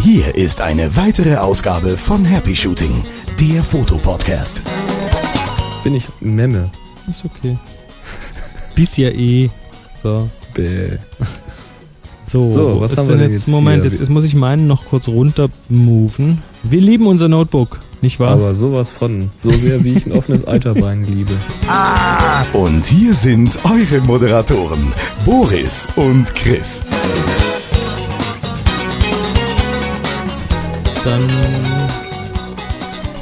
Hier ist eine weitere Ausgabe von Happy Shooting, der Fotopodcast. Bin ich Memme. Ist okay. Bist ja eh. So. Bäh. So, So, was ist haben wir denn jetzt? jetzt Moment, hier? jetzt, jetzt muss ich meinen noch kurz runter moven. Wir lieben unser Notebook, nicht wahr? Aber sowas von. So sehr wie ich ein offenes Eiterbein liebe. Und hier sind eure Moderatoren, Boris und Chris. Dann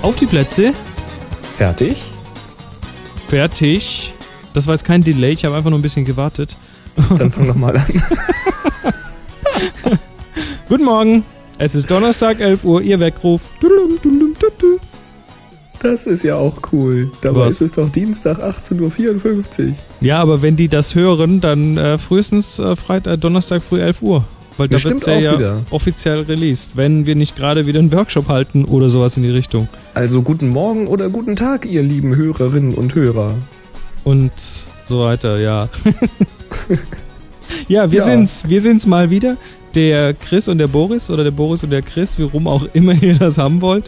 auf die Plätze. Fertig? Fertig. Das war jetzt kein Delay, ich habe einfach nur ein bisschen gewartet. Dann fang doch mal an. Guten Morgen. Es ist Donnerstag, 11 Uhr, Ihr Weckruf. Das ist ja auch cool. Dabei Was? ist es doch Dienstag 18.54 Uhr. Ja, aber wenn die das hören, dann äh, frühestens äh, Freitag, Donnerstag früh 11 Uhr. Weil da Bestimmt wird der ja wieder. offiziell released, wenn wir nicht gerade wieder einen Workshop halten oder sowas in die Richtung. Also guten Morgen oder guten Tag, ihr lieben Hörerinnen und Hörer. Und so weiter, ja. ja, wir Ja. sind's, wir sind's mal wieder. Der Chris und der Boris oder der Boris und der Chris, wie rum auch immer ihr das haben wollt.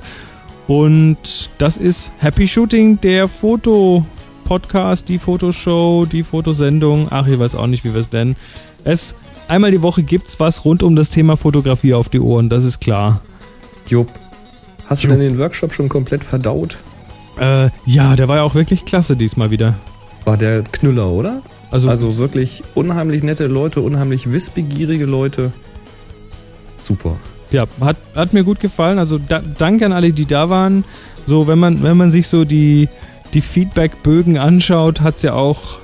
Und das ist Happy Shooting, der Foto-Podcast, die Fotoshow, die Fotosendung. Ach, ich weiß auch nicht, wie wir es nennen. Es, einmal die Woche gibt's was rund um das Thema Fotografie auf die Ohren, das ist klar. Jupp. Hast du Jupp. denn den Workshop schon komplett verdaut? Äh, ja, der war ja auch wirklich klasse diesmal wieder. War der Knüller, oder? Also, Also wirklich unheimlich nette Leute, unheimlich wissbegierige Leute. Super. Ja, hat, hat mir gut gefallen. Also da, danke an alle, die da waren. So, wenn man, wenn man sich so die, die Feedback-Bögen anschaut, hat's ja auch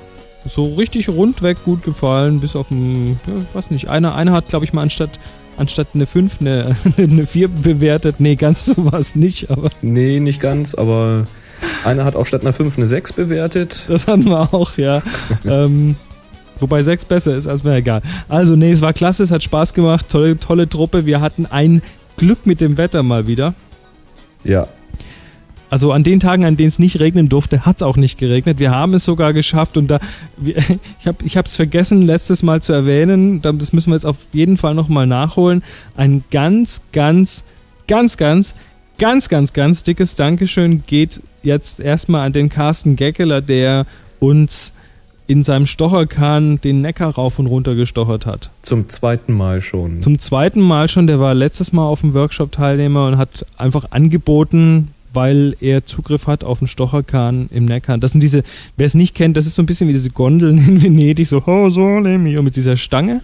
so richtig rundweg gut gefallen. Bis auf ein, ja, weiß nicht, einer, einer hat, glaube ich, mal anstatt, anstatt eine 5 eine, eine 4 bewertet. Nee, ganz so war es nicht, aber Nee, nicht ganz, aber einer hat auch statt einer 5 eine 6 bewertet. das hatten wir auch, ja. ähm, wobei 6 besser ist, als mir egal. Also, nee, es war klasse, es hat Spaß gemacht. Tolle, tolle Truppe. Wir hatten ein Glück mit dem Wetter mal wieder. Ja. Also an den Tagen, an denen es nicht regnen durfte, hat es auch nicht geregnet. Wir haben es sogar geschafft und da wir, ich habe ich es vergessen letztes Mal zu erwähnen, da- das müssen wir jetzt auf jeden Fall nochmal nachholen. Ein ganz, ganz, ganz, ganz, ganz, ganz, ganz dickes Dankeschön geht jetzt erstmal an den Carsten Geckeler, der uns in seinem Stocherkahn den Neckar rauf und runter gestochert hat. Zum zweiten Mal schon. Zum zweiten Mal schon, der war letztes Mal auf dem Workshop Teilnehmer und hat einfach angeboten, weil er Zugriff hat auf den Stocherkahn im Neckar. Das sind diese, wer es nicht kennt, das ist so ein bisschen wie diese Gondeln in Venedig, so, oh, so, mio, mit dieser Stange.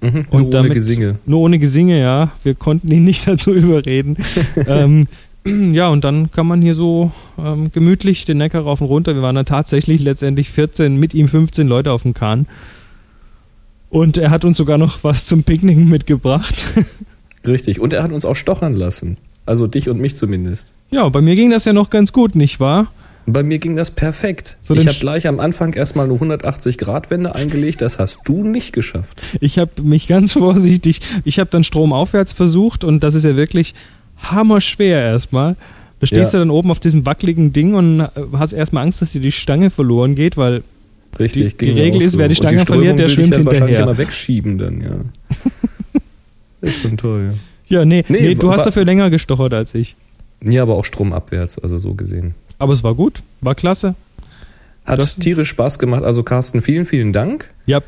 mhm. Und ohne damit, Gesinge. Nur ohne Gesinge, ja. Wir konnten ihn nicht dazu überreden. ähm, ja, und dann kann man hier so ähm, gemütlich den Neckar rauf und runter. Wir waren dann tatsächlich letztendlich 14, mit ihm 15 Leute auf dem Kahn. Und er hat uns sogar noch was zum Picknicken mitgebracht. Richtig. Und er hat uns auch stochern lassen. Also dich und mich zumindest. Ja, bei mir ging das ja noch ganz gut, nicht wahr? Bei mir ging das perfekt. So, ich habe gleich am Anfang erstmal eine 180-Grad-Wende eingelegt. Das hast du nicht geschafft. Ich habe mich ganz vorsichtig, ich habe dann stromaufwärts versucht und das ist ja wirklich hammerschwer erstmal. Da stehst Ja. du dann oben auf diesem wackeligen Ding und äh, hast erstmal Angst, dass dir die Stange verloren geht, weil Richtig. Die- die Regel ist, wer die Stange Strömung verliert, der schwimmt dann wahrscheinlich hinterher. immer wegschieben dann, ja. ist schon toll. ja, nee, nee, Nee, du hast dafür länger gestochert als ich. Ja, aber auch stromabwärts, also so gesehen. Aber es war gut, war klasse. Hat Das- tierisch Spaß gemacht. Also Carsten, vielen, vielen Dank. Ja,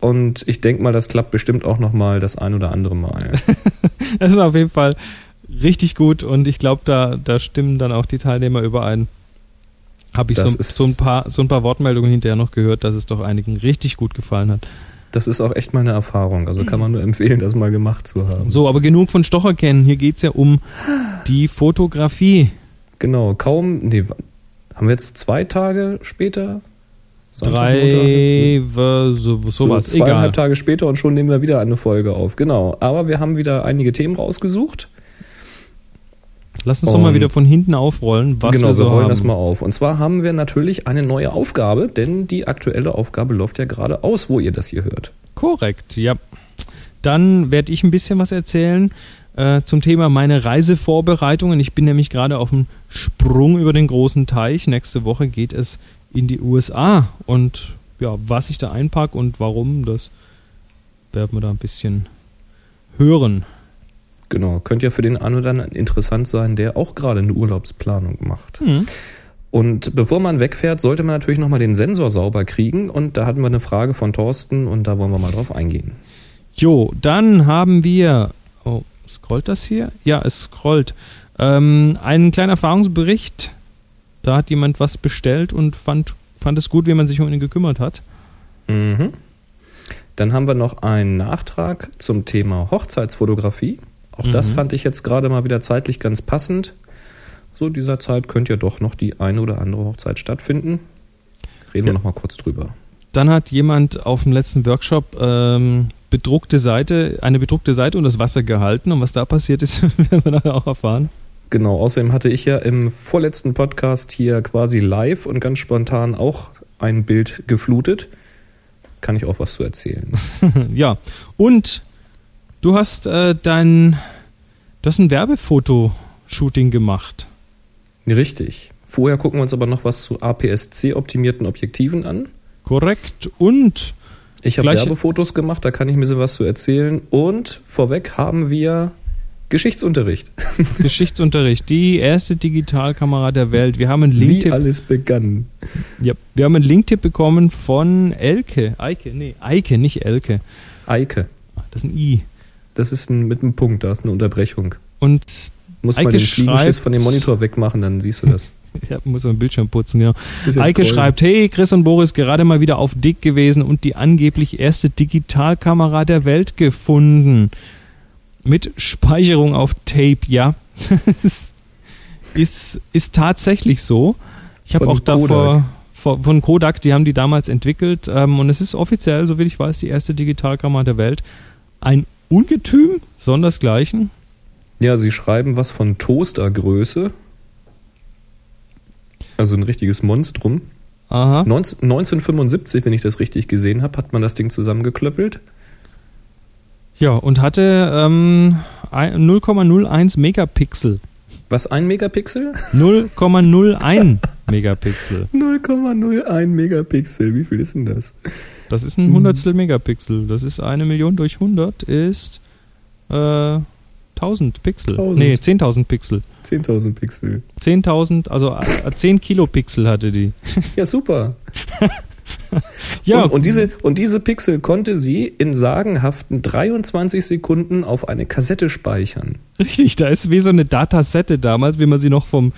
Und ich denke mal, das klappt bestimmt auch noch mal das ein oder andere Mal. es war auf jeden Fall richtig gut und ich glaube, da, da stimmen dann auch die Teilnehmer überein. Habe ich so, so, ein paar, so ein paar Wortmeldungen hinterher noch gehört, dass es doch einigen richtig gut gefallen hat. Das ist auch echt mal eine Erfahrung. Also kann man nur empfehlen, das mal gemacht zu haben. So, aber genug von Stocher kennen. Hier geht's ja um die Fotografie. Genau, kaum. Nee, haben wir jetzt zwei Tage später? Sonntag, Drei, Montag? so, So, sowas, zweieinhalb egal. Tage später und schon nehmen wir wieder eine Folge auf. Genau. Aber wir haben wieder einige Themen rausgesucht. Lass uns doch mal Und- wieder von hinten aufrollen, was genau, wir so rollen haben. das mal auf. Und zwar haben wir natürlich eine neue Aufgabe, denn die aktuelle Aufgabe läuft ja gerade aus, wo ihr das hier hört. Korrekt, ja. Dann werde ich ein bisschen was erzählen äh, zum Thema meine Reisevorbereitungen. Ich bin nämlich gerade auf dem Sprung über den großen Teich. Nächste Woche geht es in die USA. Und ja, was ich da einpacke und warum, das werden wir da ein bisschen hören. Genau, könnte ja für den einen oder anderen interessant sein, der auch gerade eine Urlaubsplanung macht. Hm. Und bevor man wegfährt, sollte man natürlich nochmal den Sensor sauber kriegen. Und da hatten wir eine Frage von Thorsten und da wollen wir mal drauf eingehen. Jo, dann haben wir. Oh, scrollt das hier? Ja, es scrollt. Ähm, ein kleiner Erfahrungsbericht. Da hat jemand was bestellt und fand, fand es gut, wie man sich um ihn gekümmert hat. Mhm. Dann haben wir noch einen Nachtrag zum Thema Hochzeitsfotografie. Auch das Mhm. fand ich jetzt gerade mal wieder zeitlich ganz passend. So dieser Zeit könnte ja doch noch die eine oder andere Hochzeit stattfinden. Reden wir Ja. noch mal kurz drüber. Dann hat jemand auf dem letzten Workshop ähm, bedruckte Seite, eine bedruckte Seite unter das Wasser gehalten und was da passiert ist, werden wir nachher auch erfahren. Genau, außerdem hatte ich ja im vorletzten Podcast hier quasi live und ganz spontan auch ein Bild geflutet. Kann ich auch was zu erzählen. ja, und du hast äh, dein, du hast ein Werbefotoshooting gemacht. Richtig. Vorher gucken wir uns aber noch was zu APS-C-optimierten Objektiven an. Korrekt. Und Ich habe Werbefotos gemacht, da kann ich ein bisschen was zu erzählen. Und vorweg haben wir Geschichtsunterricht. Geschichtsunterricht, die erste Digitalkamera der Welt. Wir haben einen Wie Linktipp, alles begann. ja, wir haben einen Linktipp bekommen von Elke. Eike, nee, Eike, nicht Elke. Eike. Das ist ein I. Das ist ein, mit einem Punkt, da ist eine Unterbrechung. Und Muss man den Fliegenschiss von dem Monitor wegmachen, dann siehst du das. ja, muss man den Bildschirm putzen, genau. Bisschen Eike scrollen. schreibt, hey, Chris und Boris, gerade mal wieder auf Dick gewesen und die angeblich erste Digitalkamera der Welt gefunden. Mit Speicherung auf Tape, ja. ist, ist, ist tatsächlich so. Ich habe auch davor Kodak. von, von Kodak, die haben die damals entwickelt ähm, und es ist offiziell, so wie ich weiß, die erste Digitalkamera der Welt. Ein Ungetüm, sondersgleichen. Ja, sie schreiben was von Toastergröße. Also ein richtiges Monstrum. Aha. 19, 1975, wenn ich das richtig gesehen habe, hat man das Ding zusammengeklöppelt. Ja, und hatte ähm, ein- 0,01 Megapixel. Was, ein Megapixel? 0,01 Megapixel. 0,01 Megapixel. Wie viel ist denn das? Das ist ein Hundertstel Megapixel. Das ist eine Million durch 100 ist äh, 1000 Pixel. 1000. Nee, 10.000 Pixel. 10.000 Pixel. 10.000, also äh, 10 Kilopixel hatte die. Ja, super. Ja, Und, und, diese, und diese Pixel konnte sie in sagenhaften 23 Sekunden auf eine Kassette speichern. richtig, da ist wie so eine Datasette damals, wie man sie noch vom,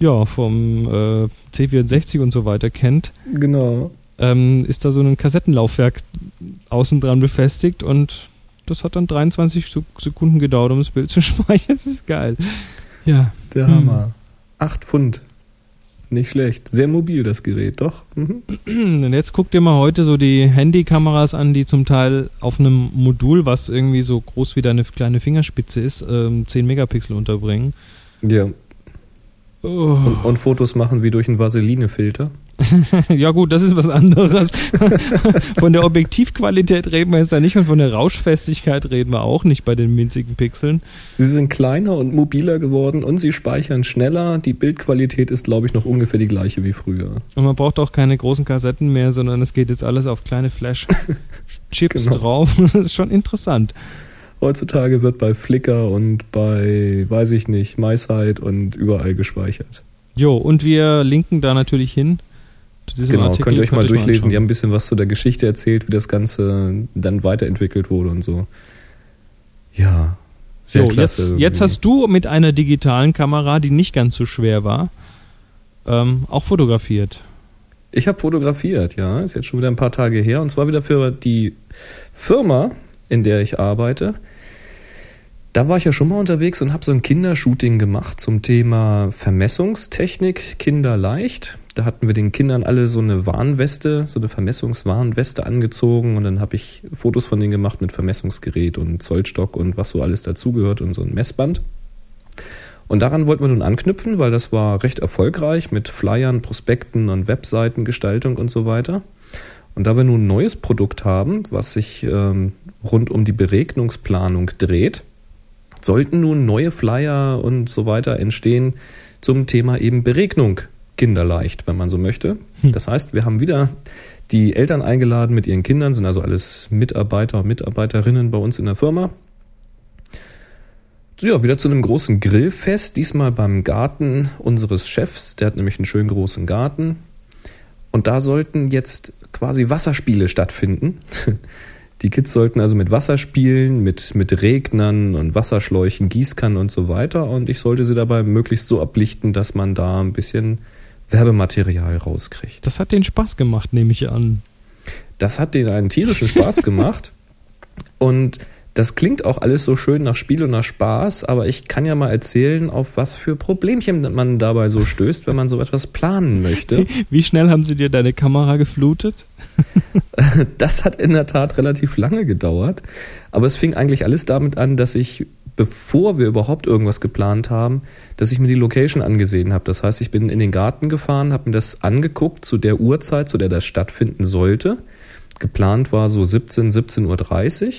ja, vom äh, C64 und so weiter kennt. Genau. Ähm, ist da so ein Kassettenlaufwerk außen dran befestigt und das hat dann 23 Sek- Sekunden gedauert, um das Bild zu speichern. Das ist geil. Ja, Der Hm. Hammer. 8 Pfund. Nicht schlecht. Sehr mobil, das Gerät, doch. Mhm. und jetzt guck dir mal heute so die Handykameras an, die zum Teil auf einem Modul, was irgendwie so groß wie deine kleine Fingerspitze ist, ähm, 10 Megapixel unterbringen. Ja. Oh. Und, und Fotos machen wie durch einen Vaseline-Filter. Ja gut, das ist was anderes. von der Objektivqualität reden wir jetzt da nicht und von der Rauschfestigkeit reden wir auch nicht bei den minzigen Pixeln. Sie sind kleiner und mobiler geworden und sie speichern schneller. Die Bildqualität ist, glaube ich, noch ungefähr die gleiche wie früher. Und man braucht auch keine großen Kassetten mehr, sondern es geht jetzt alles auf kleine Flash-Chips Genau. drauf. Das ist schon interessant. Heutzutage wird bei Flickr und bei, weiß ich nicht, MySite und überall gespeichert. Jo, und wir linken da natürlich hin. Genau, Artikel. könnt ihr euch mal durchlesen. anschauen. Die haben ein bisschen was zu der Geschichte erzählt, wie das Ganze dann weiterentwickelt wurde und so. Ja, sehr jo, klasse. jetzt, irgendwie. jetzt hast du mit einer digitalen Kamera, die nicht ganz so schwer war, ähm, auch fotografiert. Ich habe fotografiert, ja. Ist jetzt schon wieder ein paar Tage her. Und zwar wieder für die Firma, in der ich arbeite. Da war ich ja schon mal unterwegs und habe so ein Kindershooting gemacht zum Thema Vermessungstechnik Kinderleicht. Da hatten wir den Kindern alle so eine Warnweste, so eine Vermessungswarnweste angezogen und dann habe ich Fotos von denen gemacht mit Vermessungsgerät und Zollstock und was so alles dazugehört und so ein Messband. Und daran wollten wir nun anknüpfen, weil das war recht erfolgreich mit Flyern, Prospekten und Webseitengestaltung und so weiter. Und da wir nun ein neues Produkt haben, was sich ähm, rund um die Beregnungsplanung dreht, sollten nun neue Flyer und so weiter entstehen zum Thema eben Beregnung kinderleicht, wenn man so möchte. Hm. Das heißt, wir haben wieder die Eltern eingeladen mit ihren Kindern, sind also alles Mitarbeiter und Mitarbeiterinnen bei uns in der Firma. So, ja, wieder zu einem großen Grillfest, diesmal beim Garten unseres Chefs. Der hat nämlich einen schönen großen Garten. Und da sollten jetzt quasi Wasserspiele stattfinden. Die Kids sollten also mit Wasser spielen, mit, mit Regnern und Wasserschläuchen, Gießkannen und so weiter. Und ich sollte sie dabei möglichst so ablichten, dass man da ein bisschen Werbematerial rauskriegt. Das hat den Spaß gemacht, nehme ich an. Das hat denen einen tierischen Spaß gemacht. Und das klingt auch alles so schön nach Spiel und nach Spaß, aber ich kann ja mal erzählen, auf was für Problemchen man dabei so stößt, wenn man so etwas planen möchte. Wie schnell haben sie dir deine Kamera geflutet? Das hat in der Tat relativ lange gedauert, aber es fing eigentlich alles damit an, dass ich, bevor wir überhaupt irgendwas geplant haben, dass ich mir die Location angesehen habe. Das heißt, ich bin in den Garten gefahren, habe mir das angeguckt zu der Uhrzeit, zu der das stattfinden sollte. Geplant war so 17, 17.30 Uhr.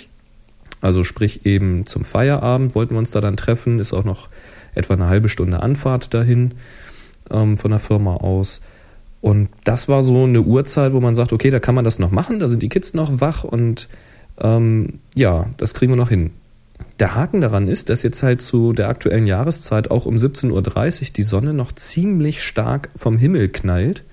Also sprich eben zum Feierabend wollten wir uns da dann treffen, ist auch noch etwa eine halbe Stunde Anfahrt dahin ähm, von der Firma aus. Und das war so eine Uhrzeit, wo man sagt, okay, da kann man das noch machen, da sind die Kids noch wach und ähm, ja, das kriegen wir noch hin. Der Haken daran ist, dass jetzt halt zu der aktuellen Jahreszeit auch um 17.30 Uhr die Sonne noch ziemlich stark vom Himmel knallt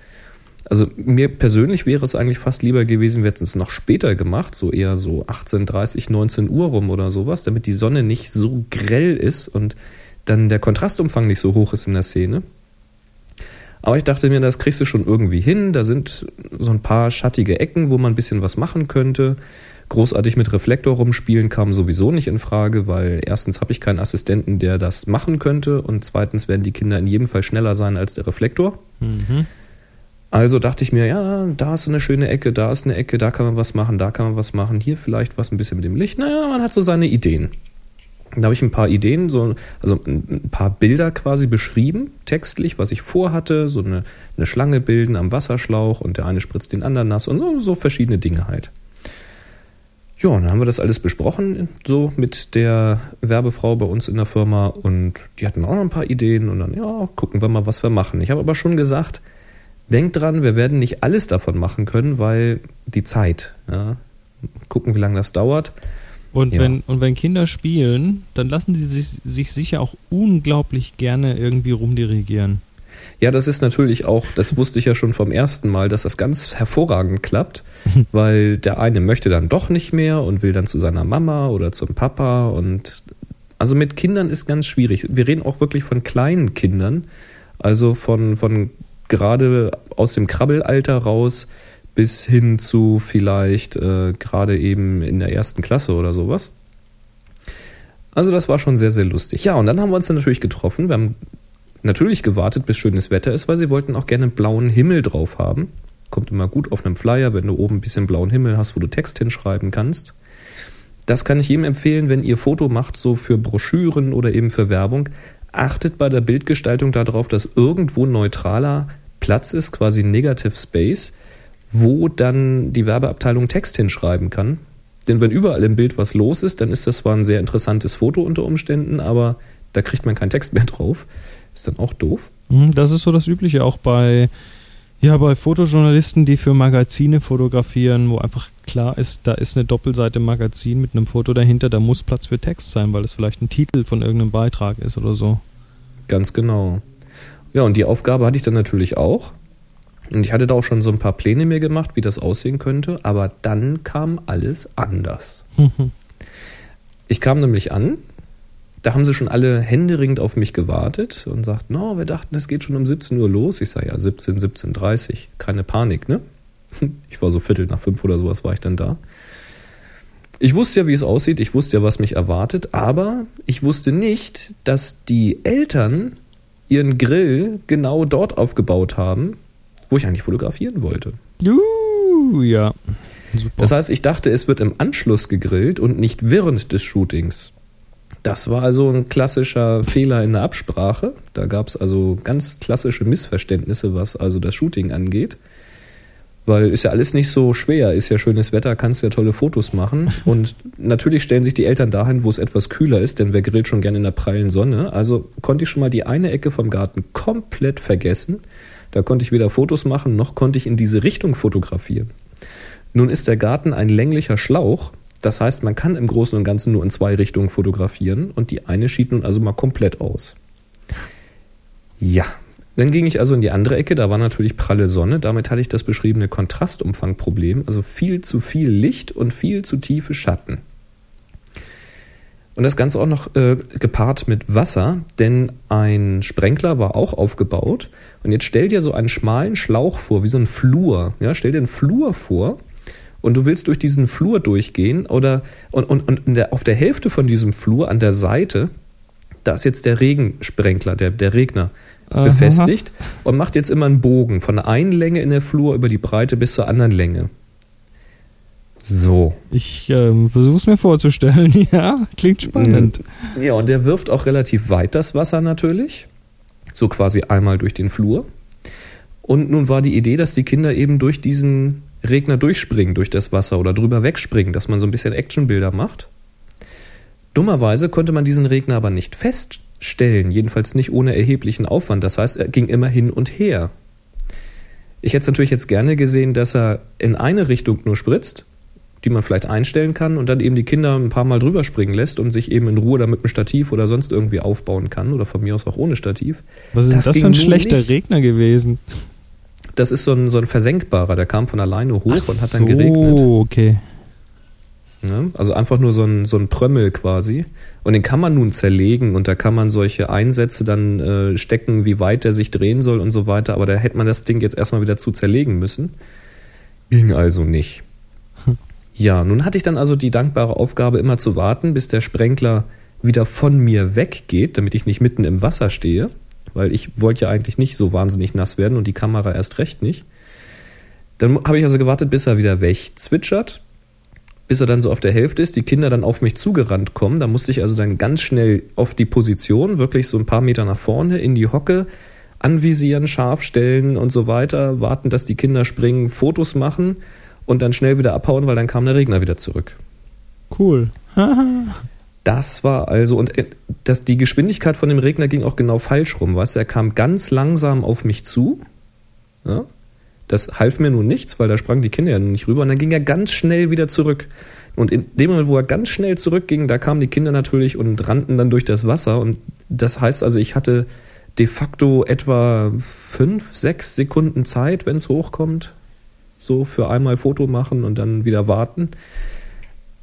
also mir persönlich wäre es eigentlich fast lieber gewesen, wir hätten es noch später gemacht, so eher so 18, 30, 19 Uhr rum oder sowas, damit die Sonne nicht so grell ist und dann der Kontrastumfang nicht so hoch ist in der Szene. Aber ich dachte mir, das kriegst du schon irgendwie hin. Da sind so ein paar schattige Ecken, wo man ein bisschen was machen könnte. Großartig mit Reflektor rumspielen kam sowieso nicht in Frage, weil erstens habe ich keinen Assistenten, der das machen könnte und zweitens werden die Kinder in jedem Fall schneller sein als der Reflektor. Mhm. Also dachte ich mir, ja, da ist so eine schöne Ecke, da ist eine Ecke, da kann man was machen, da kann man was machen, hier vielleicht was ein bisschen mit dem Licht. Naja, man hat so seine Ideen. Da habe ich ein paar Ideen, so, also ein paar Bilder quasi beschrieben, textlich, was ich vorhatte, so eine, eine Schlange bilden am Wasserschlauch und der eine spritzt den anderen nass und so, so verschiedene Dinge halt. Ja, und dann haben wir das alles besprochen, so mit der Werbefrau bei uns in der Firma und die hatten auch noch ein paar Ideen und dann, ja, gucken wir mal, was wir machen. Ich habe aber schon gesagt, Denkt dran, wir werden nicht alles davon machen können, weil die Zeit. Ja, gucken, wie lange das dauert. Und, ja. wenn, und wenn Kinder spielen, dann lassen sie sich, sich sicher auch unglaublich gerne irgendwie rumdirigieren. Ja, das ist natürlich auch, das wusste ich ja schon vom ersten Mal, dass das ganz hervorragend klappt, weil der eine möchte dann doch nicht mehr und will dann zu seiner Mama oder zum Papa und also mit Kindern ist ganz schwierig. Wir reden auch wirklich von kleinen Kindern, also von, von gerade aus dem Krabbelalter raus bis hin zu vielleicht äh, gerade eben in der ersten Klasse oder sowas. Also das war schon sehr, sehr lustig. Ja, und dann haben wir uns dann natürlich getroffen. Wir haben natürlich gewartet, bis schönes Wetter ist, weil sie wollten auch gerne blauen Himmel drauf haben. Kommt immer gut auf einem Flyer, wenn du oben ein bisschen blauen Himmel hast, wo du Text hinschreiben kannst. Das kann ich jedem empfehlen, wenn ihr Foto macht, so für Broschüren oder eben für Werbung achtet bei der Bildgestaltung darauf, dass irgendwo neutraler Platz ist, quasi Negative Space, wo dann die Werbeabteilung Text hinschreiben kann. Denn wenn überall im Bild was los ist, dann ist das zwar ein sehr interessantes Foto unter Umständen, aber da kriegt man keinen Text mehr drauf. Ist dann auch doof. Mhm, das ist so das Übliche auch bei, ja, bei Fotojournalisten, die für Magazine fotografieren, wo einfach klar ist, da ist eine Doppelseite Magazin mit einem Foto dahinter, da muss Platz für Text sein, weil es vielleicht ein Titel von irgendeinem Beitrag ist oder so. Ganz genau. Ja, und die Aufgabe hatte ich dann natürlich auch. Und ich hatte da auch schon so ein paar Pläne mir gemacht, wie das aussehen könnte, aber dann kam alles anders. ich kam nämlich an, da haben sie schon alle händeringend auf mich gewartet und sagten, no, wir dachten, es geht schon um 17 Uhr los. Ich sage, ja, 17, 17.30 keine Panik, ne? Ich war so Viertel nach fünf oder sowas war ich dann da. Ich wusste ja, wie es aussieht, ich wusste ja, was mich erwartet, aber ich wusste nicht, dass die Eltern ihren Grill genau dort aufgebaut haben, wo ich eigentlich fotografieren wollte. Uh, ja. Super. Das heißt, ich dachte, es wird im Anschluss gegrillt und nicht während des Shootings. Das war also ein klassischer Fehler in der Absprache. Da gab es also ganz klassische Missverständnisse, was also das Shooting angeht. Weil ist ja alles nicht so schwer, ist ja schönes Wetter, kannst ja tolle Fotos machen. Und natürlich stellen sich die Eltern dahin, wo es etwas kühler ist, denn wer grillt schon gerne in der prallen Sonne. Also konnte ich schon mal die eine Ecke vom Garten komplett vergessen. Da konnte ich weder Fotos machen, noch konnte ich in diese Richtung fotografieren. Nun ist der Garten ein länglicher Schlauch, das heißt, man kann im Großen und Ganzen nur in zwei Richtungen fotografieren und die eine schied nun also mal komplett aus. Ja, dann ging ich also in die andere Ecke, da war natürlich pralle Sonne, damit hatte ich das beschriebene Kontrastumfangproblem, also viel zu viel Licht und viel zu tiefe Schatten. Und das Ganze auch noch äh, gepaart mit Wasser, denn ein Sprenkler war auch aufgebaut. Und jetzt stell dir so einen schmalen Schlauch vor, wie so ein Flur. Ja, stell dir einen Flur vor und du willst durch diesen Flur durchgehen oder und, und, und der, auf der Hälfte von diesem Flur an der Seite, da ist jetzt der Regensprenkler, der, der Regner Aha. befestigt und macht jetzt immer einen Bogen von der einen Länge in der Flur über die Breite bis zur anderen Länge. So. Ich ähm, versuche es mir vorzustellen. Ja, klingt spannend. Ja, und der wirft auch relativ weit das Wasser natürlich. So quasi einmal durch den Flur. Und nun war die Idee, dass die Kinder eben durch diesen Regner durchspringen, durch das Wasser oder drüber wegspringen, dass man so ein bisschen Actionbilder macht. Dummerweise konnte man diesen Regner aber nicht feststellen, jedenfalls nicht ohne erheblichen Aufwand. Das heißt, er ging immer hin und her. Ich hätte es natürlich jetzt gerne gesehen, dass er in eine Richtung nur spritzt die man vielleicht einstellen kann und dann eben die Kinder ein paar Mal drüber springen lässt und sich eben in Ruhe da mit einem Stativ oder sonst irgendwie aufbauen kann oder von mir aus auch ohne Stativ. Was ist das, das für ein schlechter nicht. Regner gewesen? Das ist so ein, so ein versenkbarer, der kam von alleine hoch Ach und hat dann so, geregnet. Oh, okay. Ja, also einfach nur so ein, so ein Prömmel quasi. Und den kann man nun zerlegen und da kann man solche Einsätze dann äh, stecken, wie weit der sich drehen soll und so weiter. Aber da hätte man das Ding jetzt erstmal wieder zu zerlegen müssen. Ging also nicht. Ja, nun hatte ich dann also die dankbare Aufgabe, immer zu warten, bis der Sprenkler wieder von mir weggeht, damit ich nicht mitten im Wasser stehe, weil ich wollte ja eigentlich nicht so wahnsinnig nass werden und die Kamera erst recht nicht. Dann habe ich also gewartet, bis er wieder wegzwitschert, bis er dann so auf der Hälfte ist, die Kinder dann auf mich zugerannt kommen. Da musste ich also dann ganz schnell auf die Position, wirklich so ein paar Meter nach vorne in die Hocke, anvisieren, scharf stellen und so weiter, warten, dass die Kinder springen, Fotos machen und dann schnell wieder abhauen, weil dann kam der Regner wieder zurück. Cool. das war also, und äh, das, die Geschwindigkeit von dem Regner ging auch genau falsch rum, weißt du, er kam ganz langsam auf mich zu. Ja? Das half mir nun nichts, weil da sprangen die Kinder ja nicht rüber und dann ging er ganz schnell wieder zurück. Und in dem Moment, wo er ganz schnell zurückging, da kamen die Kinder natürlich und rannten dann durch das Wasser. Und das heißt also, ich hatte de facto etwa fünf, sechs Sekunden Zeit, wenn es hochkommt, so für einmal Foto machen und dann wieder warten.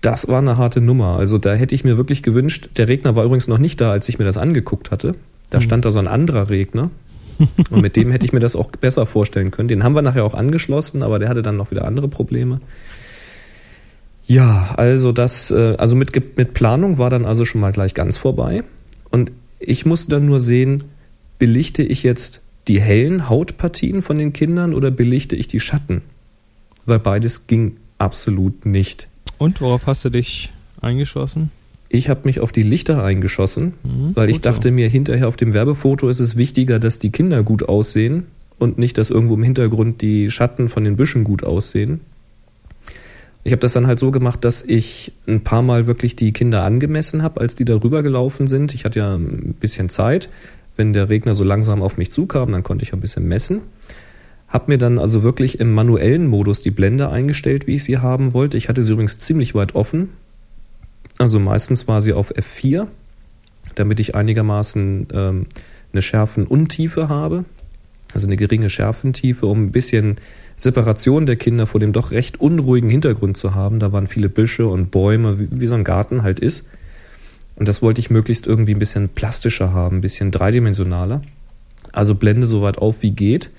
Das war eine harte Nummer. Also da hätte ich mir wirklich gewünscht, der Regner war übrigens noch nicht da, als ich mir das angeguckt hatte. Da mhm. stand da so ein anderer Regner. Und mit dem hätte ich mir das auch besser vorstellen können. Den haben wir nachher auch angeschlossen, aber der hatte dann noch wieder andere Probleme. Ja, also das, äh, also mit, mit Planung war dann also schon mal gleich ganz vorbei. Und ich musste dann nur sehen, belichte ich jetzt die hellen Hautpartien von den Kindern oder belichte ich die Schatten? weil beides ging absolut nicht. Und worauf hast du dich eingeschossen? Ich habe mich auf die Lichter eingeschossen, mhm, weil ich dachte so. mir, hinterher auf dem Werbefoto ist es wichtiger, dass die Kinder gut aussehen und nicht, dass irgendwo im Hintergrund die Schatten von den Büschen gut aussehen. Ich habe das dann halt so gemacht, dass ich ein paar Mal wirklich die Kinder angemessen habe, als die darüber gelaufen sind. Ich hatte ja ein bisschen Zeit. Wenn der Regner so langsam auf mich zukam, dann konnte ich ein bisschen messen. Hab mir dann also wirklich im manuellen Modus die Blende eingestellt, wie ich sie haben wollte. Ich hatte sie übrigens ziemlich weit offen. Also meistens war sie auf F4, damit ich einigermaßen ähm, eine Schärfenuntiefe habe. Also eine geringe Schärfentiefe, um ein bisschen Separation der Kinder vor dem doch recht unruhigen Hintergrund zu haben. Da waren viele Büsche und Bäume, wie, wie so ein Garten halt ist. Und das wollte ich möglichst irgendwie ein bisschen plastischer haben, ein bisschen dreidimensionaler. Also blende so weit auf wie geht.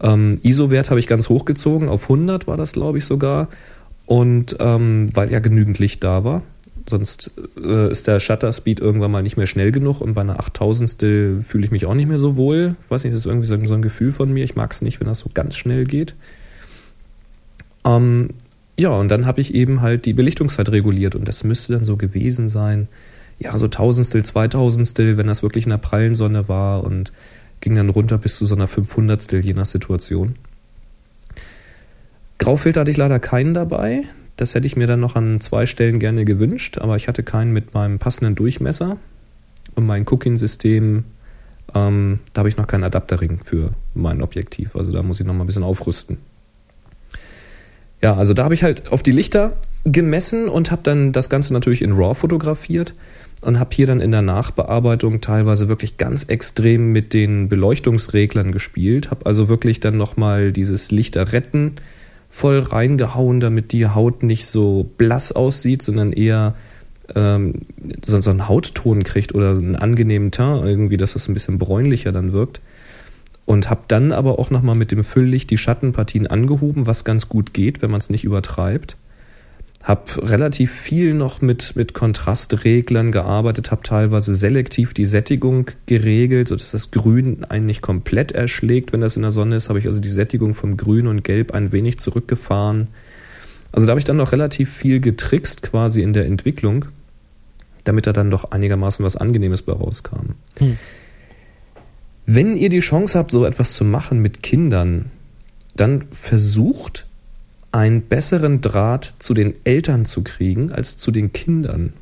Ähm, ISO-Wert habe ich ganz hochgezogen, auf 100 war das, glaube ich, sogar. Und ähm, weil ja genügend Licht da war. Sonst äh, ist der Shutter Speed irgendwann mal nicht mehr schnell genug und bei einer 8000 fühle ich mich auch nicht mehr so wohl. Ich weiß nicht, das ist irgendwie so, so ein Gefühl von mir. Ich mag es nicht, wenn das so ganz schnell geht. Ähm, ja, und dann habe ich eben halt die Belichtungszeit reguliert und das müsste dann so gewesen sein. Ja, so Tausendstel, Zweitausendstel, wenn das wirklich in der prallen Sonne war und ging dann runter bis zu so einer 500 je nach Situation. Graufilter hatte ich leider keinen dabei. Das hätte ich mir dann noch an zwei Stellen gerne gewünscht, aber ich hatte keinen mit meinem passenden Durchmesser. Und mein Cooking-System, ähm, da habe ich noch keinen Adapterring für mein Objektiv. Also da muss ich noch mal ein bisschen aufrüsten. Ja, also da habe ich halt auf die Lichter gemessen und habe dann das Ganze natürlich in RAW fotografiert und habe hier dann in der Nachbearbeitung teilweise wirklich ganz extrem mit den Beleuchtungsreglern gespielt, habe also wirklich dann nochmal dieses Lichter retten voll reingehauen, damit die Haut nicht so blass aussieht, sondern eher ähm, so, so einen Hautton kriegt oder einen angenehmen Teint irgendwie, dass das ein bisschen bräunlicher dann wirkt. Und habe dann aber auch nochmal mit dem Fülllicht die Schattenpartien angehoben, was ganz gut geht, wenn man es nicht übertreibt. Hab relativ viel noch mit, mit Kontrastreglern gearbeitet, habe teilweise selektiv die Sättigung geregelt, sodass das Grün einen nicht komplett erschlägt, wenn das in der Sonne ist. Habe ich also die Sättigung vom Grün und Gelb ein wenig zurückgefahren. Also da habe ich dann noch relativ viel getrickst quasi in der Entwicklung, damit da dann doch einigermaßen was Angenehmes bei rauskam. Hm. Wenn ihr die Chance habt, so etwas zu machen mit Kindern, dann versucht einen besseren Draht zu den Eltern zu kriegen als zu den Kindern.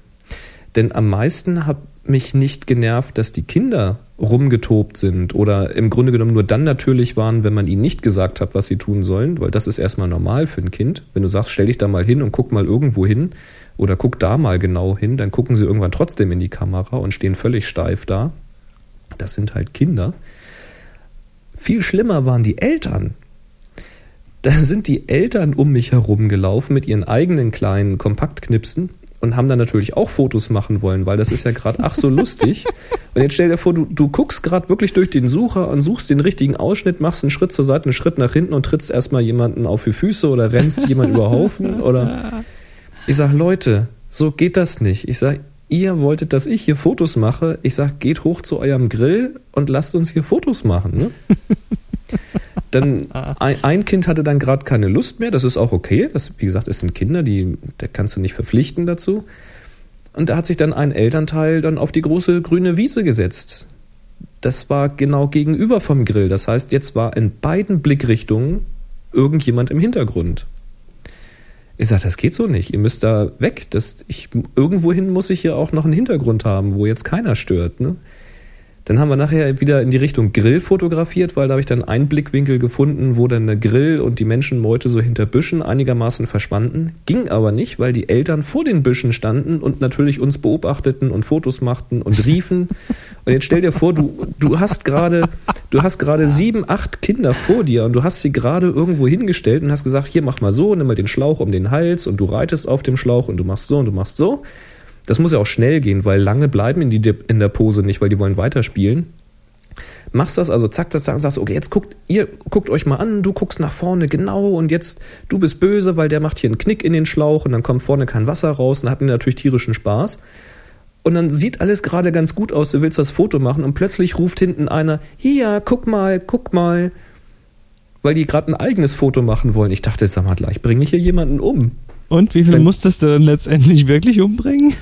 Denn am meisten hat mich nicht genervt, dass die Kinder rumgetobt sind oder im Grunde genommen nur dann natürlich waren, wenn man ihnen nicht gesagt hat, was sie tun sollen, weil das ist erstmal normal für ein Kind. Wenn du sagst, stell dich da mal hin und guck mal irgendwo hin oder guck da mal genau hin, dann gucken sie irgendwann trotzdem in die Kamera und stehen völlig steif da. Das sind halt Kinder. Viel schlimmer waren die Eltern, da sind die Eltern um mich herum gelaufen mit ihren eigenen kleinen Kompaktknipsen und haben dann natürlich auch Fotos machen wollen, weil das ist ja gerade ach so lustig. Und jetzt stell dir vor, du, du guckst gerade wirklich durch den Sucher und suchst den richtigen Ausschnitt, machst einen Schritt zur Seite, einen Schritt nach hinten und trittst erstmal jemanden auf die Füße oder rennst jemand über Haufen oder ich sag, Leute, so geht das nicht. Ich sag, ihr wolltet, dass ich hier Fotos mache. Ich sag, geht hoch zu eurem Grill und lasst uns hier Fotos machen. Ne? Dann ein, ein, Kind hatte dann gerade keine Lust mehr, das ist auch okay. Das, wie gesagt, es sind Kinder, die, da kannst du nicht verpflichten dazu. Und da hat sich dann ein Elternteil dann auf die große grüne Wiese gesetzt. Das war genau gegenüber vom Grill. Das heißt, jetzt war in beiden Blickrichtungen irgendjemand im Hintergrund. Ich sage, das geht so nicht. Ihr müsst da weg. Das, ich, irgendwohin muss ich hier auch noch einen Hintergrund haben, wo jetzt keiner stört. Ne? Dann haben wir nachher wieder in die Richtung Grill fotografiert, weil da habe ich dann einen Blickwinkel gefunden, wo dann der Grill und die Menschenmeute so hinter Büschen einigermaßen verschwanden. Ging aber nicht, weil die Eltern vor den Büschen standen und natürlich uns beobachteten und Fotos machten und riefen. Und jetzt stell dir vor, du, du hast gerade, du hast gerade sieben, acht Kinder vor dir und du hast sie gerade irgendwo hingestellt und hast gesagt, hier mach mal so, nimm mal den Schlauch um den Hals und du reitest auf dem Schlauch und du machst so und du machst so. Das muss ja auch schnell gehen, weil lange bleiben die in der Pose nicht, weil die wollen weiterspielen. Machst das also zack, zack, zack, sagst, okay, jetzt guckt, ihr guckt euch mal an, du guckst nach vorne genau und jetzt, du bist böse, weil der macht hier einen Knick in den Schlauch und dann kommt vorne kein Wasser raus und hat natürlich tierischen Spaß. Und dann sieht alles gerade ganz gut aus, du willst das Foto machen und plötzlich ruft hinten einer, hier, guck mal, guck mal, weil die gerade ein eigenes Foto machen wollen. Ich dachte, sag mal gleich, bringe ich hier jemanden um. Und wie viel musstest du dann letztendlich wirklich umbringen?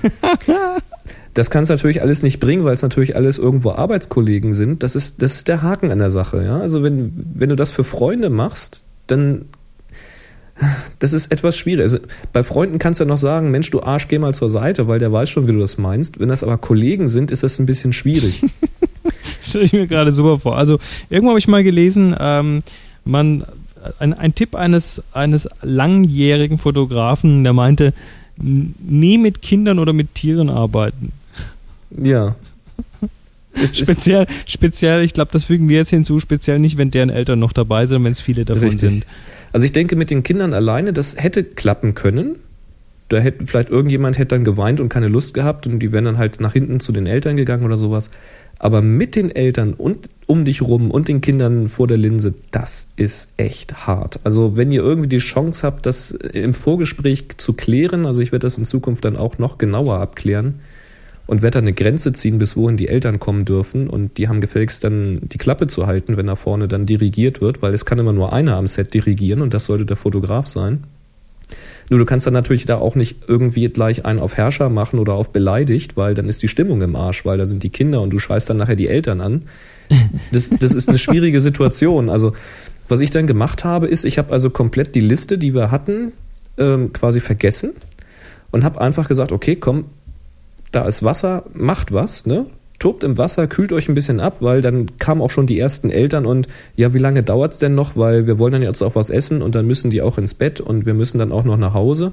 das kannst du natürlich alles nicht bringen, weil es natürlich alles irgendwo Arbeitskollegen sind. Das ist, das ist der Haken an der Sache. Ja? Also wenn, wenn du das für Freunde machst, dann das ist etwas schwierig. Also bei Freunden kannst du ja noch sagen, Mensch, du Arsch, geh mal zur Seite, weil der weiß schon, wie du das meinst. Wenn das aber Kollegen sind, ist das ein bisschen schwierig. Stelle ich mir gerade super vor. Also irgendwo habe ich mal gelesen, ähm, man ein, ein Tipp eines, eines langjährigen Fotografen, der meinte, nie mit Kindern oder mit Tieren arbeiten. Ja. speziell, speziell, ich glaube, das fügen wir jetzt hinzu, speziell nicht, wenn deren Eltern noch dabei sind, wenn es viele davon Richtig. sind. Also ich denke, mit den Kindern alleine, das hätte klappen können. Da hätte vielleicht irgendjemand hätte dann geweint und keine Lust gehabt und die wären dann halt nach hinten zu den Eltern gegangen oder sowas. Aber mit den Eltern und um dich rum und den Kindern vor der Linse, das ist echt hart. Also wenn ihr irgendwie die Chance habt, das im Vorgespräch zu klären, also ich werde das in Zukunft dann auch noch genauer abklären und werde dann eine Grenze ziehen, bis wohin die Eltern kommen dürfen und die haben gefälligst dann die Klappe zu halten, wenn da vorne dann dirigiert wird, weil es kann immer nur einer am Set dirigieren und das sollte der Fotograf sein. Nur du kannst dann natürlich da auch nicht irgendwie gleich einen auf Herrscher machen oder auf beleidigt, weil dann ist die Stimmung im Arsch, weil da sind die Kinder und du scheißt dann nachher die Eltern an. Das, das ist eine schwierige Situation. Also was ich dann gemacht habe, ist, ich habe also komplett die Liste, die wir hatten, ähm, quasi vergessen und habe einfach gesagt, okay, komm, da ist Wasser, macht was, ne? Tobt im Wasser, kühlt euch ein bisschen ab, weil dann kamen auch schon die ersten Eltern und ja, wie lange dauert's denn noch, weil wir wollen dann jetzt auch was essen und dann müssen die auch ins Bett und wir müssen dann auch noch nach Hause.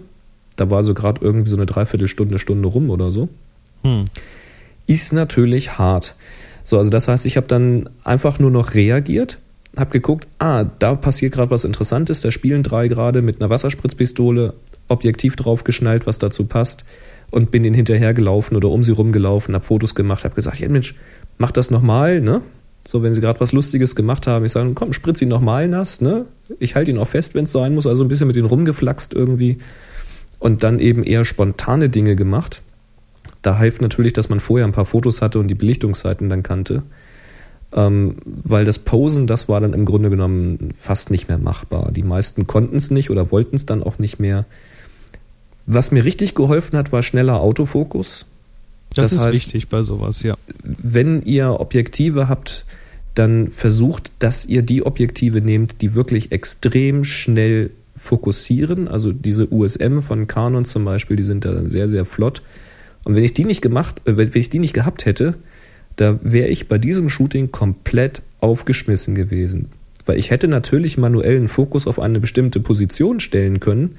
Da war so gerade irgendwie so eine Dreiviertelstunde, Stunde rum oder so. Hm. Ist natürlich hart. So, also das heißt, ich habe dann einfach nur noch reagiert, habe geguckt, ah, da passiert gerade was Interessantes, da spielen drei gerade mit einer Wasserspritzpistole, Objektiv draufgeschnallt, was dazu passt und bin ihnen hinterhergelaufen oder um sie rumgelaufen, habe Fotos gemacht, habe gesagt, ja Mensch, mach das nochmal, ne? So, wenn sie gerade was Lustiges gemacht haben, ich sage, komm, spritz ihn nochmal nass, ne? Ich halte ihn auch fest, wenn es sein muss, also ein bisschen mit ihnen rumgeflaxt irgendwie und dann eben eher spontane Dinge gemacht. Da half natürlich, dass man vorher ein paar Fotos hatte und die Belichtungszeiten dann kannte. Ähm, weil das Posen, das war dann im Grunde genommen fast nicht mehr machbar. Die meisten konnten es nicht oder wollten es dann auch nicht mehr. Was mir richtig geholfen hat, war schneller Autofokus. Das, das ist heißt, wichtig bei sowas, ja. Wenn ihr Objektive habt, dann versucht, dass ihr die Objektive nehmt, die wirklich extrem schnell fokussieren. Also diese USM von Canon zum Beispiel, die sind da sehr, sehr flott. Und wenn ich die nicht gemacht, äh, wenn ich die nicht gehabt hätte, da wäre ich bei diesem Shooting komplett aufgeschmissen gewesen. Weil ich hätte natürlich manuellen Fokus auf eine bestimmte Position stellen können,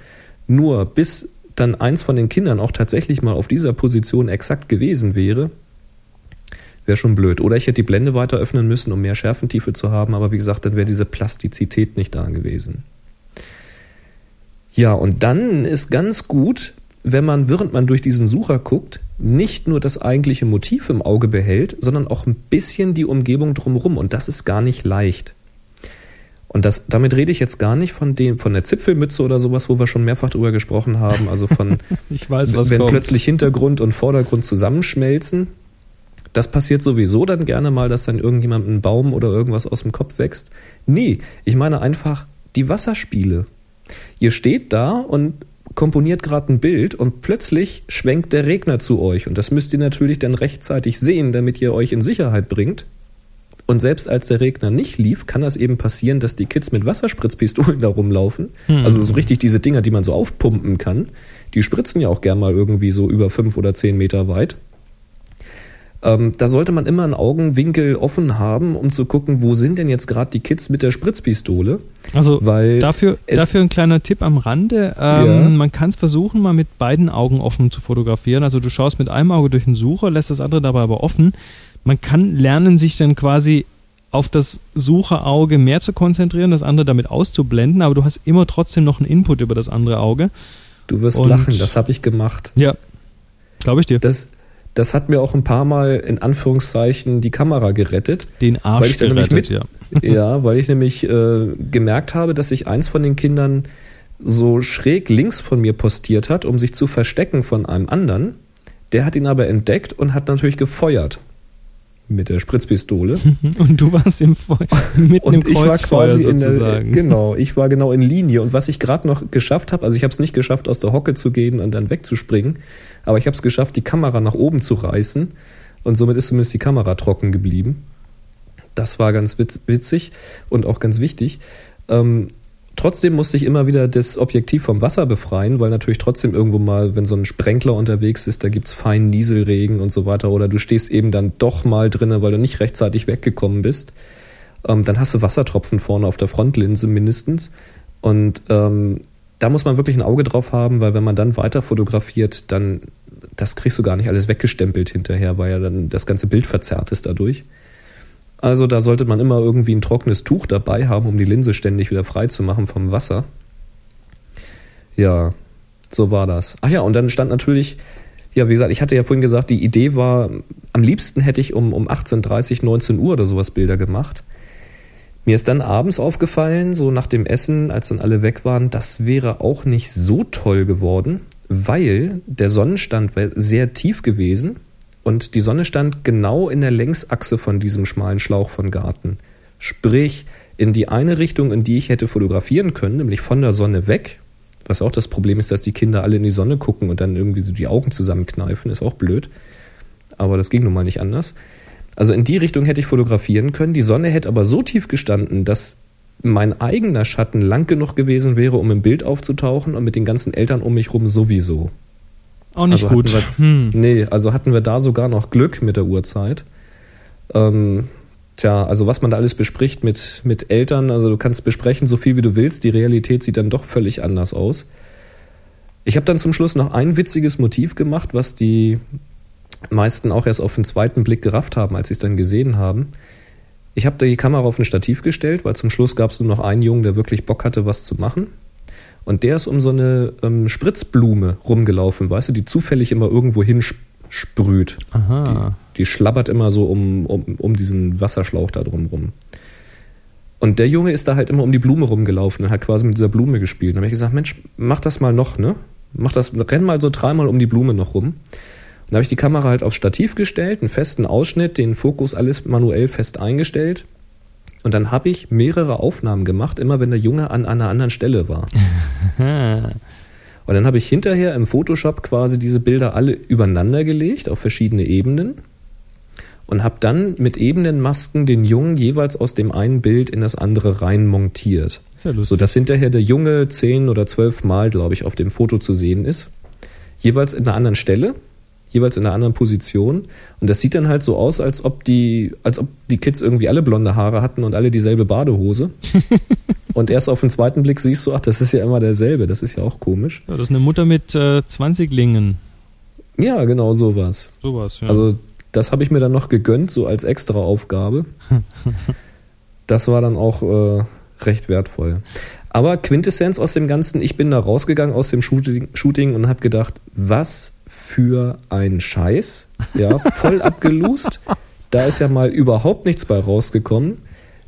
nur bis dann eins von den Kindern auch tatsächlich mal auf dieser Position exakt gewesen wäre, wäre schon blöd. Oder ich hätte die Blende weiter öffnen müssen, um mehr Schärfentiefe zu haben, aber wie gesagt, dann wäre diese Plastizität nicht da gewesen. Ja, und dann ist ganz gut, wenn man, während man durch diesen Sucher guckt, nicht nur das eigentliche Motiv im Auge behält, sondern auch ein bisschen die Umgebung drumherum. Und das ist gar nicht leicht. Und das, damit rede ich jetzt gar nicht von dem, von der Zipfelmütze oder sowas, wo wir schon mehrfach drüber gesprochen haben. Also von, ich weiß, was wenn kommt. plötzlich Hintergrund und Vordergrund zusammenschmelzen. Das passiert sowieso dann gerne mal, dass dann irgendjemand ein Baum oder irgendwas aus dem Kopf wächst. Nee, ich meine einfach die Wasserspiele. Ihr steht da und komponiert gerade ein Bild und plötzlich schwenkt der Regner zu euch. Und das müsst ihr natürlich dann rechtzeitig sehen, damit ihr euch in Sicherheit bringt. Und selbst als der Regner nicht lief, kann das eben passieren, dass die Kids mit Wasserspritzpistolen da rumlaufen. Hm. Also so richtig diese Dinger, die man so aufpumpen kann. Die spritzen ja auch gern mal irgendwie so über fünf oder zehn Meter weit. Ähm, da sollte man immer einen Augenwinkel offen haben, um zu gucken, wo sind denn jetzt gerade die Kids mit der Spritzpistole. Also weil dafür, dafür ein kleiner Tipp am Rande. Ähm, ja. Man kann es versuchen, mal mit beiden Augen offen zu fotografieren. Also du schaust mit einem Auge durch den Sucher, lässt das andere dabei aber offen. Man kann lernen, sich dann quasi auf das Sucherauge mehr zu konzentrieren, das andere damit auszublenden, aber du hast immer trotzdem noch einen Input über das andere Auge. Du wirst Und lachen, das habe ich gemacht. Ja, glaube ich dir. Das, das hat mir auch ein paar Mal in Anführungszeichen die Kamera gerettet. Den Arsch weil ich gerettet, mit, ja. ja, weil ich nämlich äh, gemerkt habe, dass sich eins von den Kindern so schräg links von mir postiert hat, um sich zu verstecken von einem anderen. Der hat ihn aber entdeckt und hat natürlich gefeuert mit der Spritzpistole. Und du warst im Feu mitten und im Kreuzfeuer sozusagen. Der, genau, ich war genau in Linie. Und was ich gerade noch geschafft habe, also ich habe es nicht geschafft, aus der Hocke zu gehen und dann wegzuspringen, aber ich habe es geschafft, die Kamera nach oben zu reißen. Und somit ist zumindest die Kamera trocken geblieben. Das war ganz witzig und auch ganz wichtig. Ähm, Trotzdem musste ich immer wieder das Objektiv vom Wasser befreien, weil natürlich trotzdem irgendwo mal, wenn so ein Sprenkler unterwegs ist, da gibt's feinen Nieselregen und so weiter. Oder du stehst eben dann doch mal drinnen, weil du nicht rechtzeitig weggekommen bist. Ähm, dann hast du Wassertropfen vorne auf der Frontlinse mindestens. Und ähm, da muss man wirklich ein Auge drauf haben, weil wenn man dann weiter fotografiert, dann das kriegst du gar nicht alles weggestempelt hinterher, weil ja dann das ganze Bild verzerrt ist dadurch. Also da sollte man immer irgendwie ein trockenes Tuch dabei haben, um die Linse ständig wieder frei zu machen vom Wasser. Ja, so war das. Ach ja, und dann stand natürlich, ja, wie gesagt, ich hatte ja vorhin gesagt, die Idee war, am liebsten hätte ich um, um 18.30, 19 Uhr oder sowas Bilder gemacht. Mir ist dann abends aufgefallen, so nach dem Essen, als dann alle weg waren, das wäre auch nicht so toll geworden, weil der Sonnenstand sehr tief gewesen und die Sonne stand genau in der Längsachse von diesem schmalen Schlauch von Garten. Sprich, in die eine Richtung, in die ich hätte fotografieren können, nämlich von der Sonne weg. Was auch das Problem ist, dass die Kinder alle in die Sonne gucken und dann irgendwie so die Augen zusammenkneifen, ist auch blöd. Aber das ging nun mal nicht anders. Also in die Richtung hätte ich fotografieren können. Die Sonne hätte aber so tief gestanden, dass mein eigener Schatten lang genug gewesen wäre, um im Bild aufzutauchen und mit den ganzen Eltern um mich rum sowieso. Auch nicht also gut. Wir, hm. Nee, also hatten wir da sogar noch Glück mit der Uhrzeit. Ähm, tja, also was man da alles bespricht mit, mit Eltern, also du kannst besprechen so viel wie du willst, die Realität sieht dann doch völlig anders aus. Ich habe dann zum Schluss noch ein witziges Motiv gemacht, was die meisten auch erst auf den zweiten Blick gerafft haben, als sie es dann gesehen haben. Ich habe da die Kamera auf ein Stativ gestellt, weil zum Schluss gab es nur noch einen Jungen, der wirklich Bock hatte, was zu machen. Und der ist um so eine ähm, Spritzblume rumgelaufen, weißt du, die zufällig immer irgendwo hinsprüht. Aha. Die, die schlabbert immer so um, um, um diesen Wasserschlauch da drum rum. Und der Junge ist da halt immer um die Blume rumgelaufen und hat quasi mit dieser Blume gespielt. dann habe ich gesagt, Mensch, mach das mal noch, ne? Mach das, renn mal so dreimal um die Blume noch rum. Und dann habe ich die Kamera halt aufs Stativ gestellt, einen festen Ausschnitt, den Fokus alles manuell fest eingestellt und dann habe ich mehrere Aufnahmen gemacht, immer wenn der Junge an einer anderen Stelle war. und dann habe ich hinterher im Photoshop quasi diese Bilder alle übereinander gelegt auf verschiedene Ebenen und habe dann mit Ebenenmasken den Jungen jeweils aus dem einen Bild in das andere rein montiert. Sehr lustig. Sodass hinterher der Junge zehn oder zwölf Mal, glaube ich, auf dem Foto zu sehen ist. Jeweils in einer anderen Stelle jeweils in einer anderen Position. Und das sieht dann halt so aus, als ob die, als ob die Kids irgendwie alle blonde Haare hatten und alle dieselbe Badehose. und erst auf den zweiten Blick siehst du, ach, das ist ja immer derselbe. Das ist ja auch komisch. Ja, das ist eine Mutter mit äh, 20 Lingen. Ja, genau sowas. Sowas, ja. Also das habe ich mir dann noch gegönnt, so als extra Aufgabe. das war dann auch äh, recht wertvoll. Aber Quintessenz aus dem Ganzen, ich bin da rausgegangen aus dem Shooting, Shooting und habe gedacht, was für ein Scheiß. Ja, voll abgelust. Da ist ja mal überhaupt nichts bei rausgekommen.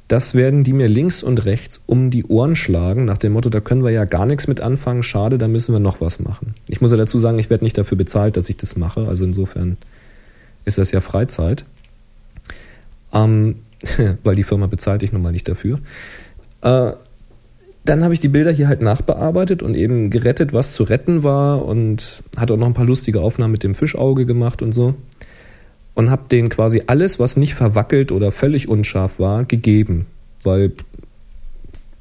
Das werden die mir links und rechts um die Ohren schlagen, nach dem Motto, da können wir ja gar nichts mit anfangen, schade, da müssen wir noch was machen. Ich muss ja dazu sagen, ich werde nicht dafür bezahlt, dass ich das mache, also insofern ist das ja Freizeit. Ähm, weil die Firma bezahlt ich nun mal nicht dafür. Äh, dann habe ich die Bilder hier halt nachbearbeitet und eben gerettet, was zu retten war und hatte auch noch ein paar lustige Aufnahmen mit dem Fischauge gemacht und so. Und habe denen quasi alles, was nicht verwackelt oder völlig unscharf war, gegeben. Weil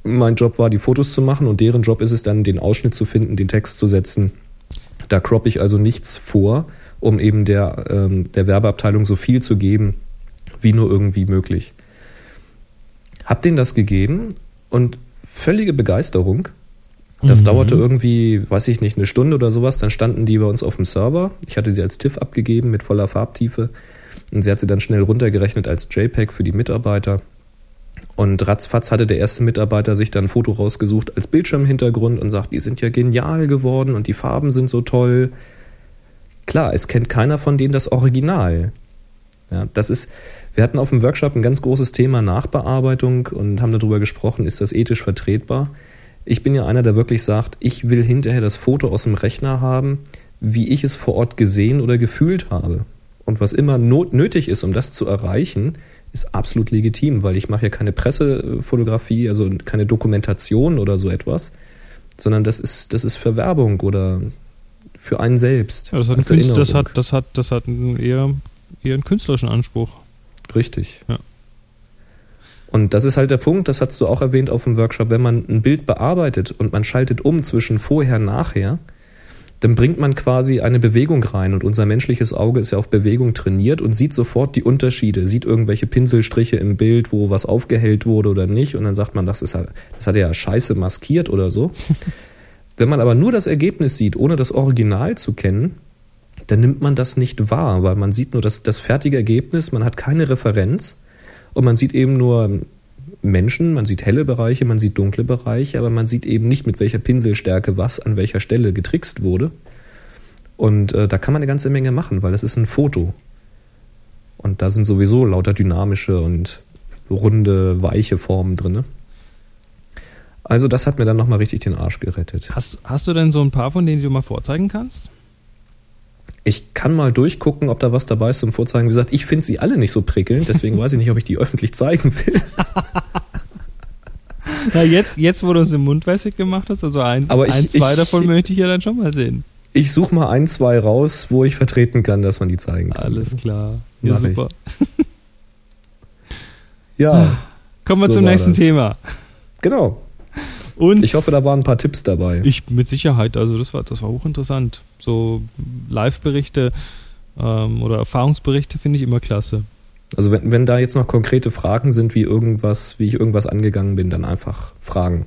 mein Job war, die Fotos zu machen und deren Job ist es dann, den Ausschnitt zu finden, den Text zu setzen. Da croppe ich also nichts vor, um eben der, ähm, der Werbeabteilung so viel zu geben, wie nur irgendwie möglich. Hab denen das gegeben und völlige Begeisterung. Das mhm. dauerte irgendwie, weiß ich nicht, eine Stunde oder sowas. Dann standen die bei uns auf dem Server. Ich hatte sie als TIFF abgegeben mit voller Farbtiefe. Und sie hat sie dann schnell runtergerechnet als JPEG für die Mitarbeiter. Und ratzfatz hatte der erste Mitarbeiter sich dann ein Foto rausgesucht als Bildschirmhintergrund und sagt, die sind ja genial geworden und die Farben sind so toll. Klar, es kennt keiner von denen das Original. Ja, das ist, wir hatten auf dem Workshop ein ganz großes Thema Nachbearbeitung und haben darüber gesprochen, ist das ethisch vertretbar? Ich bin ja einer, der wirklich sagt, ich will hinterher das Foto aus dem Rechner haben, wie ich es vor Ort gesehen oder gefühlt habe. Und was immer not nötig ist, um das zu erreichen, ist absolut legitim, weil ich mache ja keine Pressefotografie, also keine Dokumentation oder so etwas, sondern das ist, das ist für Werbung oder für einen selbst. Ja, das, hat Künstler, das, hat, das, hat, das hat eher, einen künstlerischen Anspruch. Richtig. Ja. Und das ist halt der Punkt, das hast du auch erwähnt auf dem Workshop, wenn man ein Bild bearbeitet und man schaltet um zwischen vorher und nachher, dann bringt man quasi eine Bewegung rein und unser menschliches Auge ist ja auf Bewegung trainiert und sieht sofort die Unterschiede, sieht irgendwelche Pinselstriche im Bild, wo was aufgehellt wurde oder nicht und dann sagt man, das ist das hat er ja scheiße maskiert oder so. Wenn man aber nur das Ergebnis sieht, ohne das Original zu kennen, dann nimmt man das nicht wahr, weil man sieht nur das, das fertige Ergebnis, man hat keine Referenz und man sieht eben nur Menschen, man sieht helle Bereiche, man sieht dunkle Bereiche, aber man sieht eben nicht, mit welcher Pinselstärke was an welcher Stelle getrickst wurde. Und äh, da kann man eine ganze Menge machen, weil es ist ein Foto. Und da sind sowieso lauter dynamische und runde, weiche Formen drin. Also das hat mir dann nochmal richtig den Arsch gerettet. Hast, hast du denn so ein paar von denen, die du mal vorzeigen kannst? Ich kann mal durchgucken, ob da was dabei ist zum Vorzeigen. Wie gesagt, ich finde sie alle nicht so prickelnd, deswegen weiß ich nicht, ob ich die öffentlich zeigen will. Na, jetzt, jetzt, wo du uns im Mund wässrig gemacht hast, also ein, Aber ich, ein zwei ich, davon möchte ich ja dann schon mal sehen. Ich suche mal ein, zwei raus, wo ich vertreten kann, dass man die zeigen kann. Alles klar. Ja, Mach super. Ja. Kommen wir so zum nächsten das. Thema. Genau. Und Ich hoffe, da waren ein paar Tipps dabei. Ich mit Sicherheit, also das war, das war hochinteressant. So Live-Berichte ähm, oder Erfahrungsberichte finde ich immer klasse. Also wenn, wenn da jetzt noch konkrete Fragen sind, wie irgendwas, wie ich irgendwas angegangen bin, dann einfach fragen.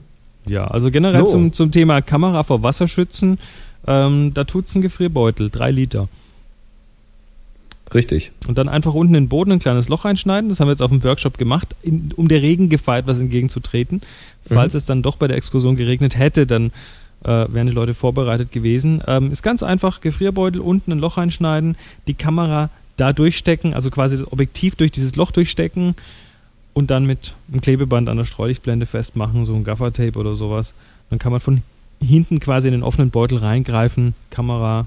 Ja, also generell So. zum, zum Thema Kamera vor Wasserschützen, ähm, da tut's ein Gefrierbeutel, drei Liter. Richtig. Und dann einfach unten in den Boden ein kleines Loch reinschneiden. Das haben wir jetzt auf dem Workshop gemacht, in, um der Regengefahr etwas entgegenzutreten. Falls Mhm. es dann doch bei der Exkursion geregnet hätte, dann äh, wären die Leute vorbereitet gewesen. Ähm, ist ganz einfach, Gefrierbeutel, unten ein Loch reinschneiden, die Kamera da durchstecken, also quasi das Objektiv durch dieses Loch durchstecken und dann mit einem Klebeband an der Streulichtblende festmachen, so ein Gaffertape oder sowas. Dann kann man von hinten quasi in den offenen Beutel reingreifen, Kamera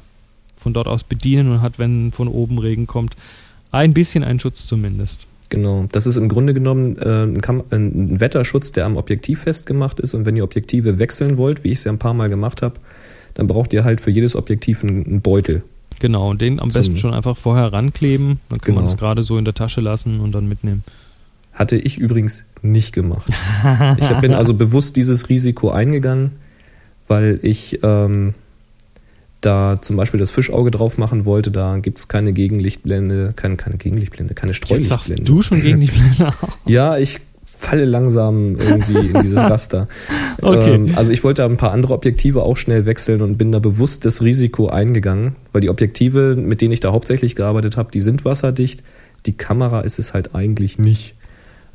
von dort aus bedienen und hat, wenn von oben Regen kommt, ein bisschen einen Schutz zumindest. Genau. Das ist im Grunde genommen äh, ein, ein Wetterschutz, der am Objektiv festgemacht ist. Und wenn ihr Objektive wechseln wollt, wie ich es ja ein paar Mal gemacht habe, dann braucht ihr halt für jedes Objektiv einen, Beutel. Genau, und den am besten schon einfach vorher rankleben. Dann kann man Genau. das gerade so in der Tasche lassen und dann mitnehmen. Hatte ich übrigens nicht gemacht. Ich bin also bewusst dieses Risiko eingegangen, weil ich ähm, da zum Beispiel das Fischauge drauf machen wollte. Da gibt's keine Gegenlichtblende, keine, keine Gegenlichtblende, keine Jetzt Streulichtblende. sagst du schon gegen die Blende. Ja, ich falle langsam irgendwie in dieses Raster. Okay. Ähm, also ich wollte ein paar andere Objektive auch schnell wechseln und bin da bewusst das Risiko eingegangen, weil die Objektive, mit denen ich da hauptsächlich gearbeitet habe, die sind wasserdicht. Die Kamera ist es halt eigentlich nicht.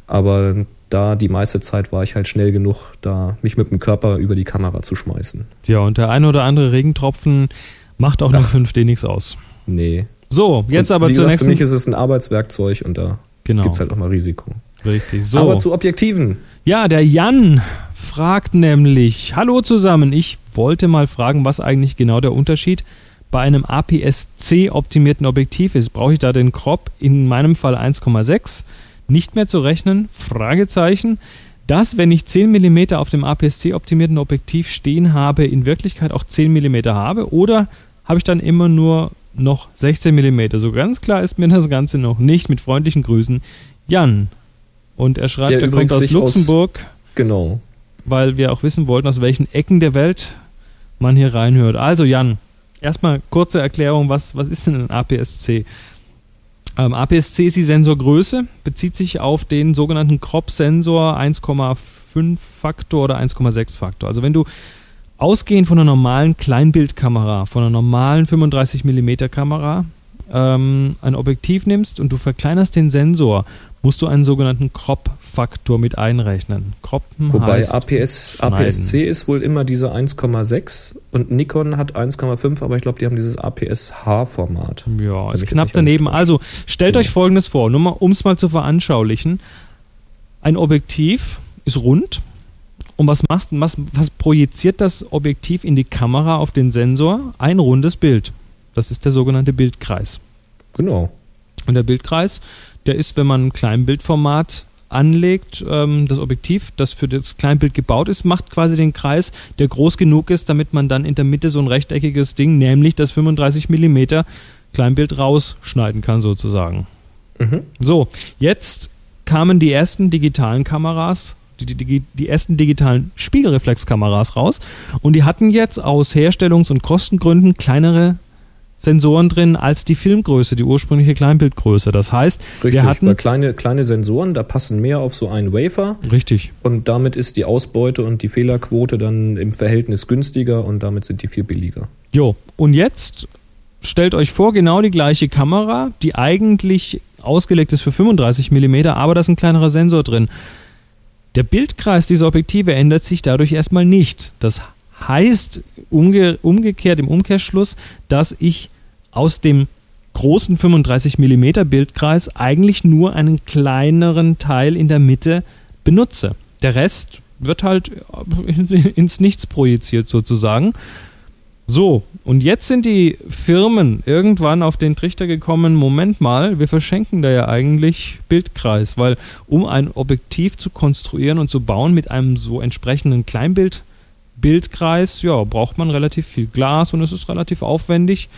Aber da die meiste Zeit war ich halt schnell genug, da mich mit dem Körper über die Kamera zu schmeißen. Ja, und der eine oder andere Regentropfen macht auch nach Ach. 5D nichts aus. Nee. So, jetzt Und aber zur nächsten. Für mich ist es ein Arbeitswerkzeug und da genau, gibt's halt auch mal Risiko. richtig. So. Aber zu Objektiven. Ja, der Jan fragt nämlich, hallo zusammen, ich wollte mal fragen, was eigentlich genau der Unterschied bei einem APS-C optimierten Objektiv ist. Brauche ich da den Crop, in meinem Fall 1,6, nicht mehr zu rechnen? Fragezeichen. Das, wenn ich 10 mm auf dem APS-C optimierten Objektiv stehen habe, in Wirklichkeit auch 10 mm habe oder habe ich dann immer nur noch 16 mm? So ganz klar ist mir das Ganze noch nicht. Mit freundlichen Grüßen, Jan. Und er schreibt, Der er kommt aus sich aus- Luxemburg Genau. weil wir auch wissen wollten, aus welchen Ecken der Welt man hier reinhört. Also Jan, erstmal kurze Erklärung, was, was ist denn ein APS-C? Ähm, APS-C ist die Sensorgröße, bezieht sich auf den sogenannten Crop-Sensor 1,5 Faktor oder 1,6 Faktor. Also wenn du ausgehend von einer normalen Kleinbildkamera, von einer normalen 35 mm Kamera, ähm, ein Objektiv nimmst und du verkleinerst den Sensor, musst du einen sogenannten Crop-Faktor mit einrechnen. Croppen Wobei APS. APS-C ist wohl immer diese 1,6 und Nikon hat 1,5, aber ich glaube, die haben dieses APS-H-Format. Ja, ist knapp daneben. Also stellt Genau. euch folgendes vor, nur mal, um es mal zu veranschaulichen. Ein Objektiv ist rund und was, machst, was, was projiziert das Objektiv in die Kamera auf den Sensor? Ein rundes Bild. Das ist der sogenannte Bildkreis. Genau. Und der Bildkreis, der ist, wenn man ein Kleinbildformat anlegt, ähm, das Objektiv, das für das Kleinbild gebaut ist, macht quasi den Kreis, der groß genug ist, damit man dann in der Mitte so ein rechteckiges Ding, nämlich das 35 mm Kleinbild rausschneiden kann sozusagen. Mhm. So, jetzt kamen die ersten digitalen Kameras, die, die, die, die ersten digitalen Spiegelreflexkameras raus und die hatten jetzt aus Herstellungs- und Kostengründen kleinere Sensoren drin als die Filmgröße, die ursprüngliche Kleinbildgröße. Das heißt, Richtig, wir hatten kleine, kleine Sensoren, da passen mehr auf so einen Wafer richtig, und damit ist die Ausbeute und die Fehlerquote dann im Verhältnis günstiger und damit sind die viel billiger. Jo, und jetzt stellt euch vor, genau die gleiche Kamera, die eigentlich ausgelegt ist für 35 mm, aber da ist ein kleinerer Sensor drin. Der Bildkreis dieser Objektive ändert sich dadurch erstmal nicht. Das heißt umge umgekehrt im Umkehrschluss, dass ich aus dem großen 35 mm Bildkreis eigentlich nur einen kleineren Teil in der Mitte benutze. Der Rest wird halt ins Nichts projiziert sozusagen. So, und jetzt sind die Firmen irgendwann auf den Trichter gekommen, Moment mal, wir verschenken da ja eigentlich Bildkreis, weil um ein Objektiv zu konstruieren und zu bauen mit einem so entsprechenden Kleinbild Bildkreis, ja, braucht man relativ viel Glas und es ist relativ aufwendig.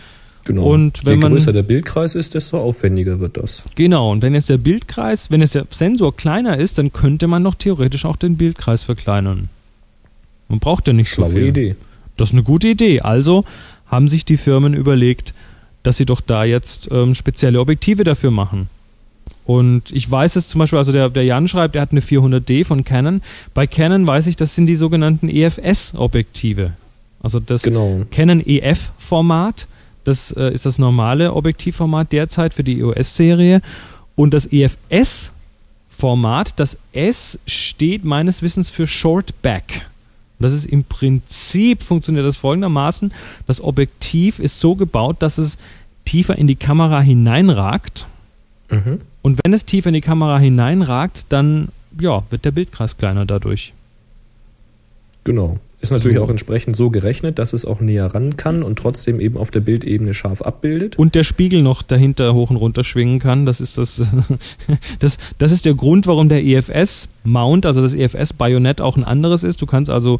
Genau. Und wenn Je man- größer der Bildkreis ist, desto aufwendiger wird das. Genau, und wenn jetzt der Bildkreis, wenn jetzt der Sensor kleiner ist, dann könnte man noch theoretisch auch den Bildkreis verkleinern. Man braucht ja nicht so Schlaue viel. Idee. Das ist eine gute Idee. Also haben sich die Firmen überlegt, dass sie doch da jetzt ähm, spezielle Objektive dafür machen. Und ich weiß es zum Beispiel, also der, der Jan schreibt, er hat eine 400D von Canon. Bei Canon weiß ich, das sind die sogenannten EFS-Objektive. Also das Genau. Canon EF-Format, das äh, ist das normale Objektivformat derzeit für die EOS-Serie. Und das EFS-Format, das S steht meines Wissens für Shortback. Das ist im Prinzip, funktioniert das folgendermaßen, das Objektiv ist so gebaut, dass es tiefer in die Kamera hineinragt. Mhm. Und wenn es tiefer in die Kamera hineinragt, dann ja, wird der Bildkreis kleiner dadurch. Genau. Ist natürlich So. auch entsprechend so gerechnet, dass es auch näher ran kann und trotzdem eben auf der Bildebene scharf abbildet. Und der Spiegel noch dahinter hoch und runter schwingen kann. Das ist das, das, das ist der Grund, warum der EFS-Mount, also das EFS-Bajonett auch ein anderes ist. Du kannst also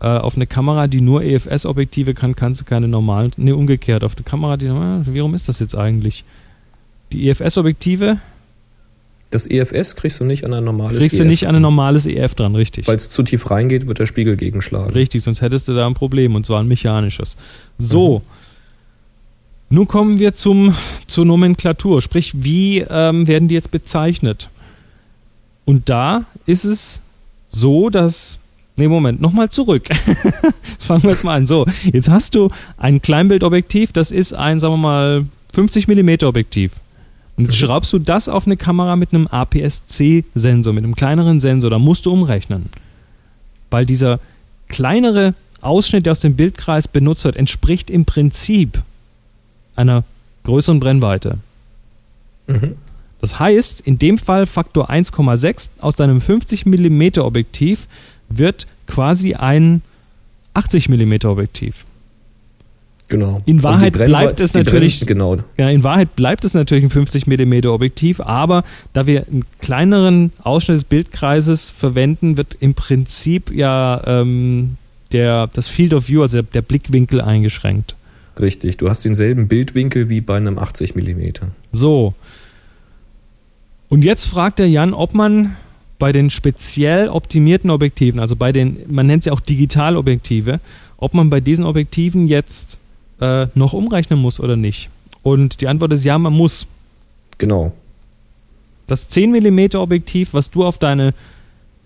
äh, auf eine Kamera, die nur EFS-Objektive kann, kannst du keine normalen, nee, umgekehrt. Auf eine Kamera, die, wie rum ist das jetzt eigentlich? Die EFS-Objektive Das EFS kriegst du nicht an ein normales kriegst du EF nicht an ein normales EF dran, richtig. Weil es zu tief reingeht, wird der Spiegel gegenschlagen. Richtig, sonst hättest du da ein Problem und zwar ein mechanisches. So. Nun kommen wir zum, zur Nomenklatur, sprich, wie ähm, werden die jetzt bezeichnet? Und da ist es so, dass. Nee, Moment, nochmal zurück. Fangen wir jetzt mal an. So, jetzt hast du ein Kleinbildobjektiv, das ist ein, sagen wir mal, 50 mm Objektiv. Und schraubst du das auf eine Kamera mit einem APS-C-Sensor, mit einem kleineren Sensor, da musst du umrechnen. Weil dieser kleinere Ausschnitt, der aus dem Bildkreis benutzt wird, entspricht im Prinzip einer größeren Brennweite. Mhm. Das heißt, in dem Fall Faktor 1,6 aus deinem 50 mm Objektiv wird quasi ein 80 mm Objektiv. Genau. In Also Wahrheit Brennwei- bleibt es die Brenn- natürlich- Genau. Ja, in Wahrheit bleibt es natürlich ein 50 mm Objektiv, aber da wir einen kleineren Ausschnitt des Bildkreises verwenden, wird im Prinzip ja ähm, der, das Field of View, also der, der Blickwinkel eingeschränkt. Richtig. Du hast denselben Bildwinkel wie bei einem 80 mm. So. Und jetzt fragt der Jan, ob man bei den speziell optimierten Objektiven, also bei den, man nennt sie auch Digitalobjektive, ob man bei diesen Objektiven jetzt äh, noch umrechnen muss oder nicht. Und die Antwort ist ja, man muss. Genau. Das 10 mm Objektiv, was du auf deine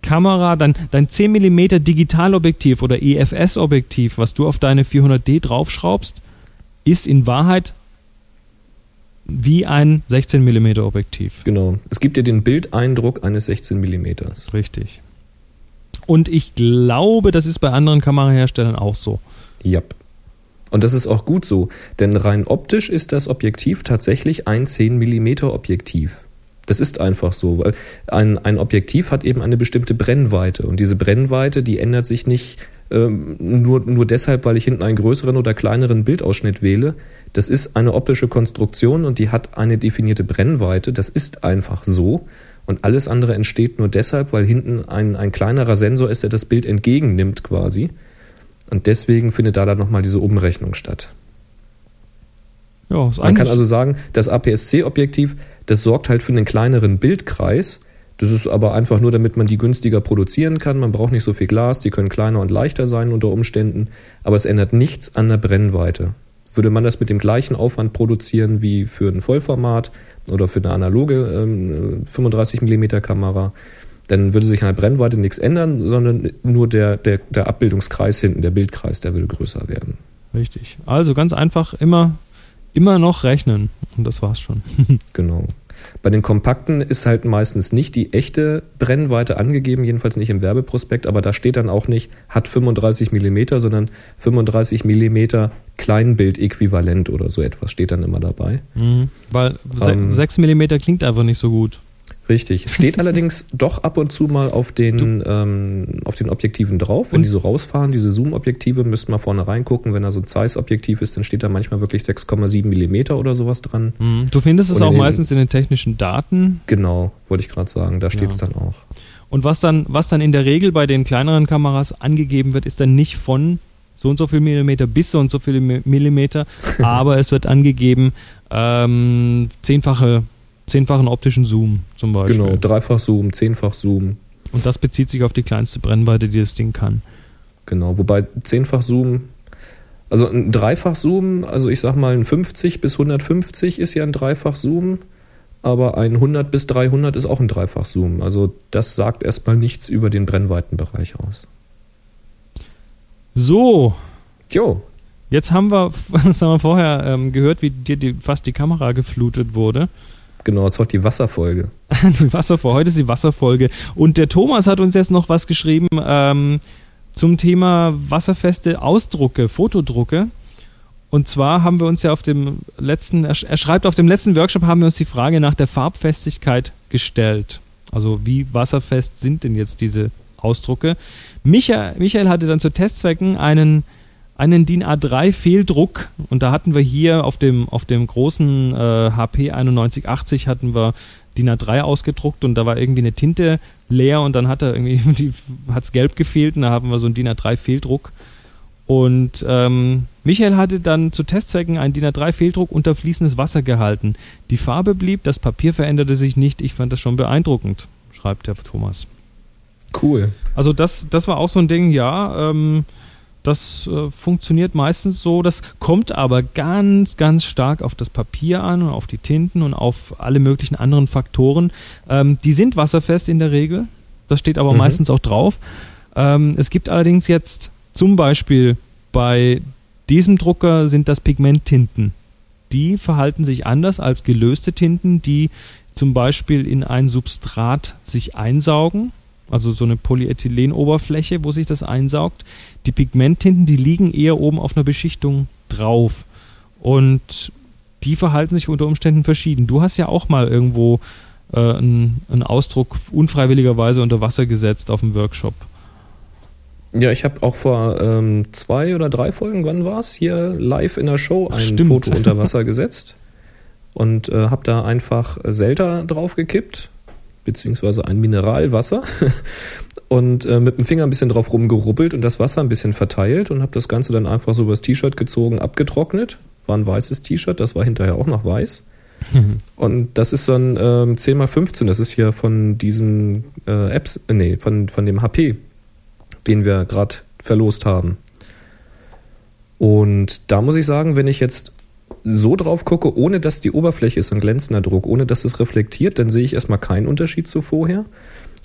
Kamera, dein, dein 10 mm Digitalobjektiv oder EFS Objektiv, was du auf deine 400D draufschraubst, ist in Wahrheit wie ein 16 mm Objektiv. Genau. Es gibt dir den Bildeindruck eines 16 mm. Richtig. Und ich glaube, das ist bei anderen Kameraherstellern auch so. Ja. Und das ist auch gut so, denn rein optisch ist das Objektiv tatsächlich ein 10 mm Objektiv. Das ist einfach so, weil ein, ein Objektiv hat eben eine bestimmte Brennweite und diese Brennweite, die ändert sich nicht ähm, nur, nur deshalb, weil ich hinten einen größeren oder kleineren Bildausschnitt wähle. Das ist eine optische Konstruktion und die hat eine definierte Brennweite. Das ist einfach so. Und alles andere entsteht nur deshalb, weil hinten ein, ein kleinerer Sensor ist, der das Bild entgegennimmt quasi. Und deswegen findet da dann nochmal diese Umrechnung statt. Ja, Man kann also sagen, das APS-C-Objektiv, das sorgt halt für einen kleineren Bildkreis. Das ist aber einfach nur, damit man die günstiger produzieren kann. Man braucht nicht so viel Glas, die können kleiner und leichter sein unter Umständen. Aber es ändert nichts an der Brennweite. Würde man das mit dem gleichen Aufwand produzieren wie für ein Vollformat oder für eine analoge ähm, 35 mm Kamera, dann würde sich an der Brennweite nichts ändern, sondern nur der, der, der Abbildungskreis hinten, der Bildkreis, der würde größer werden. Richtig. Also ganz einfach immer, immer noch rechnen. Und das war's schon. Genau. Bei den kompakten ist halt meistens nicht die echte Brennweite angegeben, jedenfalls nicht im Werbeprospekt, aber da steht dann auch nicht, hat 35 mm, sondern 35 mm Kleinbildäquivalent oder so etwas steht dann immer dabei. Mhm. Weil Ähm. 6 mm klingt einfach nicht so gut. Richtig. Steht allerdings doch ab und zu mal auf den, ähm, auf den Objektiven drauf. Wenn Und- die so rausfahren, diese Zoom-Objektive, müsst mal vorne reingucken. Wenn da so ein Zeiss-Objektiv ist, dann steht da manchmal wirklich 6,7 mm oder sowas dran. Mhm. Du findest es Und in auch den- meistens in den technischen Daten. Genau, wollte ich gerade sagen. Da steht's Ja. dann auch. Und was dann, was dann in der Regel bei den kleineren Kameras angegeben wird, ist dann nicht von so und so viel Millimeter bis so und so viele Mi- Millimeter, aber es wird angegeben ähm, zehnfache, zehnfachen optischen Zoom zum Beispiel. Genau, dreifach Zoom, zehnfach Zoom. Und das bezieht sich auf die kleinste Brennweite, die das Ding kann. Genau, wobei zehnfach Zoom, also ein Dreifach Zoom, also ich sag mal ein 50 bis 150 ist ja ein Dreifach Zoom. aber ein 100 bis 300 ist auch ein Dreifachzoom. Also das sagt erstmal nichts über den Brennweitenbereich aus. So, Jo, jetzt haben wir, das haben wir vorher ähm, gehört, wie dir die, fast die Kamera geflutet wurde. Genau, es ist heute die Wasserfolge. Die Wasserfolge, heute ist die Wasserfolge. Und der Thomas hat uns jetzt noch was geschrieben ähm, zum Thema wasserfeste Ausdrucke, Fotodrucke. Und zwar haben wir uns ja auf dem letzten, er, er schreibt, auf dem letzten Workshop haben wir uns die Frage nach der Farbfestigkeit gestellt. Also wie wasserfest sind denn jetzt diese Ausdrucke? Michael, Michael hatte dann zu Testzwecken einen, einen DIN A3 Fehldruck und da hatten wir hier auf dem, auf dem großen äh, HP 9180 hatten wir DIN A3 ausgedruckt und da war irgendwie eine Tinte leer und dann hat er irgendwie, die, hat's gelb gefehlt und da haben wir so einen DIN A3 Fehldruck. Und ähm, Michael hatte dann zu Testzwecken einen DIN A3 Fehldruck unter fließendes Wasser gehalten. Die Farbe blieb, das Papier veränderte sich nicht. Ich fand das schon beeindruckend, schreibt der Thomas. Cool. Also das, das war auch so ein Ding, ja, ähm, das äh, funktioniert meistens so. Das kommt aber ganz, ganz stark auf das Papier an und auf die Tinten und auf alle möglichen anderen Faktoren. Ähm, die sind wasserfest in der Regel. Das steht aber Mhm. meistens auch drauf. Ähm, es gibt allerdings jetzt zum Beispiel bei diesem Drucker sind das Pigmenttinten. Die verhalten sich anders als gelöste Tinten, die zum Beispiel in ein Substrat sich einsaugen also so eine Polyethylenoberfläche, wo sich das einsaugt. Die Pigmenttinten, die liegen eher oben auf einer Beschichtung drauf. Und die verhalten sich unter Umständen verschieden. Du hast ja auch mal irgendwo äh, einen, einen Ausdruck unfreiwilligerweise unter Wasser gesetzt auf dem Workshop. Ja, ich habe auch vor ähm, zwei oder drei Folgen, wann war's, hier live in der Show ein Stimmt. Foto unter Wasser gesetzt und äh, habe da einfach Selter draufgekippt, beziehungsweise ein Mineralwasser und äh, mit dem Finger ein bisschen drauf rumgerubbelt und das Wasser ein bisschen verteilt und habe das Ganze dann einfach so übers T-Shirt gezogen, abgetrocknet. War ein weißes T-Shirt, das war hinterher auch noch weiß. Und das ist ein ähm, 10x15, das ist hier von diesem äh, Apps, äh, nee, von, von dem HP, den wir gerade verlost haben. Und da muss ich sagen, wenn ich jetzt so drauf gucke, ohne dass die Oberfläche ist ein glänzender Druck, ohne dass es reflektiert, dann sehe ich erstmal keinen Unterschied zu vorher.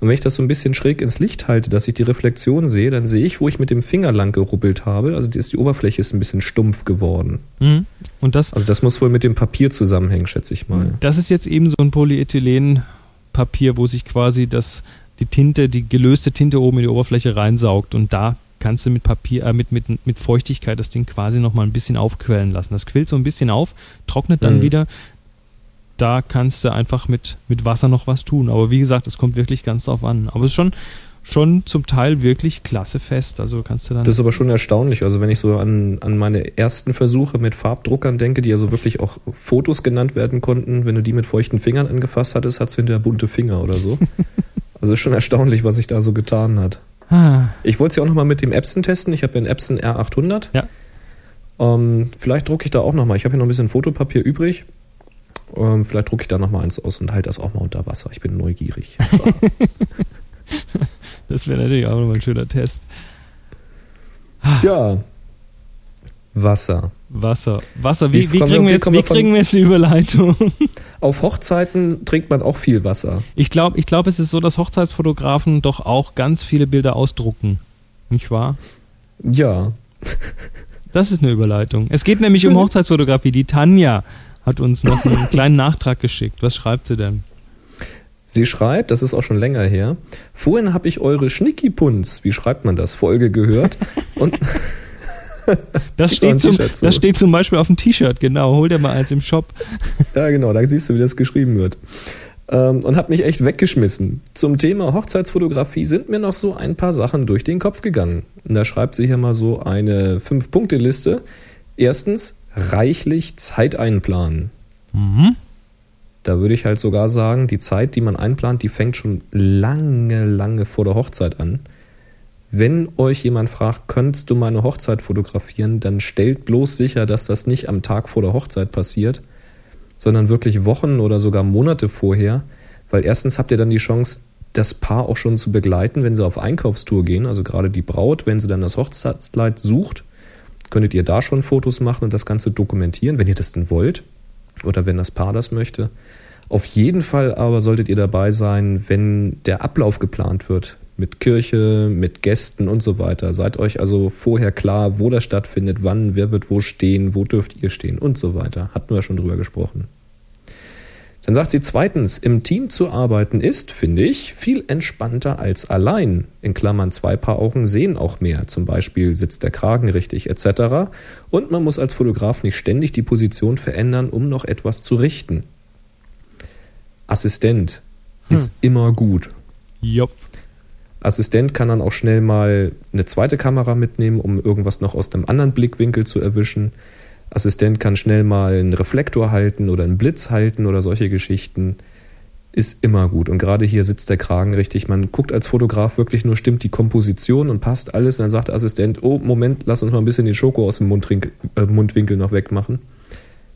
Und wenn ich das so ein bisschen schräg ins Licht halte, dass ich die Reflexion sehe, dann sehe ich, wo ich mit dem Finger lang gerubbelt habe. Also die, ist, die Oberfläche ist ein bisschen stumpf geworden. Mhm. Und das, Also das muss wohl mit dem Papier zusammenhängen, schätze ich mal. das ist jetzt eben so ein Polyethylenpapier, wo sich quasi das, die Tinte, die gelöste Tinte oben in die Oberfläche reinsaugt. Und da kannst du mit Papier, äh, mit, mit, mit Feuchtigkeit das Ding quasi nochmal ein bisschen aufquellen lassen. Das quillt so ein bisschen auf, trocknet dann Mhm. wieder. Da kannst du einfach mit, mit Wasser noch was tun. Aber wie gesagt, es kommt wirklich ganz drauf an. Aber es ist schon, schon zum Teil wirklich klasse fest. Also kannst du dann. Das ist aber schon erstaunlich. Also wenn ich so an, an meine ersten Versuche mit Farbdruckern denke, die ja so wirklich auch Fotos genannt werden konnten, wenn du die mit feuchten Fingern angefasst hattest, hast du hinterher bunte Finger oder so. also ist schon erstaunlich, was sich da so getan hat. Ah, Ich wollte es ja auch nochmal mit dem Epson testen. Ich habe ja einen Epson R800. Ja. Ähm, vielleicht drucke ich da auch nochmal. Ich habe hier noch ein bisschen Fotopapier übrig. Ähm, vielleicht drucke ich da nochmal eins aus und halte das auch mal unter Wasser. Ich bin neugierig. das wäre natürlich auch nochmal ein schöner Test. ja. Wasser. Wasser. Wasser. Wie, Wie wie, kriegen, wir- jetzt, wie kriegen wir jetzt die Überleitung? Auf Hochzeiten trinkt man auch viel Wasser. Ich glaube, ich glaub, es ist so, dass Hochzeitsfotografen doch auch ganz viele Bilder ausdrucken. Nicht wahr? Ja. Das ist eine Überleitung. Es geht nämlich um Hochzeitsfotografie. Die Tanja hat uns noch einen kleinen Nachtrag geschickt. Was schreibt sie denn? Sie schreibt, das ist auch schon länger her, vorhin habe ich eure Schnickipunz, wie schreibt man das, Folge gehört und Das steht, zum, das steht zum Beispiel auf dem T-Shirt, genau. Hol dir mal eins im Shop. ja genau, da siehst du, wie das geschrieben wird. Ähm, und habe mich echt weggeschmissen. Zum Thema Hochzeitsfotografie sind mir noch so ein paar Sachen durch den Kopf gegangen. Und da schreibt sie hier mal so eine Fünf-Punkte-Liste. Erstens, reichlich Zeit einplanen. Mhm. Da würde ich halt sogar sagen, die Zeit, die man einplant, die fängt schon lange, lange vor der Hochzeit an. Wenn euch jemand fragt, könntest du meine Hochzeit fotografieren, dann stellt bloß sicher, dass das nicht am Tag vor der Hochzeit passiert, sondern wirklich Wochen oder sogar Monate vorher, weil erstens habt ihr dann die Chance, das Paar auch schon zu begleiten, wenn sie auf Einkaufstour gehen, also gerade die Braut, wenn sie dann das Hochzeitskleid sucht, könntet ihr da schon Fotos machen und das Ganze dokumentieren, wenn ihr das denn wollt oder wenn das Paar das möchte. Auf jeden Fall aber solltet ihr dabei sein, wenn der Ablauf geplant wird. Mit Kirche, mit Gästen und so weiter. Seid euch also vorher klar, wo das stattfindet, wann, wer wird wo stehen, wo dürft ihr stehen und so weiter. Hatten wir schon drüber gesprochen. Dann sagt sie zweitens, im Team zu arbeiten ist, finde ich, viel entspannter als allein. In Klammern zwei Paar Augen sehen auch mehr. Zum Beispiel sitzt der Kragen richtig etc. Und man muss als Fotograf nicht ständig die Position verändern, um noch etwas zu richten. Assistent hm. ist immer gut. Jopp. Assistent kann dann auch schnell mal eine zweite Kamera mitnehmen, um irgendwas noch aus einem anderen Blickwinkel zu erwischen. Assistent kann schnell mal einen Reflektor halten oder einen Blitz halten oder solche Geschichten. Ist immer gut. Und gerade hier sitzt der Kragen richtig. Man guckt als Fotograf wirklich nur, stimmt die Komposition und passt alles. Und dann sagt der Assistent, oh, Moment, lass uns mal ein bisschen den Schoko aus dem Mundwinkel, äh, Mundwinkel noch wegmachen.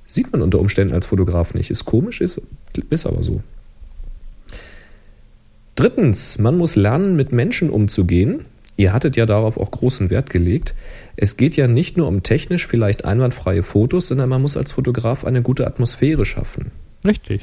Sieht man unter Umständen als Fotograf nicht. Ist komisch, ist, ist aber so. Drittens, man muss lernen, mit Menschen umzugehen. Ihr hattet ja darauf auch großen Wert gelegt. Es geht ja nicht nur um technisch vielleicht einwandfreie Fotos, sondern man muss als Fotograf eine gute Atmosphäre schaffen. Richtig.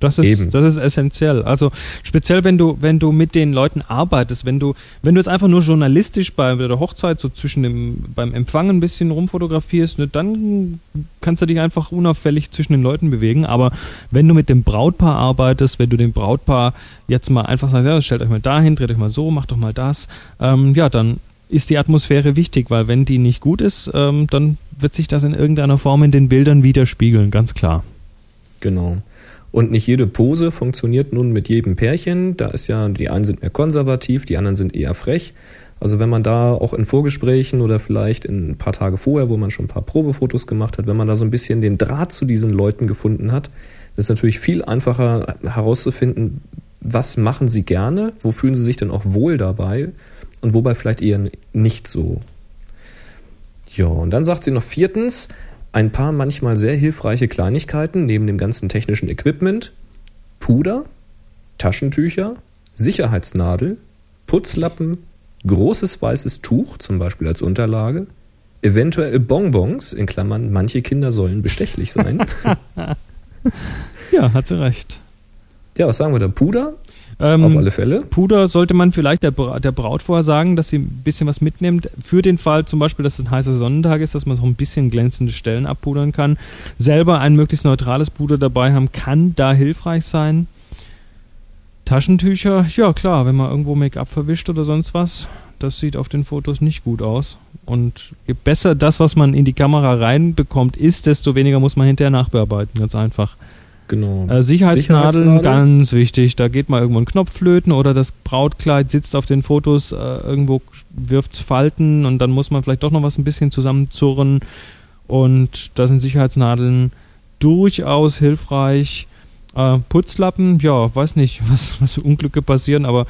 Das ist, Eben. das ist essentiell. Also speziell wenn du, wenn du mit den Leuten arbeitest, wenn du, wenn du jetzt einfach nur journalistisch bei der Hochzeit so zwischen dem, beim Empfang ein bisschen rumfotografierst, ne, dann kannst du dich einfach unauffällig zwischen den Leuten bewegen. Aber wenn du mit dem Brautpaar arbeitest, wenn du dem Brautpaar jetzt mal einfach sagst, ja, stellt euch mal dahin, dreht euch mal so, macht doch mal das, ähm, ja, dann ist die Atmosphäre wichtig, weil wenn die nicht gut ist, ähm, dann wird sich das in irgendeiner Form in den Bildern widerspiegeln, ganz klar. Genau. Und nicht jede Pose funktioniert nun mit jedem Pärchen. Da ist ja, die einen sind mehr konservativ, die anderen sind eher frech. Also wenn man da auch in Vorgesprächen oder vielleicht in ein paar Tage vorher, wo man schon ein paar Probefotos gemacht hat, wenn man da so ein bisschen den Draht zu diesen Leuten gefunden hat, ist natürlich viel einfacher herauszufinden, was machen sie gerne, wo fühlen sie sich denn auch wohl dabei und wobei vielleicht eher nicht so. Ja, und dann sagt sie noch viertens, ein paar manchmal sehr hilfreiche Kleinigkeiten neben dem ganzen technischen Equipment, Puder, Taschentücher, Sicherheitsnadel, Putzlappen, großes weißes Tuch, zum Beispiel als Unterlage, eventuell Bonbons, in Klammern, manche Kinder sollen bestechlich sein. ja, hat sie recht. Ja, was sagen wir da? Puder, ähm, Auf alle Fälle. Puder sollte man vielleicht der, der Braut vorher sagen, dass sie ein bisschen was mitnimmt. Für den Fall zum Beispiel, dass es ein heißer Sonnentag ist, dass man so ein bisschen glänzende Stellen abpudern kann. Selber ein möglichst neutrales Puder dabei haben, kann da hilfreich sein. Taschentücher, ja klar, wenn man irgendwo Make-up verwischt oder sonst was, das sieht auf den Fotos nicht gut aus. Und je besser das, was man in die Kamera reinbekommt, ist, desto weniger muss man hinterher nachbearbeiten, ganz einfach. Genau. Äh, Sicherheitsnadeln, Sicherheitsnadel. ganz wichtig. Da geht mal irgendwo ein Knopf flöten oder das Brautkleid sitzt auf den Fotos, äh, irgendwo wirft Falten und dann muss man vielleicht doch noch was ein bisschen zusammenzurren. Und da sind Sicherheitsnadeln durchaus hilfreich. Äh, Putzlappen, ja, weiß nicht, was, was Unglücke passieren, aber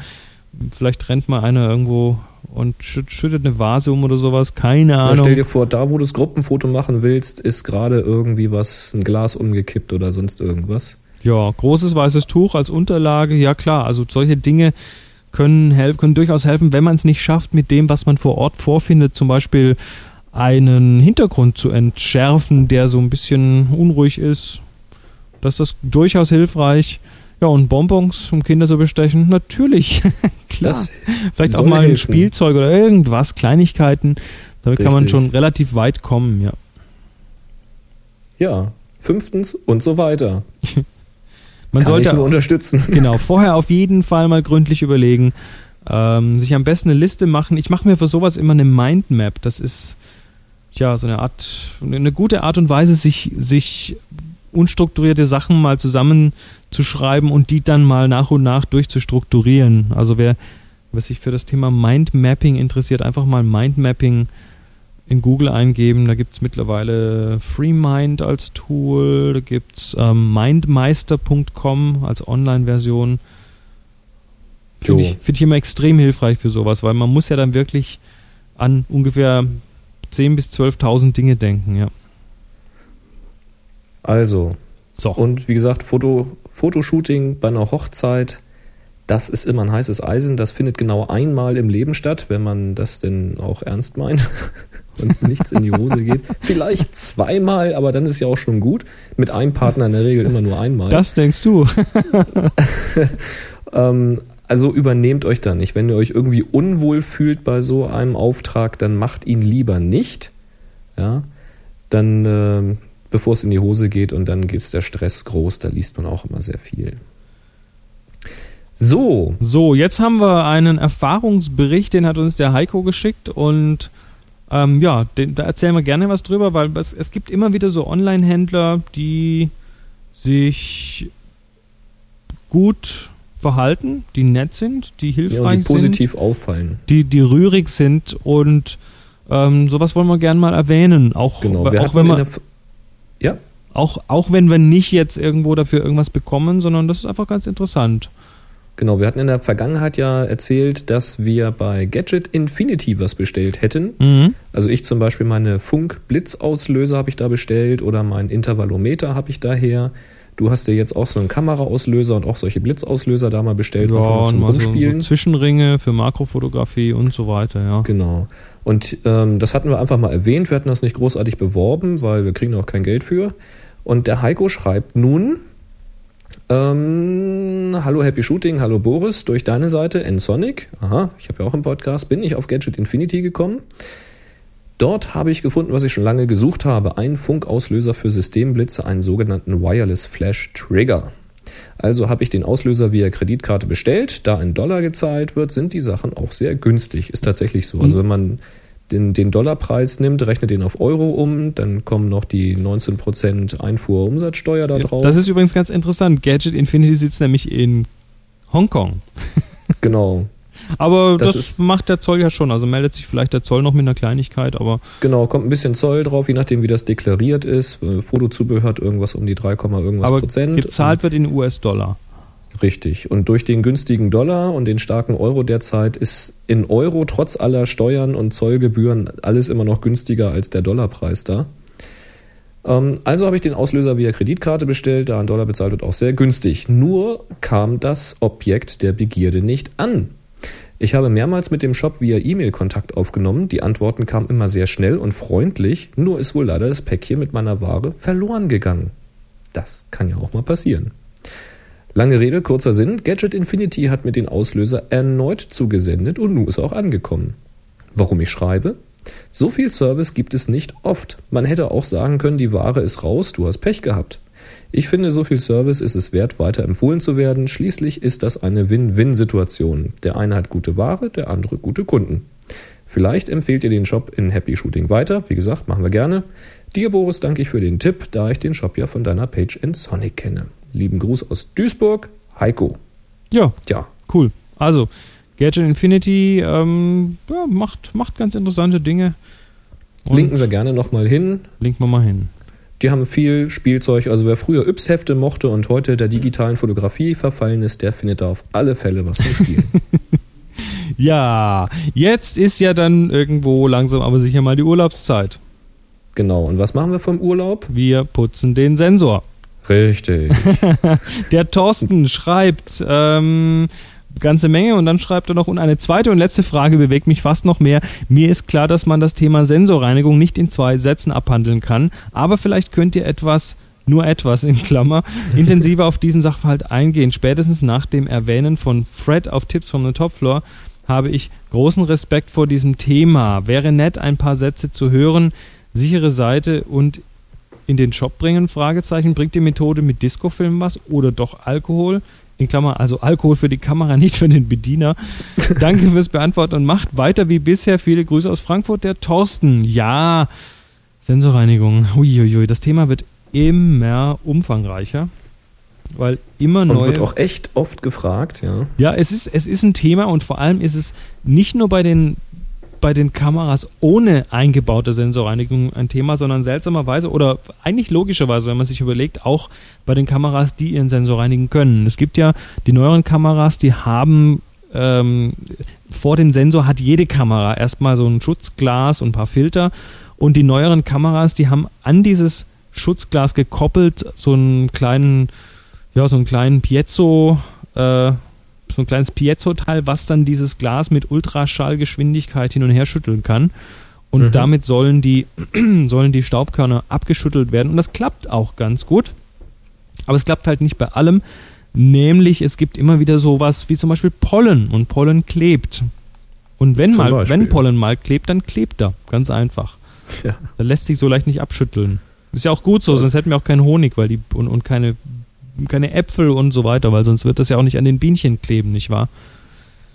vielleicht rennt mal einer irgendwo und schüttet eine Vase um oder sowas, keine Ahnung. Ja, stell dir vor, da wo du das Gruppenfoto machen willst, ist gerade irgendwie was, ein Glas umgekippt oder sonst irgendwas. Ja, großes weißes Tuch als Unterlage, ja klar, also solche Dinge können, helfen, können durchaus helfen, wenn man es nicht schafft, mit dem, was man vor Ort vorfindet, zum Beispiel einen Hintergrund zu entschärfen, der so ein bisschen unruhig ist. Das ist durchaus hilfreich. Ja, und Bonbons, um Kinder zu bestechen, natürlich. Klar. Das Vielleicht auch mal ein Spielzeug oder irgendwas, Kleinigkeiten. Damit Richtig. kann man schon relativ weit kommen, ja. Ja, fünftens und so weiter. man kann sollte nur unterstützen. Genau, vorher auf jeden Fall mal gründlich überlegen, ähm, sich am besten eine Liste machen. Ich mache mir für sowas immer eine Mindmap. Das ist ja so eine Art, eine gute Art und Weise, sich, sich unstrukturierte Sachen mal zusammenzuschreiben und die dann mal nach und nach durchzustrukturieren. Also wer, wer sich für das Thema Mindmapping interessiert, einfach mal Mindmapping in Google eingeben. Da gibt es mittlerweile FreeMind als Tool, da gibt es ähm, mindmeister.com als Online-Version. Finde ich, find ich immer extrem hilfreich für sowas, weil man muss ja dann wirklich an ungefähr 10.000 bis 12.000 Dinge denken, ja. Also. So. Und wie gesagt, Foto, Fotoshooting bei einer Hochzeit, Das ist immer ein heißes Eisen. Das findet genau einmal im Leben statt, wenn man das denn auch ernst meint und nichts in die Hose geht. Vielleicht zweimal, aber dann ist ja auch schon gut. Mit einem Partner in der Regel immer nur einmal. Das denkst du. ähm, also übernehmt euch da nicht. Wenn ihr euch irgendwie unwohl fühlt bei so einem Auftrag, dann macht ihn lieber nicht. Ja, dann äh, bevor es in die Hose geht und dann ist der Stress groß, da liest man auch immer sehr viel. So. So, jetzt haben wir einen Erfahrungsbericht, den hat uns der Heiko geschickt und ähm, ja, den, da erzählen wir gerne was drüber, weil es, es gibt immer wieder so Online-Händler, die sich gut verhalten, die nett sind, die hilfreich ja, die positiv sind, auffallen. Die, die rührig sind und ähm, sowas wollen wir gerne mal erwähnen. Auch, genau, auch wenn man. Ja. Auch, auch wenn wir nicht jetzt irgendwo dafür irgendwas bekommen, sondern das ist einfach ganz interessant. Genau, wir hatten in der Vergangenheit ja erzählt, dass wir bei Gadget Infinity was bestellt hätten. Mhm. Also ich zum Beispiel meine Funk-Blitzauslöser habe ich da bestellt oder mein Intervallometer habe ich daher. Du hast dir jetzt auch so einen Kameraauslöser und auch solche Blitzauslöser da mal bestellt, ja, zum Rumspielen. So, so Zwischenringe für Makrofotografie und so weiter, ja. Genau. Und ähm, das hatten wir einfach mal erwähnt. Wir hatten das nicht großartig beworben, weil wir kriegen auch kein Geld für. Und der Heiko schreibt nun, ähm, hallo Happy Shooting, hallo Boris, durch deine Seite nsonic, aha, ich habe ja auch einen Podcast, bin ich auf Gadget Infinity gekommen. Dort habe ich gefunden, was ich schon lange gesucht habe, einen Funkauslöser für Systemblitze, einen sogenannten Wireless Flash Trigger. Also habe ich den Auslöser via Kreditkarte bestellt. Da ein Dollar gezahlt wird, sind die Sachen auch sehr günstig. Ist tatsächlich so. Also wenn man den, den Dollarpreis nimmt, rechnet den auf Euro um, dann kommen noch die 19% Einfuhrumsatzsteuer da drauf. Das ist übrigens ganz interessant. Gadget Infinity sitzt nämlich in Hongkong. genau. Aber das, das macht der Zoll ja schon. Also meldet sich vielleicht der Zoll noch mit einer Kleinigkeit, aber. Genau, kommt ein bisschen Zoll drauf, je nachdem, wie das deklariert ist. Fotozubehör hat irgendwas um die 3, irgendwas aber Prozent. Gezahlt wird in US-Dollar. Richtig. Und durch den günstigen Dollar und den starken Euro derzeit ist in Euro trotz aller Steuern und Zollgebühren alles immer noch günstiger als der Dollarpreis da. Ähm, also habe ich den Auslöser via Kreditkarte bestellt, da ein Dollar bezahlt wird, auch sehr günstig. Nur kam das Objekt der Begierde nicht an. Ich habe mehrmals mit dem Shop via E-Mail Kontakt aufgenommen. Die Antworten kamen immer sehr schnell und freundlich, nur ist wohl leider das Päckchen mit meiner Ware verloren gegangen. Das kann ja auch mal passieren. Lange Rede, kurzer Sinn. Gadget Infinity hat mir den Auslöser erneut zugesendet und nun ist er auch angekommen. Warum ich schreibe? So viel Service gibt es nicht oft. Man hätte auch sagen können, die Ware ist raus, du hast Pech gehabt. Ich finde, so viel Service ist es wert, weiter empfohlen zu werden. Schließlich ist das eine Win-Win-Situation. Der eine hat gute Ware, der andere gute Kunden. Vielleicht empfehlt ihr den Shop in Happy Shooting weiter. Wie gesagt, machen wir gerne. Dir, Boris, danke ich für den Tipp, da ich den Shop ja von deiner Page in Sonic kenne. Lieben Gruß aus Duisburg, Heiko. Ja, Tja. cool. Also, Gadget Infinity ähm, ja, macht, macht ganz interessante Dinge. Und Linken wir gerne nochmal hin. Linken wir mal hin. Die haben viel Spielzeug. Also wer früher Yps-Hefte mochte und heute der digitalen Fotografie verfallen ist, der findet da auf alle Fälle was zu spielen. ja, jetzt ist ja dann irgendwo langsam aber sicher mal die Urlaubszeit. Genau. Und was machen wir vom Urlaub? Wir putzen den Sensor. Richtig. der Thorsten schreibt ähm, ganze Menge und dann schreibt er noch und eine zweite und letzte Frage bewegt mich fast noch mehr. Mir ist klar, dass man das Thema Sensorreinigung nicht in zwei Sätzen abhandeln kann, aber vielleicht könnt ihr etwas nur etwas in Klammer, intensiver auf diesen Sachverhalt eingehen. Spätestens nach dem Erwähnen von Fred auf Tipps from the Top Floor habe ich großen Respekt vor diesem Thema. Wäre nett, ein paar Sätze zu hören. Sichere Seite und in den Shop bringen? Fragezeichen. Bringt die Methode mit Discofilm was oder doch Alkohol? In Klammer, also Alkohol für die Kamera, nicht für den Bediener. Danke fürs Beantworten und macht weiter wie bisher. Viele Grüße aus Frankfurt, der Thorsten. Ja, Sensorreinigung. Uiuiui, das Thema wird immer umfangreicher, weil immer neue. Und wird auch echt oft gefragt, ja. Ja, es ist, es ist ein Thema und vor allem ist es nicht nur bei den bei den Kameras ohne eingebaute Sensorreinigung ein Thema, sondern seltsamerweise oder eigentlich logischerweise, wenn man sich überlegt, auch bei den Kameras, die ihren Sensor reinigen können. Es gibt ja die neueren Kameras, die haben ähm, vor dem Sensor hat jede Kamera erstmal so ein Schutzglas und ein paar Filter und die neueren Kameras, die haben an dieses Schutzglas gekoppelt so einen kleinen, ja, so einen kleinen Piezo äh, so ein kleines Piezo-Teil, was dann dieses Glas mit Ultraschallgeschwindigkeit hin und her schütteln kann. Und Mhm. damit sollen die, sollen die Staubkörner abgeschüttelt werden. Und das klappt auch ganz gut. Aber es klappt halt nicht bei allem. Nämlich, es gibt immer wieder sowas wie zum Beispiel Pollen. Und Pollen klebt. Und wenn, Zum mal, Beispiel. wenn Pollen mal klebt, dann klebt er. Ganz einfach. Ja. Da lässt sich so leicht nicht abschütteln. Ist ja auch gut so, sonst hätten wir auch keinen Honig weil die, und, und keine, keine Äpfel und so weiter, weil sonst wird das ja auch nicht an den Bienchen kleben, nicht wahr?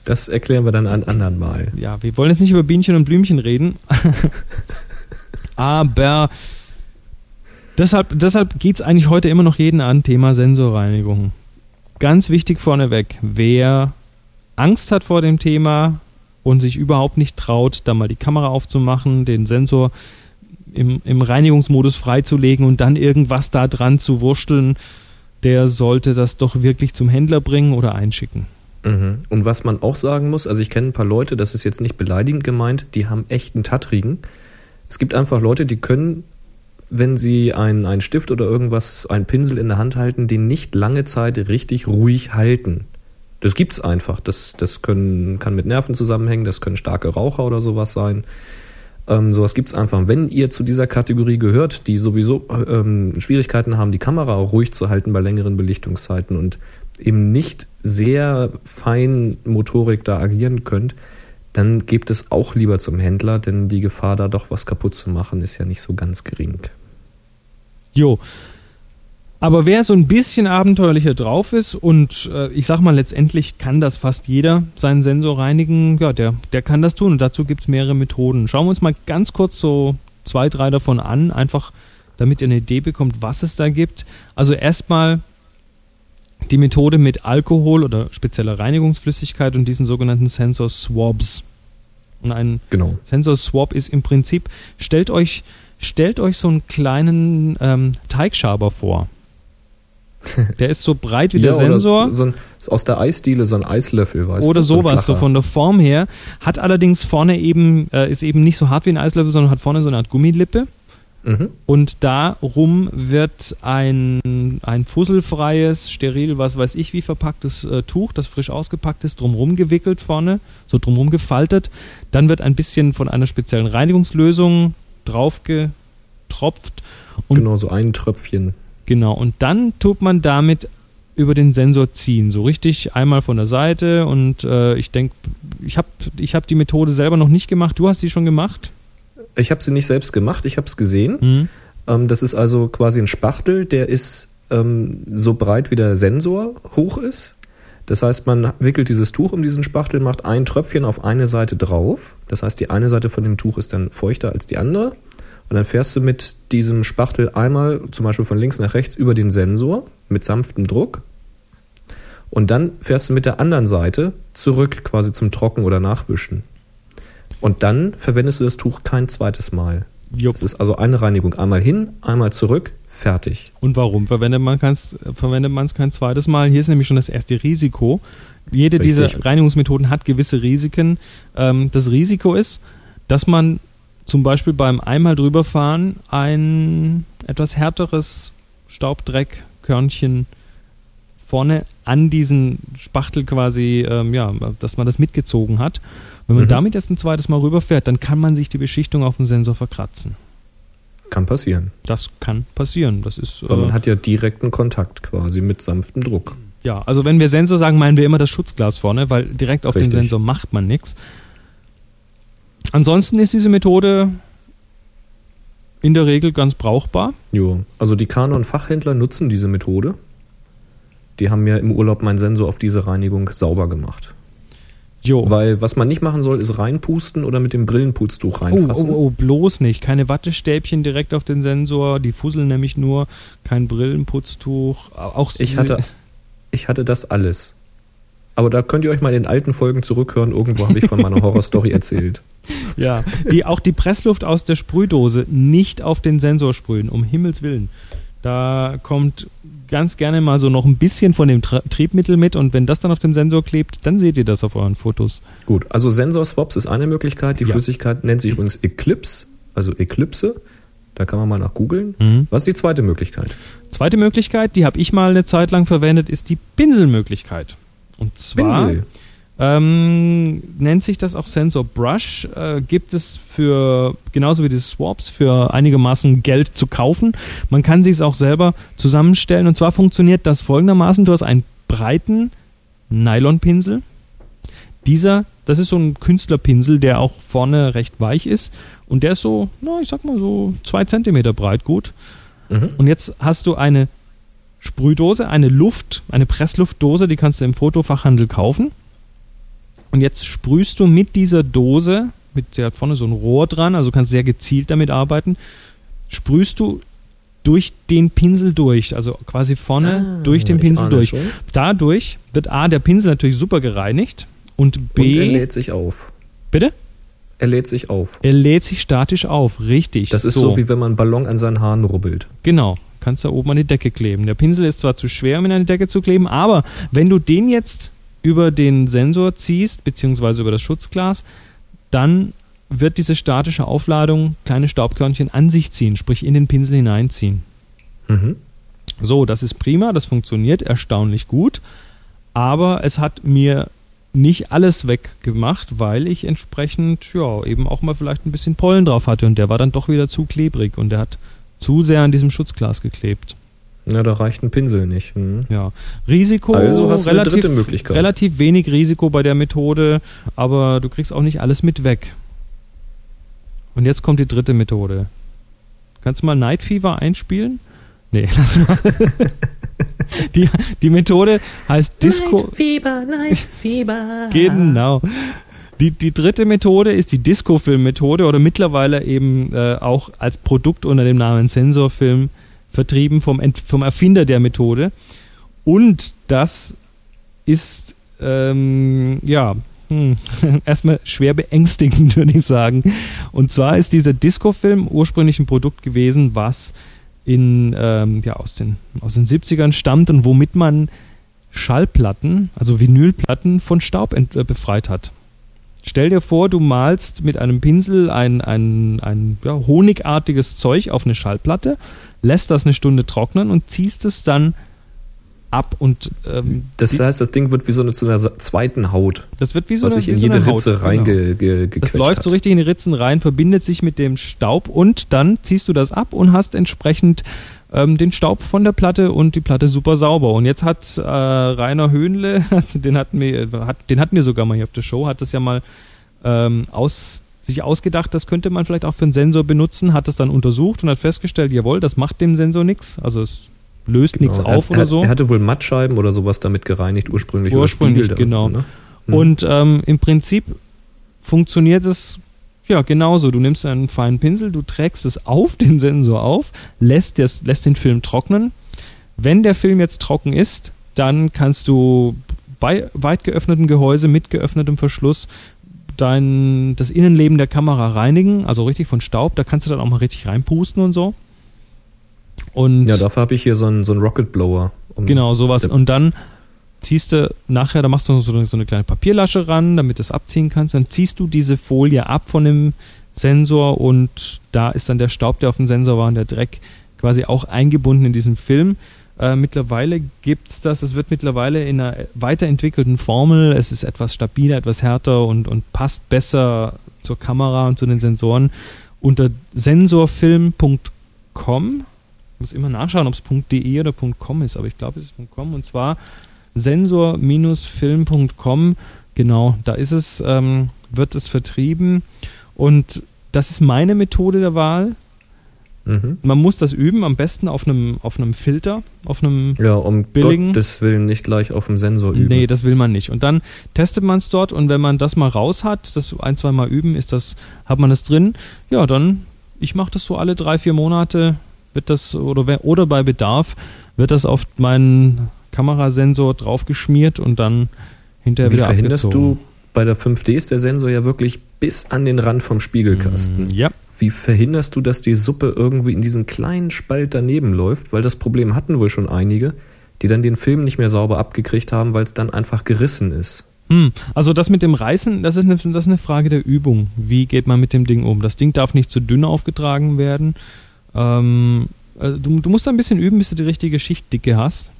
Das erklären wir dann ein anderen Mal. Ja, wir wollen jetzt nicht über Bienchen und Blümchen reden. Aber deshalb, deshalb geht es eigentlich heute immer noch jeden an, Thema Sensorreinigung. Ganz wichtig vorneweg, wer Angst hat vor dem Thema und sich überhaupt nicht traut, da mal die Kamera aufzumachen, den Sensor im, im Reinigungsmodus freizulegen und dann irgendwas da dran zu wursteln, der sollte das doch wirklich zum Händler bringen oder einschicken. Mhm. Und was man auch sagen muss, also ich kenne ein paar Leute, das ist jetzt nicht beleidigend gemeint, die haben echt einen Tattrigen. Es gibt einfach Leute, die können, wenn sie einen, einen Stift oder irgendwas, einen Pinsel in der Hand halten, den nicht lange Zeit richtig ruhig halten. Das gibt's einfach. Das, das können, kann mit Nerven zusammenhängen, das können starke Raucher oder sowas sein. Ähm, sowas gibt's einfach. Wenn ihr zu dieser Kategorie gehört, die sowieso ähm, Schwierigkeiten haben, die Kamera ruhig zu halten bei längeren Belichtungszeiten und eben nicht sehr fein Motorik da agieren könnt, dann gebt es auch lieber zum Händler, denn die Gefahr, da doch was kaputt zu machen, ist ja nicht so ganz gering. Jo. Aber wer so ein bisschen abenteuerlicher drauf ist und äh, ich sag mal, letztendlich kann das fast jeder seinen Sensor reinigen, ja, der, der kann das tun und dazu gibt's mehrere Methoden. Schauen wir uns mal ganz kurz so zwei, drei davon an, einfach damit ihr eine Idee bekommt, was es da gibt. Also erstmal die Methode mit Alkohol oder spezieller Reinigungsflüssigkeit und diesen sogenannten Sensor Swabs. Und ein Genau. Sensor Swab ist im Prinzip, stellt euch, stellt euch so einen kleinen ähm, Teigschaber vor. Der ist so breit wie der oder Sensor So ein, aus der Eisdiele so ein Eislöffel, weißt oder du? ein sowas, so von der Form her. Hat allerdings vorne eben, äh, ist eben nicht so hart wie ein Eislöffel, sondern hat vorne so eine Art Gummilippe. Mhm. Und darum wird ein, ein fusselfreies, steril, was weiß ich wie verpacktes äh, Tuch, das frisch ausgepackt ist, drumherum gewickelt vorne, so drumherum gefaltet. Dann wird ein bisschen von einer speziellen Reinigungslösung drauf getropft. Und Genau, so ein Tröpfchen. Genau, und dann tut man damit über den Sensor ziehen, so richtig einmal von der Seite und äh, ich denke, ich habe ich hab die Methode selber noch nicht gemacht, du hast sie schon gemacht? Ich habe sie nicht selbst gemacht, ich habe es gesehen. Mhm. Ähm, das ist also quasi ein Spachtel, der ist ähm, so breit wie der Sensor hoch ist. Das heißt, man wickelt dieses Tuch um diesen Spachtel, macht ein Tröpfchen auf eine Seite drauf. Das heißt, die eine Seite von dem Tuch ist dann feuchter als die andere. Und dann fährst du mit diesem Spachtel einmal zum Beispiel von links nach rechts über den Sensor mit sanftem Druck. Und dann fährst du mit der anderen Seite zurück quasi zum Trocken- oder Nachwischen. Und dann verwendest du das Tuch kein zweites Mal. Jupp. Es ist also eine Reinigung. Einmal hin, einmal zurück, fertig. Und warum verwendet man es verwendet man's kein zweites Mal? Hier ist nämlich schon das erste Risiko. Jede Richtig. dieser Reinigungsmethoden hat gewisse Risiken. Ähm, das Risiko ist, dass man zum Beispiel beim einmal drüberfahren ein etwas härteres Staubdreckkörnchen vorne an diesen Spachtel quasi, ähm, ja, dass man das mitgezogen hat. Wenn man Mhm. damit jetzt ein zweites Mal rüberfährt, dann kann man sich die Beschichtung auf dem Sensor verkratzen. Kann passieren. Das kann passieren. Das ist Weil äh, man hat ja direkten Kontakt quasi mit sanftem Druck. Ja, also wenn wir Sensor sagen, meinen wir immer das Schutzglas vorne, weil direkt auf Richtig. den Sensor macht man nichts. Ansonsten ist diese Methode in der Regel ganz brauchbar. Jo. Also die Canon-Fachhändler nutzen diese Methode. Die haben mir im Urlaub meinen Sensor auf diese Reinigung sauber gemacht. Jo. Weil was man nicht machen soll, ist reinpusten oder mit dem Brillenputztuch Oh, reinfassen. oh, oh, bloß nicht. Keine Wattestäbchen direkt auf den Sensor. Die fusseln nämlich nur. Kein Brillenputztuch. Auch Ich hatte, ich hatte das alles. Aber da könnt ihr euch mal in den alten Folgen zurückhören. Irgendwo habe ich von meiner Horrorstory erzählt. Ja, die, auch die Pressluft aus der Sprühdose nicht auf den Sensor sprühen, um Himmels Willen. Da kommt ganz gerne mal so noch ein bisschen von dem Tra Triebmittel mit und wenn das dann auf dem Sensor klebt, dann seht ihr das auf euren Fotos. Gut, also Sensor-Swaps ist eine Möglichkeit. Die Ja. Flüssigkeit nennt sich übrigens Eclipse, also Eclipse. Da kann man mal nach googeln. Mhm. Was ist die zweite Möglichkeit? Zweite Möglichkeit, die habe ich mal eine Zeit lang verwendet, ist die Pinselmöglichkeit. Und zwar ähm, nennt sich das auch Sensor Brush. Äh, gibt es für, genauso wie die Swaps, für einigermaßen Geld zu kaufen. Man kann sich es auch selber zusammenstellen. Und zwar funktioniert das folgendermaßen. Du hast einen breiten Nylonpinsel. Dieser, das ist so ein Künstlerpinsel, der auch vorne recht weich ist. Und der ist so, na, ich sag mal so zwei Zentimeter breit, gut. Mhm. Und jetzt hast du eine Sprühdose, eine Luft, eine Pressluftdose, die kannst du im Fotofachhandel kaufen. Und jetzt sprühst du mit dieser Dose, mit der hat vorne so ein Rohr dran, also kannst sehr gezielt damit arbeiten, sprühst du durch den Pinsel durch, also quasi vorne Ah, durch den Pinsel durch. schon. Dadurch wird A, der Pinsel natürlich super gereinigt und Und er B, lädt sich auf. bitte? Er lädt sich auf. Er lädt sich statisch auf, richtig. Das ist so, wie wenn man einen Ballon an seinen Haaren rubbelt. Genau, kannst da oben an die Decke kleben. Der Pinsel ist zwar zu schwer, um ihn an die Decke zu kleben, aber wenn du den jetzt über den Sensor ziehst, beziehungsweise über das Schutzglas, dann wird diese statische Aufladung kleine Staubkörnchen an sich ziehen, sprich in den Pinsel hineinziehen. Mhm. So, das ist prima, das funktioniert erstaunlich gut, aber es hat mir nicht alles weggemacht, weil ich entsprechend ja eben auch mal vielleicht ein bisschen Pollen drauf hatte und der war dann doch wieder zu klebrig und der hat zu sehr an diesem Schutzglas geklebt. Na, da reicht ein Pinsel nicht. Mhm. Ja, Risiko Also hast du eine relativ, dritte Möglichkeit. relativ wenig Risiko bei der Methode, aber du kriegst auch nicht alles mit weg. Und jetzt kommt die dritte Methode. Kannst du mal Night Fever einspielen? Nee, lass mal. die, die Methode heißt Disco. Fieber, Night Fieber. Genau. Die, die dritte Methode ist die Disco-Film-Methode oder mittlerweile eben äh, auch als Produkt unter dem Namen Sensorfilm vertrieben vom, Ent vom Erfinder der Methode. Und das ist, ähm, ja, hm, erstmal schwer beängstigend, würde ich sagen. Und zwar ist dieser Disco-Film ursprünglich ein Produkt gewesen, was in, ähm, ja, aus, den, aus den 70ern stammt und womit man Schallplatten, also Vinylplatten, von Staub äh, befreit hat. Stell dir vor, du malst mit einem Pinsel ein, ein, ein ja, honigartiges Zeug auf eine Schallplatte, lässt das eine Stunde trocknen und ziehst es dann ab. Und ähm, Das heißt, das Ding wird wie so eine, zu einer zweiten Haut, das wird wie so was eine, sich in so jede eine Haut, Ritze genau. reingequetscht Das läuft hat. so richtig in die Ritzen rein, verbindet sich mit dem Staub und dann ziehst du das ab und hast entsprechend ähm, den Staub von der Platte und die Platte super sauber. Und jetzt hat äh, Rainer Höhnle, den hatten wir, hat, den hatten wir sogar mal hier auf der Show, hat das ja mal ähm, aus, sich ausgedacht, das könnte man vielleicht auch für einen Sensor benutzen, hat das dann untersucht und hat festgestellt, jawohl, das macht dem Sensor nichts, also es löst nichts Genau. Er- auf er, oder so. Er hatte wohl Mattscheiben oder sowas damit gereinigt, ursprünglich. oder Ursprünglich, Spiegel da- genau. Ne? Mhm. Und ähm, im Prinzip funktioniert es ja genauso. Du nimmst einen feinen Pinsel, du trägst es auf den Sensor auf, lässt, das, lässt den Film trocknen. Wenn der Film jetzt trocken ist, dann kannst du bei weit geöffnetem Gehäuse mit geöffnetem Verschluss dein, das Innenleben der Kamera reinigen, also richtig von Staub. Da kannst du dann auch mal richtig reinpusten und so. Und Ja, dafür habe ich hier so einen, so einen Rocket Blower. um- Genau, sowas. Und dann ziehst du nachher, da machst du so so eine kleine Papierlasche ran, damit du es abziehen kannst. Dann ziehst du diese Folie ab von dem Sensor und da ist dann der Staub, der auf dem Sensor war und der Dreck quasi auch eingebunden in diesen Film. Äh, mittlerweile gibt's das, es wird mittlerweile in einer weiterentwickelten Formel, es ist etwas stabiler, etwas härter und, und passt besser zur Kamera und zu den Sensoren. Unter sensorfilm.com ich muss immer nachschauen, ob es .de oder .com ist, aber ich glaube, es ist .com und zwar sensor-film.com. Genau, da ist es, ähm, wird es vertrieben und das ist meine Methode der Wahl. Mhm. Man muss das üben, am besten auf einem, auf einem Filter, auf einem Ja, um Billigen. Gottes Willen nicht gleich auf dem Sensor üben. Nee, das will man nicht. Und dann testet man es dort und wenn man das mal raus hat, das ein, zwei Mal üben, ist das, hat man das drin. Ja, dann, ich mache das so alle drei, vier Monate, wird das, oder, oder bei Bedarf, wird das auf meinen Kamerasensor draufgeschmiert und dann hinterher Wie wieder verhinderst abgezogen. du, bei der 5D ist der Sensor ja wirklich bis an den Rand vom Spiegelkasten. Mm, Ja, Wie verhinderst du, dass die Suppe irgendwie in diesen kleinen Spalt daneben läuft? Weil das Problem hatten wohl schon einige, die dann den Film nicht mehr sauber abgekriegt haben, weil es dann einfach gerissen ist. Hm, Also das mit dem Reißen, das ist, eine, das ist eine Frage der Übung. Wie geht man mit dem Ding um? Das Ding darf nicht zu dünn aufgetragen werden. Ähm, äh, du, du musst da ein bisschen üben, bis du die richtige Schichtdicke hast.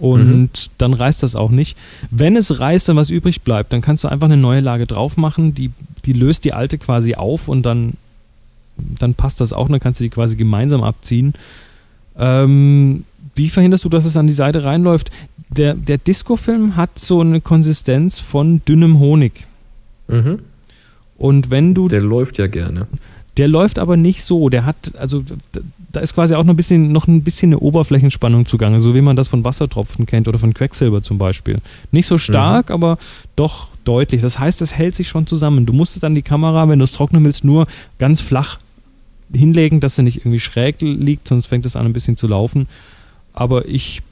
Und dann reißt das auch nicht. Wenn es reißt und was übrig bleibt, dann kannst du einfach eine neue Lage drauf machen, die, die löst die alte quasi auf und dann, dann passt das auch und dann kannst du die quasi gemeinsam abziehen. Ähm, wie verhinderst du, dass es an die Seite reinläuft? Der, der Disco-Film hat so eine Konsistenz von dünnem Honig. Mhm. Und wenn du Der läuft ja gerne. Der läuft aber nicht so. Der hat, also da ist quasi auch noch ein bisschen, noch ein bisschen eine Oberflächenspannung zugange, so wie man das von Wassertropfen kennt oder von Quecksilber zum Beispiel. Nicht so stark, aber doch deutlich. Das heißt, es hält sich schon zusammen. Du musstest dann die Kamera, wenn du es trocknen willst, nur ganz flach hinlegen, dass sie nicht irgendwie schräg liegt, sonst fängt es an ein bisschen zu laufen. Aber ich,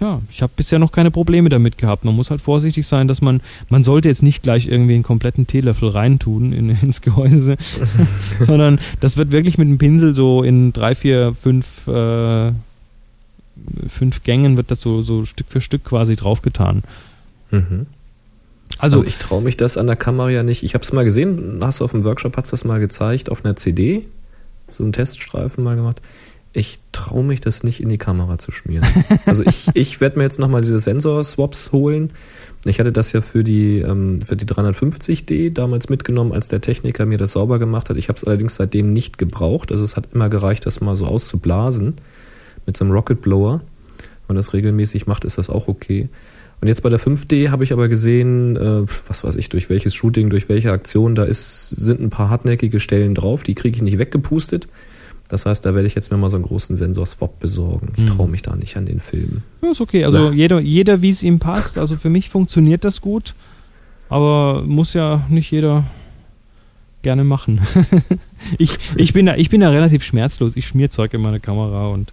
ja, ich habe bisher noch keine Probleme damit gehabt. Man muss halt vorsichtig sein, dass man, man sollte jetzt nicht gleich irgendwie einen kompletten Teelöffel reintun in, ins Gehäuse, sondern das wird wirklich mit dem Pinsel so in drei, vier, fünf, äh, fünf Gängen wird das so, so Stück für Stück quasi draufgetan. Mhm. Also, Also, ich traue mich das an der Kamera ja nicht. Ich habe es mal gesehen, hast du auf dem Workshop hast du das mal gezeigt, auf einer CD, so einen Teststreifen mal gemacht. Ich traue mich das nicht in die Kamera zu schmieren. Also ich, ich werde mir jetzt nochmal diese Sensor-Swaps holen. Ich hatte das ja für die, ähm, für die 350D damals mitgenommen, als der Techniker mir das sauber gemacht hat. Ich habe es allerdings seitdem nicht gebraucht. Also es hat immer gereicht, das mal so auszublasen mit so einem Rocket Blower. Wenn man das regelmäßig macht, ist das auch okay. Und jetzt bei der 5D habe ich aber gesehen, äh, was weiß ich, durch welches Shooting, durch welche Aktion, da ist, sind ein paar hartnäckige Stellen drauf, die kriege ich nicht weggepustet. Das heißt, da werde ich jetzt mir mal so einen großen Sensor-Swap besorgen. Ich Hm. traue mich da nicht an den Film. ja, ist okay. Also Ja. jeder, jeder wie es ihm passt. Also für mich funktioniert das gut, aber muss ja nicht jeder gerne machen. ich, ich, bin da, ich bin da relativ schmerzlos. Ich schmier Zeug in meine Kamera und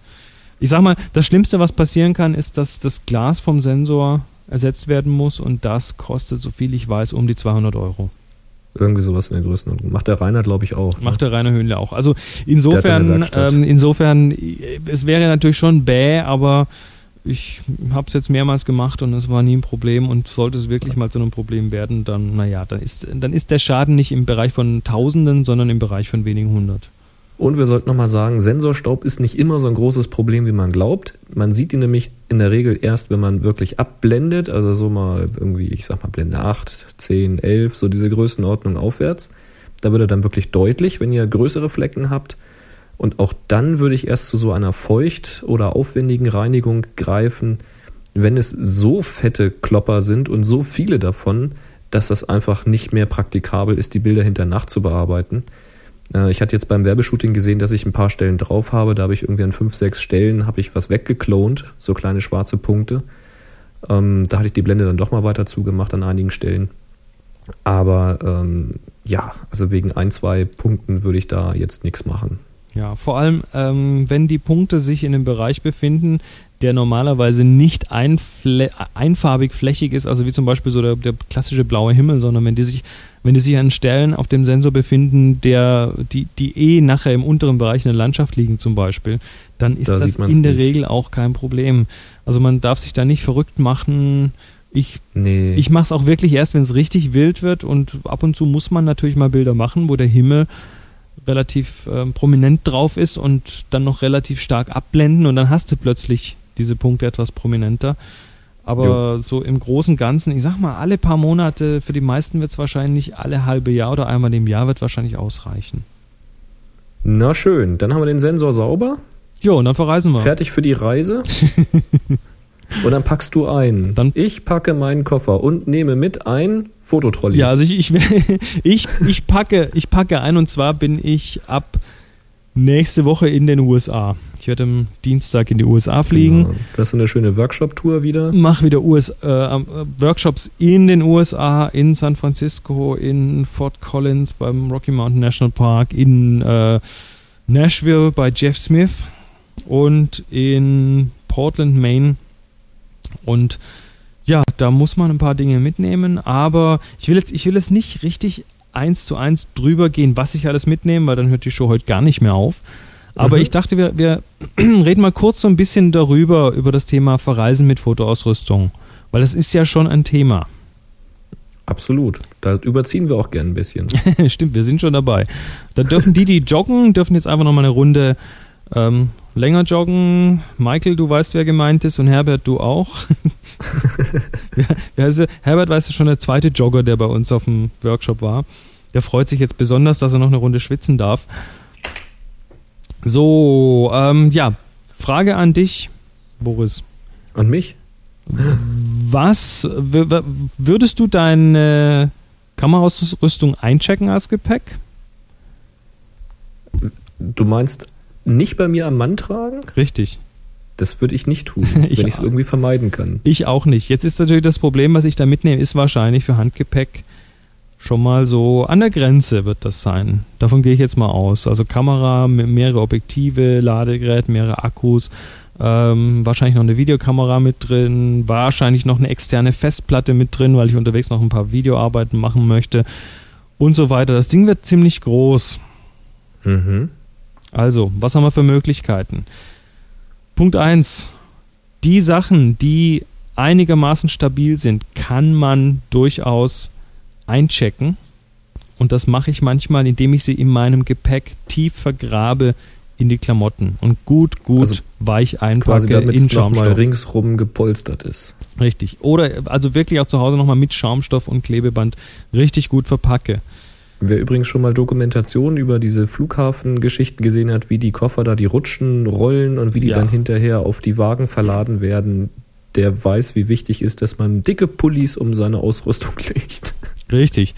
ich sag mal, das Schlimmste, was passieren kann, ist, dass das Glas vom Sensor ersetzt werden muss und das kostet, so viel ich weiß, um die 200 Euro. Irgendwie sowas in der Größenordnung. Macht der Rainer, glaube ich, auch. ne? Macht der Rainer Höhnle auch. Also insofern, ähm, insofern, es wäre natürlich schon bäh, aber ich habe es jetzt mehrmals gemacht und es war nie ein Problem und sollte es wirklich mal zu einem Problem werden, dann, naja, dann ist, dann ist der Schaden nicht im Bereich von Tausenden, sondern im Bereich von wenigen hundert. Und wir sollten nochmal sagen, Sensorstaub ist nicht immer so ein großes Problem, wie man glaubt. Man sieht ihn nämlich in der Regel erst, wenn man wirklich abblendet, also so mal irgendwie, ich sag mal Blende 8, 10, 11, so diese Größenordnung aufwärts. Da wird er dann wirklich deutlich, wenn ihr größere Flecken habt. Und auch dann würde ich erst zu so einer feucht- oder aufwendigen Reinigung greifen, wenn es so fette Klopper sind und so viele davon, dass das einfach nicht mehr praktikabel ist, die Bilder hinter Nacht zu bearbeiten. Äh, Ich hatte jetzt beim Werbeshooting gesehen, dass ich ein paar Stellen drauf habe. Da habe ich irgendwie an fünf, sechs Stellen habe ich was weggeklont, so kleine schwarze Punkte. Ähm, da hatte ich die Blende dann doch mal weiter zugemacht an einigen Stellen. Aber ähm, ja, also wegen ein, zwei Punkten würde ich da jetzt nichts machen. Ja, vor allem, ähm, wenn die Punkte sich in einem Bereich befinden, der normalerweise nicht einfle einfarbig flächig ist, also wie zum Beispiel so der, der klassische blaue Himmel, sondern wenn die sich, wenn die sich an Stellen auf dem Sensor befinden, der, die, die eh nachher im unteren Bereich in der Landschaft liegen zum Beispiel, dann ist Da das in der nicht. Regel auch kein Problem. Also man darf sich da nicht verrückt machen. Ich Nee. ich mache es auch wirklich erst, wenn es richtig wild wird und ab und zu muss man natürlich mal Bilder machen, wo der Himmel relativ ähm, prominent drauf ist und dann noch relativ stark abblenden und dann hast du plötzlich diese Punkte etwas prominenter. Aber so im Großen und Ganzen, ich sag mal, alle paar Monate, für die meisten wird es wahrscheinlich alle halbe Jahr oder einmal im Jahr wird wahrscheinlich ausreichen. Na schön, dann haben wir den Sensor sauber, Jo, und dann verreisen wir. fertig für die Reise. und dann packst du ein. Dann- ich packe meinen Koffer und nehme mit ein Fototrolley. Ja, also ich, ich, ich, ich, packe, ich packe ein und zwar bin ich ab nächste Woche in den USA. Ich werde am Dienstag in die USA fliegen. Genau. Das ist eine schöne Workshop-Tour wieder. Mache wieder US, äh, äh, Workshops in den USA, in San Francisco, in Fort Collins beim Rocky Mountain National Park, in äh, Nashville bei Jeff Smith und in Portland, Maine. Und ja, da muss man ein paar Dinge mitnehmen, aber ich will jetzt, ich will jetzt nicht richtig eins zu eins drüber gehen, was ich alles mitnehme, weil dann hört die Show heute gar nicht mehr auf. Aber Mhm. ich dachte, wir, wir reden mal kurz so ein bisschen darüber, über das Thema Verreisen mit Fotoausrüstung. Weil das ist ja schon ein Thema. Absolut. Da überziehen wir auch gern ein bisschen. Stimmt, wir sind schon dabei. Da dürfen die, die joggen, dürfen jetzt einfach nochmal eine Runde ähm, länger joggen. Michael, du weißt, wer gemeint ist und Herbert, du auch. ja, Herbert weiß schon der zweite Jogger, der bei uns auf dem Workshop war. Der freut sich jetzt besonders, dass er noch eine Runde schwitzen darf. So, ähm, ja, Frage an dich, Boris. An mich? Was würdest du deine Kameraausrüstung einchecken als Gepäck? Du meinst nicht bei mir am Mann tragen? Richtig. Das würde ich nicht tun, ich wenn ich es irgendwie vermeiden kann. Ich auch nicht. Jetzt ist natürlich das Problem, was ich da mitnehme, ist wahrscheinlich für Handgepäck schon mal so an der Grenze wird das sein. Davon gehe ich jetzt mal aus. Also Kamera, mehrere Objektive, Ladegerät, mehrere Akkus, ähm, wahrscheinlich noch eine Videokamera mit drin, wahrscheinlich noch eine externe Festplatte mit drin, weil ich unterwegs noch ein paar Videoarbeiten machen möchte und so weiter. Das Ding wird ziemlich groß. Mhm. Also, was haben wir für Möglichkeiten? Punkt 1. Die Sachen, die einigermaßen stabil sind, kann man durchaus einchecken. Und das mache ich manchmal, indem ich sie in meinem Gepäck tief vergrabe in die Klamotten und gut, gut also weich einpacke damit in Schaumstoff. Mal ringsrum gepolstert ist. Richtig. Oder also wirklich auch zu Hause nochmal mit Schaumstoff und Klebeband richtig gut verpacke. Wer übrigens schon mal Dokumentationen über diese Flughafengeschichten gesehen hat, wie die Koffer da die rutschen, rollen und wie die ja. dann hinterher auf die Wagen verladen werden, der weiß, wie wichtig ist, dass man dicke Pullis um seine Ausrüstung legt. Richtig.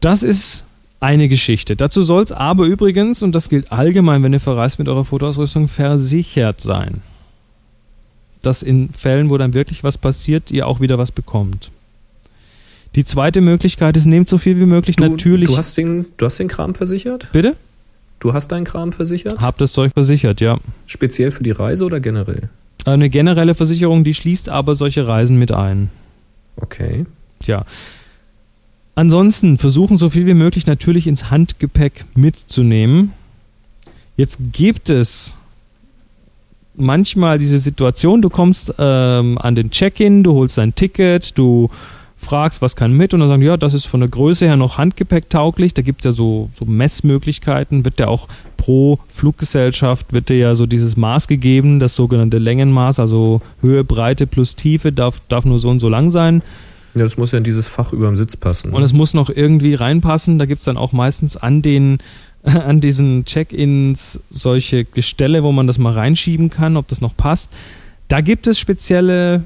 Das ist eine Geschichte. Dazu soll es aber übrigens, und das gilt allgemein, wenn ihr verreist mit eurer Fotoausrüstung, versichert sein. Dass in Fällen, wo dann wirklich was passiert, ihr auch wieder was bekommt. Die zweite Möglichkeit ist, nehmt so viel wie möglich du, natürlich. Du hast, den, du hast den Kram versichert? Bitte? Du hast deinen Kram versichert? Hab das Zeug versichert, ja. Speziell für die Reise oder generell? Eine generelle Versicherung, die schließt aber solche Reisen mit ein. Okay. Tja. Ansonsten versuchen so viel wie möglich natürlich ins Handgepäck mitzunehmen. Jetzt gibt es manchmal diese Situation, du kommst ähm, an den Check-in, du holst dein Ticket, du fragst, was kann mit und dann sagen, ja, das ist von der Größe her noch handgepäcktauglich. Da gibt es ja so, so Messmöglichkeiten, wird ja auch pro Fluggesellschaft, wird dir ja so dieses Maß gegeben, das sogenannte Längenmaß, also Höhe, Breite plus Tiefe darf, darf nur so und so lang sein. Ja, das muss ja in dieses Fach über dem Sitz passen. Und es muss noch irgendwie reinpassen. Da gibt es dann auch meistens an den an diesen Check-ins solche Gestelle, wo man das mal reinschieben kann, ob das noch passt. Da gibt es spezielle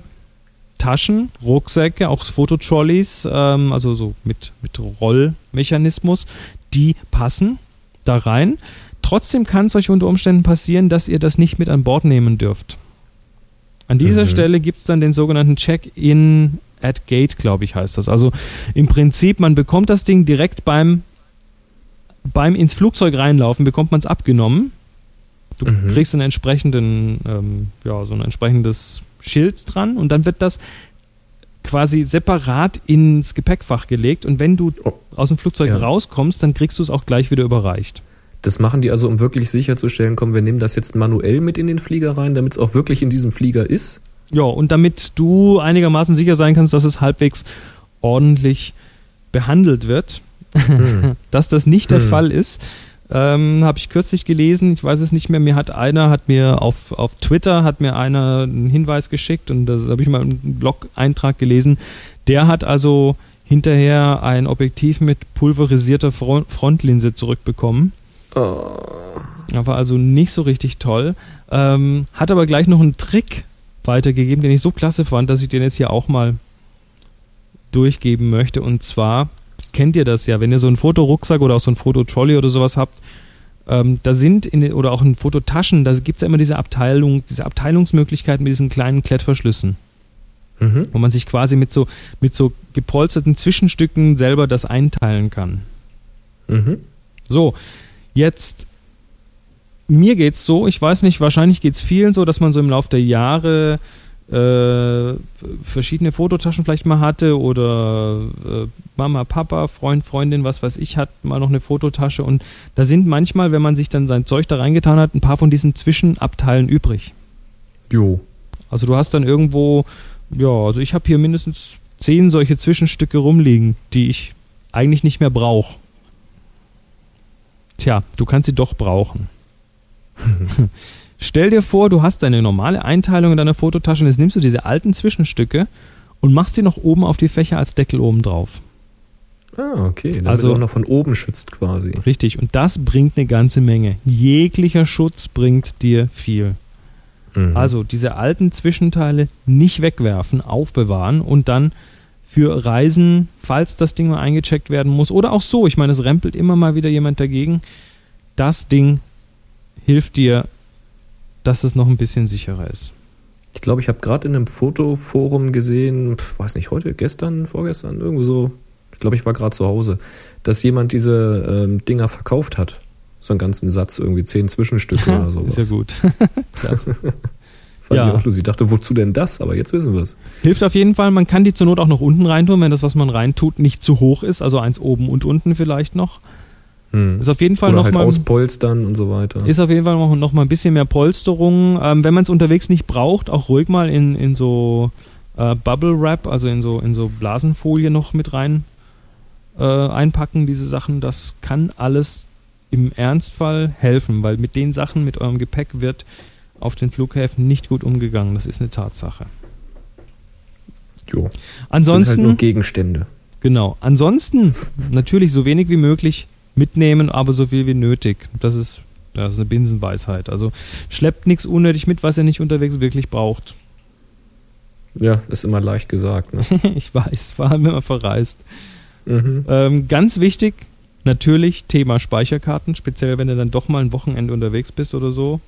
Taschen, Rucksäcke, auch Fototrolleys, ähm, also so mit, mit Rollmechanismus, die passen da rein. Trotzdem kann es euch unter Umständen passieren, dass ihr das nicht mit an Bord nehmen dürft. An dieser mhm. Stelle gibt es dann den sogenannten Check-in at Gate, glaube ich, heißt das. Also im Prinzip, man bekommt das Ding direkt beim, beim ins Flugzeug reinlaufen, bekommt man es abgenommen. Du mhm. kriegst einen entsprechenden, ähm, ja, so ein entsprechendes Schild dran und dann wird das quasi separat ins Gepäckfach gelegt und wenn du oh. aus dem Flugzeug ja. rauskommst, dann kriegst du es auch gleich wieder überreicht. Das machen die also, um wirklich sicherzustellen, komm, wir nehmen das jetzt manuell mit in den Flieger rein, damit es auch wirklich in diesem Flieger ist. Ja, und damit du einigermaßen sicher sein kannst, dass es halbwegs ordentlich behandelt wird, hm. dass das nicht der hm. Fall ist, ähm, habe ich kürzlich gelesen, ich weiß es nicht mehr, mir hat einer, hat mir auf, auf Twitter, hat mir einer einen Hinweis geschickt und das habe ich mal im Blog-Eintrag gelesen. Der hat also hinterher ein Objektiv mit pulverisierter Frontlinse zurückbekommen. Oh. war also nicht so richtig toll. Ähm, hat aber gleich noch einen Trick weitergegeben, den ich so klasse fand, dass ich den jetzt hier auch mal durchgeben möchte. Und zwar kennt ihr das ja, wenn ihr so einen Fotorucksack oder auch so einen Fototrolley oder sowas habt, ähm, da sind in den, oder auch in Fototaschen, da gibt es ja immer diese Abteilung, diese Abteilungsmöglichkeiten mit diesen kleinen Klettverschlüssen. Mhm. Wo man sich quasi mit so, mit so gepolsterten Zwischenstücken selber das einteilen kann. Mhm. So, jetzt mir geht's so, ich weiß nicht, wahrscheinlich geht's vielen so, dass man so im Laufe der Jahre äh, verschiedene Fototaschen vielleicht mal hatte oder äh, Mama, Papa, Freund, Freundin, was weiß ich, hat mal noch eine Fototasche und da sind manchmal, wenn man sich dann sein Zeug da reingetan hat, ein paar von diesen Zwischenabteilen übrig. Jo. Also du hast dann irgendwo, ja, also ich habe hier mindestens zehn solche Zwischenstücke rumliegen, die ich eigentlich nicht mehr brauche. Tja, du kannst sie doch brauchen. Stell dir vor, du hast deine normale Einteilung in deiner Fototasche und jetzt nimmst du diese alten Zwischenstücke und machst sie noch oben auf die Fächer als Deckel oben drauf. Ah, okay. Damit Also- auch noch von oben schützt quasi. Richtig, und das bringt eine ganze Menge. Jeglicher Schutz bringt dir viel. Mhm. Also diese alten Zwischenteile nicht wegwerfen, aufbewahren und dann für Reisen, falls das Ding mal eingecheckt werden muss oder auch so, ich meine, es rempelt immer mal wieder jemand dagegen, das Ding hilft dir, dass es noch ein bisschen sicherer ist. Ich glaube, ich habe gerade in einem Fotoforum gesehen, weiß nicht, heute, gestern, vorgestern, irgendwo so, ich glaube, ich war gerade zu Hause, dass jemand diese ähm, Dinger verkauft hat. So einen ganzen Satz, irgendwie zehn Zwischenstücke oder sowas. ist ja gut. Klasse. Fand Ja. ich auch lustig. Ich dachte, wozu denn das? Aber jetzt wissen wir es. Hilft auf jeden Fall, man kann die zur Not auch noch unten reintun, wenn das, was man reintut, nicht zu hoch ist, also eins oben und unten vielleicht noch. Hm. Ist auf jeden Fall Oder noch halt mal auspolstern und so weiter. Ist auf jeden Fall noch, noch mal ein bisschen mehr Polsterung. Ähm, wenn man es unterwegs nicht braucht, auch ruhig mal in, in so äh, Bubble Wrap, also in so, in so Blasenfolie noch mit rein äh, einpacken, diese Sachen. Das kann alles im Ernstfall helfen, weil mit den Sachen, mit eurem Gepäck wird auf den Flughäfen nicht gut umgegangen. Das ist eine Tatsache. jo. Sind Ansonsten, halt nur Gegenstände. genau, ansonsten natürlich so wenig wie möglich mitnehmen, aber so viel wie nötig. Das ist, das ist eine Binsenweisheit. Also schleppt nichts unnötig mit, was ihr nicht unterwegs wirklich braucht. Ja, ist immer leicht gesagt. Ne? ich weiß, vor allem wenn man verreist. mhm. Ähm, ganz wichtig, natürlich Thema Speicherkarten, speziell wenn du dann doch mal ein Wochenende unterwegs bist oder so.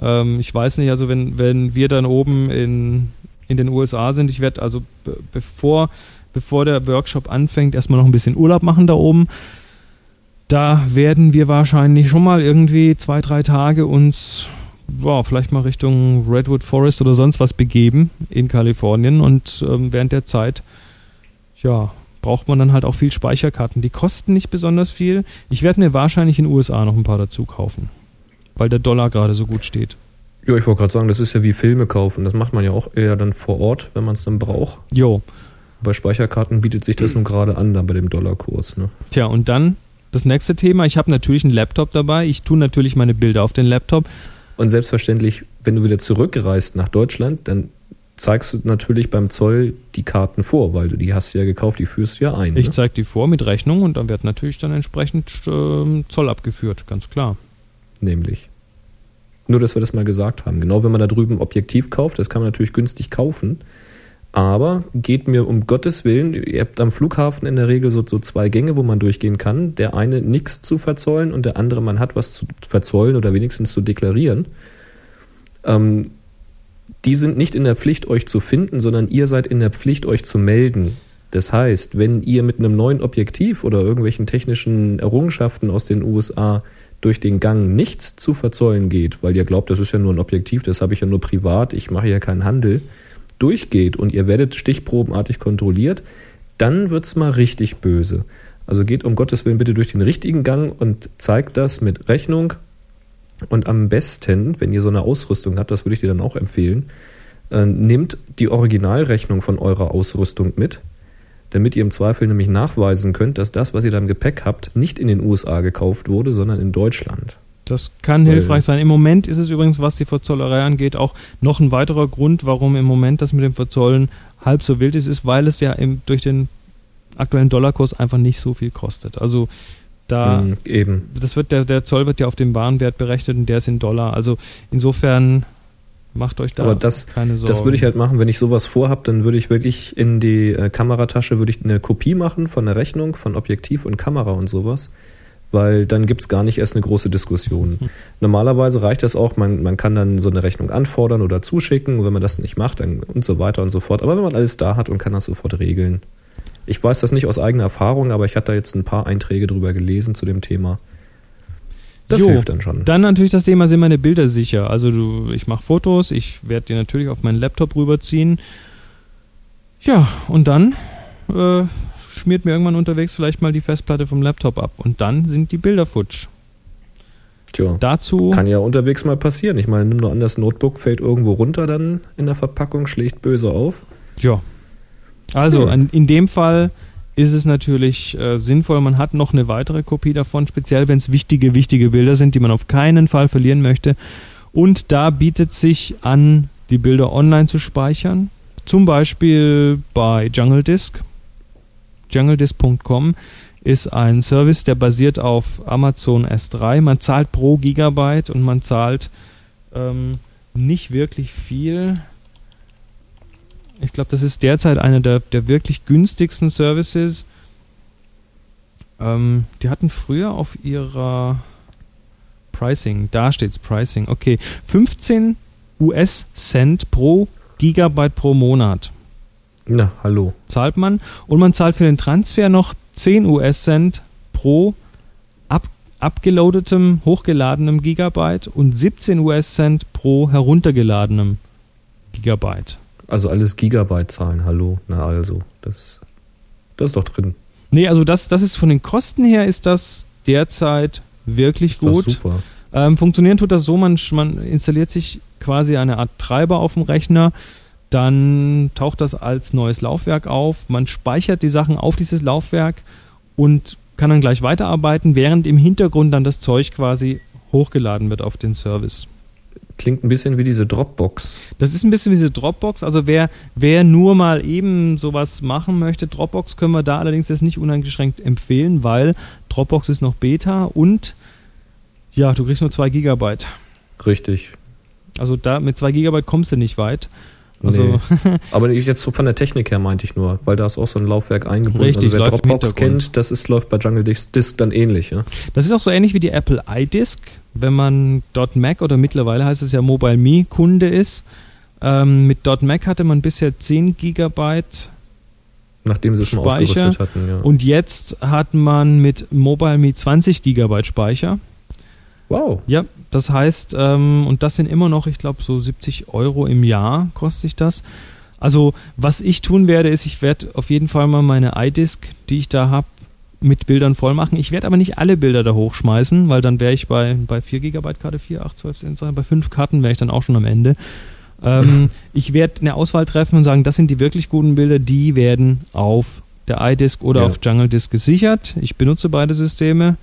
Ähm, ich weiß nicht, also wenn, wenn wir dann oben in, in den USA sind, ich werde also be bevor, bevor der Workshop anfängt, erstmal noch ein bisschen Urlaub machen da oben. Da werden wir wahrscheinlich schon mal irgendwie zwei, drei Tage uns ja, vielleicht mal Richtung Redwood Forest oder sonst was begeben in Kalifornien und ähm, während der Zeit, ja, braucht man dann halt auch viel Speicherkarten. Die kosten nicht besonders viel. Ich werde mir wahrscheinlich in den USA noch ein paar dazu kaufen, weil der Dollar gerade so gut steht. Ja, ich wollte gerade sagen, das ist ja wie Filme kaufen. Das macht man ja auch eher dann vor Ort, wenn man es dann braucht. Jo, Bei Speicherkarten bietet sich das nun gerade an, dann bei dem Dollarkurs. Ne? tja, und dann das nächste Thema. Ich habe natürlich einen Laptop dabei. Ich tue natürlich meine Bilder auf den Laptop. Und selbstverständlich, wenn du wieder zurückreist nach Deutschland, dann zeigst du natürlich beim Zoll die Karten vor, weil du die hast du ja gekauft, die führst du ja ein. Ich ne? zeige die vor mit Rechnung und dann wird natürlich dann entsprechend ähm, Zoll abgeführt, ganz klar. Nämlich. Nur, dass wir das mal gesagt haben. Genau, wenn man da drüben Objektiv kauft, das kann man natürlich günstig kaufen. Aber geht mir um Gottes Willen, ihr habt am Flughafen in der Regel so, so zwei Gänge, wo man durchgehen kann. Der eine nichts zu verzollen und der andere, man hat was zu verzollen oder wenigstens zu deklarieren. Ähm, die sind nicht in der Pflicht, euch zu finden, sondern ihr seid in der Pflicht, euch zu melden. Das heißt, wenn ihr mit einem neuen Objektiv oder irgendwelchen technischen Errungenschaften aus den USA durch den Gang nichts zu verzollen geht, weil ihr glaubt, das ist ja nur ein Objektiv, das habe ich ja nur privat, ich mache ja keinen Handel, durchgeht und ihr werdet stichprobenartig kontrolliert, dann wird's mal richtig böse. Also geht um Gottes Willen bitte durch den richtigen Gang und zeigt das mit Rechnung. Und am besten, wenn ihr so eine Ausrüstung habt, das würde ich dir dann auch empfehlen, äh, nehmt die Originalrechnung von eurer Ausrüstung mit, damit ihr im Zweifel nämlich nachweisen könnt, dass das, was ihr da im Gepäck habt, nicht in den USA gekauft wurde, sondern in Deutschland. Das kann Weil- hilfreich sein. Im Moment ist es übrigens, was die Verzollerei angeht, auch noch ein weiterer Grund, warum im Moment das mit dem Verzollen halb so wild ist, ist, weil es ja im, durch den aktuellen Dollarkurs einfach nicht so viel kostet. Also da, Mm, eben. das wird der, der Zoll wird ja auf den Warenwert berechnet und der ist in Dollar. Also insofern macht euch da Aber das- keine Sorgen. Das würde ich halt machen, wenn ich sowas vorhab, dann würde ich wirklich in die äh, Kameratasche würde ich eine Kopie machen von der Rechnung, von Objektiv und Kamera und sowas, weil dann gibt's gar nicht erst eine große Diskussion. Normalerweise reicht das auch, man, man kann dann so eine Rechnung anfordern oder zuschicken, wenn man das nicht macht dann und so weiter und so fort. Aber wenn man alles da hat und kann das sofort regeln. Ich weiß das nicht aus eigener Erfahrung, aber ich hatte da jetzt ein paar Einträge drüber gelesen zu dem Thema. Das Jo, hilft dann schon. Dann natürlich das Thema, sind meine Bilder sicher? Also du, ich mache Fotos, ich werde die natürlich auf meinen Laptop rüberziehen. Ja, und dann äh, schmiert mir irgendwann unterwegs vielleicht mal die Festplatte vom Laptop ab. Und dann sind die Bilder futsch. Tja. Dazu, Kann ja unterwegs mal passieren. Ich meine, nimm nur an, das Notebook fällt irgendwo runter dann in der Verpackung, schlägt böse auf. ja. Also Hm. in dem Fall ist es natürlich äh, sinnvoll, man hat noch eine weitere Kopie davon, speziell wenn es wichtige, wichtige Bilder sind, die man auf keinen Fall verlieren möchte. Und da bietet sich an, die Bilder online zu speichern. Zum Beispiel bei Jungle Disk. JungleDisk.com ist ein Service, der basiert auf Amazon S3. Man zahlt pro Gigabyte und man zahlt ähm, nicht wirklich viel. Ich glaube, das ist derzeit einer der, der wirklich günstigsten Services. Ähm, die hatten früher auf ihrer Pricing, da steht's Pricing, okay, 15 US-Cent pro Gigabyte pro Monat Na, hallo. zahlt man und man zahlt für den Transfer noch 10 US-Cent pro ab, abgeloadetem, hochgeladenem Gigabyte und 17 US-Cent pro heruntergeladenem Gigabyte. Also alles Gigabyte-Zahlen, hallo. Na also, das, das ist doch drin. Nee, also das, das ist von den Kosten her ist das derzeit wirklich Ist gut. super. Ähm, funktionieren tut das so, man, man installiert sich quasi eine Art Treiber auf dem Rechner, dann taucht das als neues Laufwerk auf, man speichert die Sachen auf dieses Laufwerk und kann dann gleich weiterarbeiten, während im Hintergrund dann das Zeug quasi hochgeladen wird auf den Service. Klingt ein bisschen wie diese Dropbox. Das ist ein bisschen wie diese Dropbox. Also wer, wer nur mal eben sowas machen möchte, Dropbox können wir da allerdings jetzt nicht uneingeschränkt empfehlen, weil Dropbox ist noch Beta und ja, du kriegst nur 2 Gigabyte. Richtig. Also da mit 2 Gigabyte kommst du nicht weit. Also Nee. Aber jetzt so von der Technik her meinte ich nur, weil da ist auch so ein Laufwerk eingebunden. Richtig, also wer Dropbox kennt, das ist, läuft bei Jungle Disk, dann ähnlich. Ja? das ist auch so ähnlich wie die Apple iDisk, wenn man .Mac oder mittlerweile heißt es ja Mobile Me Kunde ist. Ähm, mit .Mac hatte man bisher 10 Gigabyte Nachdem sie es mal Speicher aufgerüstet hatten. Ja. und jetzt hat man mit Mobile Me 20 Gigabyte Speicher. Wow. Ja, das heißt, ähm, und das sind immer noch, ich glaube, so 70 Euro im Jahr kostet sich das. Also, was ich tun werde, ist, ich werde auf jeden Fall mal meine iDisk, die ich da habe, mit Bildern voll machen. Ich werde aber nicht alle Bilder da hochschmeißen, weil dann wäre ich bei, bei 4 GB Karte, 4, 8, 12, 10, 12, bei 5 Karten wäre ich dann auch schon am Ende. Ähm, ich werde eine Auswahl treffen und sagen, das sind die wirklich guten Bilder, die werden auf der iDisk oder Ja. auf Jungle Disk gesichert. Ich benutze beide Systeme.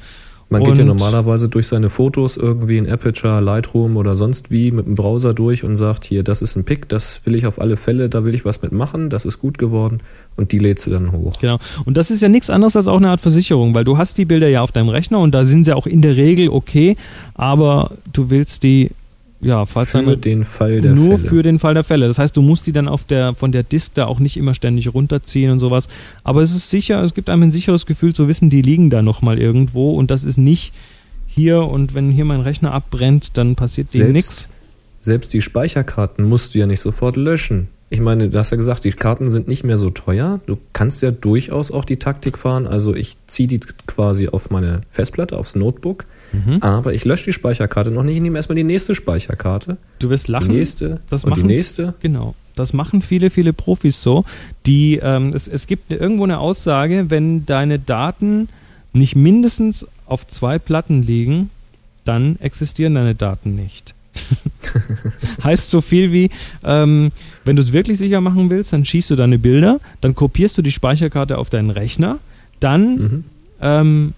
Man geht ja normalerweise durch seine Fotos irgendwie in Aperture, Lightroom oder sonst wie mit dem Browser durch und sagt, hier, das ist ein Pick, das will ich auf alle Fälle, da will ich was mitmachen, das ist gut geworden und die lädst du dann hoch. Genau. Und das ist ja nichts anderes als auch eine Art Versicherung, weil du hast die Bilder ja auf deinem Rechner und da sind sie auch in der Regel okay, aber du willst die, ja, falls Für den Fall der nur Fälle. für den Fall der Fälle. Das heißt, du musst die dann auf der, von der Disk da auch nicht immer ständig runterziehen und sowas. Aber es ist sicher, es gibt einem ein sicheres Gefühl zu wissen, die liegen da nochmal irgendwo und das ist nicht hier und wenn hier mein Rechner abbrennt, dann passiert dem Selbst- nichts. Selbst die Speicherkarten musst du ja nicht sofort löschen. Ich meine, du hast ja gesagt, die Karten sind nicht mehr so teuer. Du kannst ja durchaus auch die Taktik fahren. Also ich ziehe die quasi auf meine Festplatte, aufs Notebook, Mhm. aber ich lösche die Speicherkarte noch nicht. Ich nehme erstmal die nächste Speicherkarte, Du wirst die lachen. nächste Das und die machen- nächste. Genau. Das machen viele, viele Profis so. Die, ähm, es, es gibt irgendwo eine Aussage, wenn deine Daten nicht mindestens auf zwei Platten liegen, dann existieren deine Daten nicht. heißt so viel wie, ähm, wenn du es wirklich sicher machen willst, dann schießt du deine Bilder, dann kopierst du die Speicherkarte auf deinen Rechner, dann Mhm. ähm,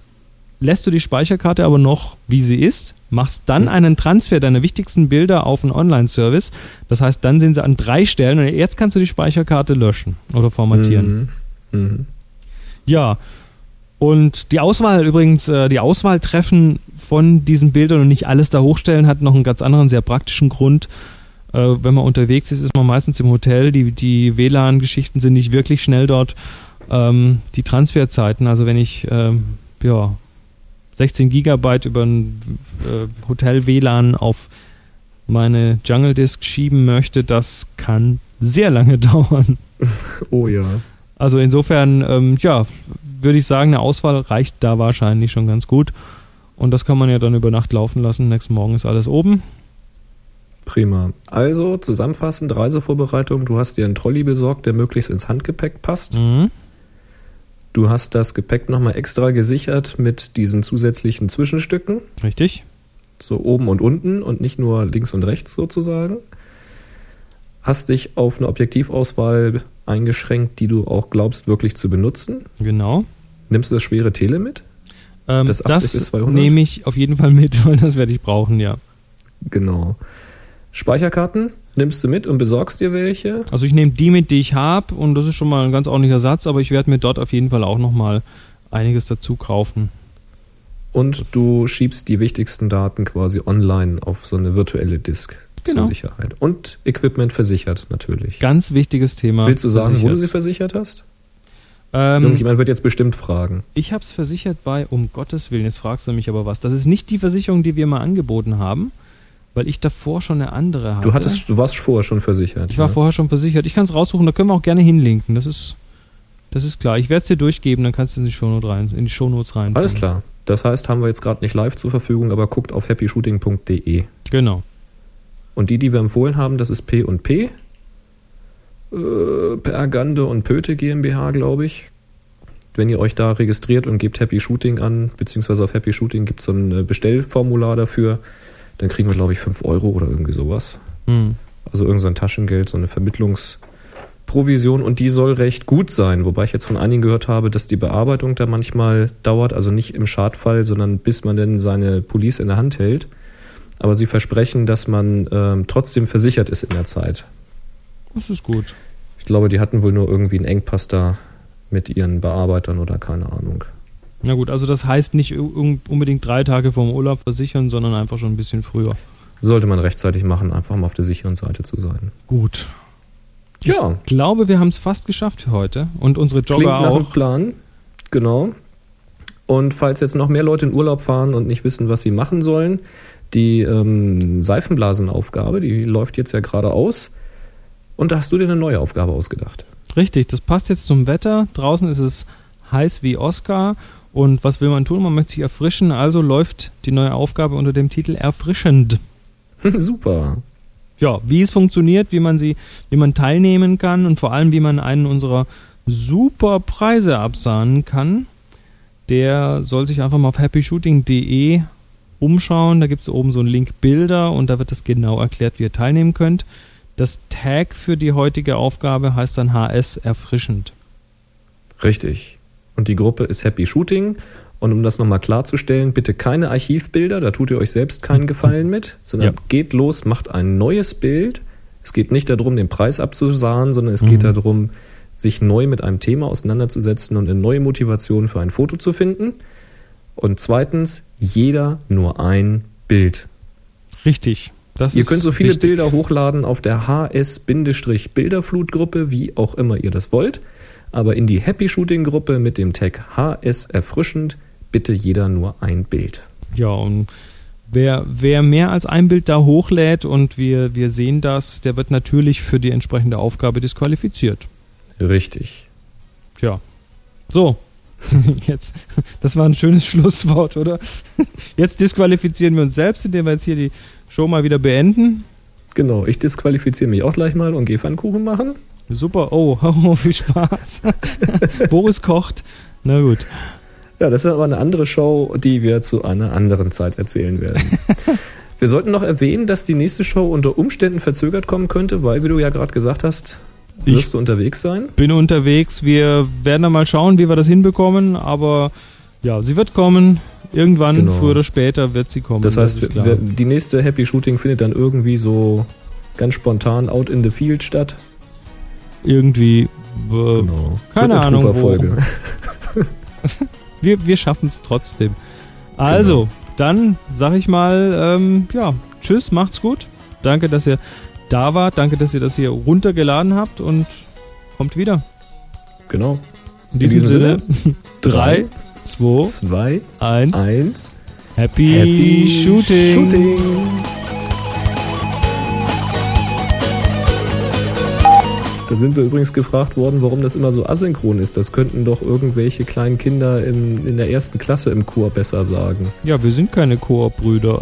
lässt du die Speicherkarte aber noch, wie sie ist, machst dann Mhm. einen Transfer deiner wichtigsten Bilder auf einen Online-Service. Das heißt, dann sind sie an drei Stellen und jetzt kannst du die Speicherkarte löschen oder formatieren. Mhm. Mhm. Ja. Und die Auswahl übrigens, äh, die Auswahl treffen von diesen Bildern und nicht alles da hochstellen, hat noch einen ganz anderen, sehr praktischen Grund. Äh, wenn man unterwegs ist, ist man meistens im Hotel. Die, die WLAN-Geschichten sind nicht wirklich schnell dort. Ähm, die Transferzeiten, also wenn ich ähm, ja, 16 Gigabyte über ein äh, Hotel-WLAN auf meine Jungle Disk schieben möchte, das kann sehr lange dauern. Oh ja. Also insofern, ähm, ja, würde ich sagen, eine Auswahl reicht da wahrscheinlich schon ganz gut. Und das kann man ja dann über Nacht laufen lassen. Nächsten Morgen ist alles oben. Prima. Also zusammenfassend, Reisevorbereitung. Du hast dir einen Trolley besorgt, der möglichst ins Handgepäck passt. Mhm. Du hast das Gepäck nochmal extra gesichert mit diesen zusätzlichen Zwischenstücken. Richtig? So oben und unten und nicht nur links und rechts sozusagen. Hast dich auf eine Objektivauswahl eingeschränkt, die du auch glaubst wirklich zu benutzen. Genau. Nimmst du das schwere Tele mit? Ähm, Das das 80 bis 200? nehme ich auf jeden Fall mit, weil das werde ich brauchen, ja. Genau. Speicherkarten nimmst du mit und besorgst dir welche. Also ich nehme die mit, die ich habe und das ist schon mal ein ganz ordentlicher Satz, aber ich werde mir dort auf jeden Fall auch nochmal einiges dazu kaufen. Und du schiebst die wichtigsten Daten quasi online auf so eine virtuelle Disk Genau. zur Sicherheit. Und Equipment versichert natürlich. Ganz wichtiges Thema. Willst du sagen, wo du sie Versichert. versichert hast? Ähm, Irgendjemand wird jetzt bestimmt fragen. ich habe es versichert bei, um Gottes Willen, jetzt fragst du mich aber was. Das ist nicht die Versicherung, die wir mal angeboten haben, weil ich davor schon eine andere hatte. Du hattest, du warst vorher schon versichert. Ich war ja? vorher schon versichert. Ich kann es raussuchen, da können wir auch gerne hinlinken. Das ist, das ist klar. Ich werde es dir durchgeben, dann kannst du in die Shownote rein, in die Shownotes rein. Alles klar. Das heißt, haben wir jetzt gerade nicht live zur Verfügung, aber guckt auf happyshooting.de. Genau. Und die, die wir empfohlen haben, das ist P und P. Äh, Pergande und Pöte GmbH, glaube ich. Wenn ihr euch da registriert und gebt Happy Shooting an, beziehungsweise auf Happy Shooting gibt es so ein äh, Bestellformular dafür, dann kriegen wir, glaube ich, 5 Euro oder irgendwie sowas. Hm. Also irgend so ein Taschengeld, so eine Vermittlungsprovision und die soll recht gut sein, wobei ich jetzt von einigen gehört habe, dass die Bearbeitung da manchmal dauert, also nicht im Schadfall, sondern bis man denn seine Police in der Hand hält. Aber sie versprechen, dass man ähm, trotzdem versichert ist in der Zeit. Das ist gut. Ich glaube, die hatten wohl nur irgendwie einen Engpass da mit ihren Bearbeitern oder keine Ahnung. Na gut, also das heißt nicht un- unbedingt drei Tage vorm Urlaub versichern, sondern einfach schon ein bisschen früher. Sollte man rechtzeitig machen, einfach mal auf der sicheren Seite zu sein. Gut. Ja, Ich glaube, wir haben es fast geschafft für heute. Und unsere klingt Jogger nach einem auch. Plan. Genau. Und falls jetzt noch mehr Leute in Urlaub fahren und nicht wissen, was sie machen sollen, die ähm, Seifenblasenaufgabe, die läuft jetzt ja gerade aus. Und da hast du dir eine neue Aufgabe ausgedacht. Richtig, das passt jetzt zum Wetter. Draußen ist es heiß wie Oscar. Und was will man tun? Man möchte sich erfrischen. Also läuft die neue Aufgabe unter dem Titel Erfrischend. Super. Ja, wie es funktioniert, wie man sie, wie man teilnehmen kann und vor allem, wie man einen unserer super Preise absahnen kann, der soll sich einfach mal auf happyshooting.de umschauen. Da gibt es oben so einen Link Bilder und da wird das genau erklärt, wie ihr teilnehmen könnt. Das Tag für die heutige Aufgabe heißt dann HS erfrischend. Richtig. Und die Gruppe ist Happy Shooting. Und um das nochmal klarzustellen, bitte keine Archivbilder, da tut ihr euch selbst keinen Gefallen mit, sondern Ja. geht los, macht ein neues Bild. Es geht nicht darum, den Preis abzusahen, sondern es geht Mhm. darum, sich neu mit einem Thema auseinanderzusetzen und eine neue Motivation für ein Foto zu finden. Und zweitens, jeder nur ein Bild. Richtig. Das Ihr könnt so viele wichtig. Bilder hochladen auf der HS-Bilderflutgruppe, wie auch immer ihr das wollt. Aber in die Happy Shooting Gruppe mit dem Tag HS erfrischend bitte jeder nur ein Bild. Ja, und wer, wer mehr als ein Bild da hochlädt und wir, wir sehen das, der wird natürlich für die entsprechende Aufgabe disqualifiziert. Richtig. Tja. So. Jetzt, das war ein schönes Schlusswort, oder? Jetzt disqualifizieren wir uns selbst, indem wir jetzt hier die Show mal wieder beenden. Genau, ich disqualifiziere mich auch gleich mal und gehe Pfannkuchen machen. Super. Oh, oh viel Spaß. Boris kocht. Na gut. Ja, das ist aber eine andere Show, die wir zu einer anderen Zeit erzählen werden. wir sollten noch erwähnen, dass die nächste Show unter Umständen verzögert kommen könnte, weil, wie du ja gerade gesagt hast, Ich- wirst du unterwegs sein. Bin unterwegs. Wir werden dann mal schauen, wie wir das hinbekommen, aber ja, sie wird kommen. Irgendwann, Genau. früher oder später, wird sie kommen. Das heißt, wir, die nächste Happy Shooting findet dann irgendwie so ganz spontan out in the field statt. Irgendwie. Äh, Genau. keine Ahnung, wo. Wir, wir schaffen es trotzdem. Also, dann sag ich mal, ähm, ja, tschüss, macht's gut. Danke, dass ihr da wart. Danke, dass ihr das hier runtergeladen habt und kommt wieder. Genau. In diesem, diesem Sinne, Drei, 3, 2, zwei, 1, eins. Happy, Happy Shooting. Shooting. Da sind wir übrigens gefragt worden, warum das immer so asynchron ist. Das könnten doch irgendwelche kleinen Kinder in, in der ersten Klasse im Chor besser sagen. Ja, wir sind keine Koop-Brüder.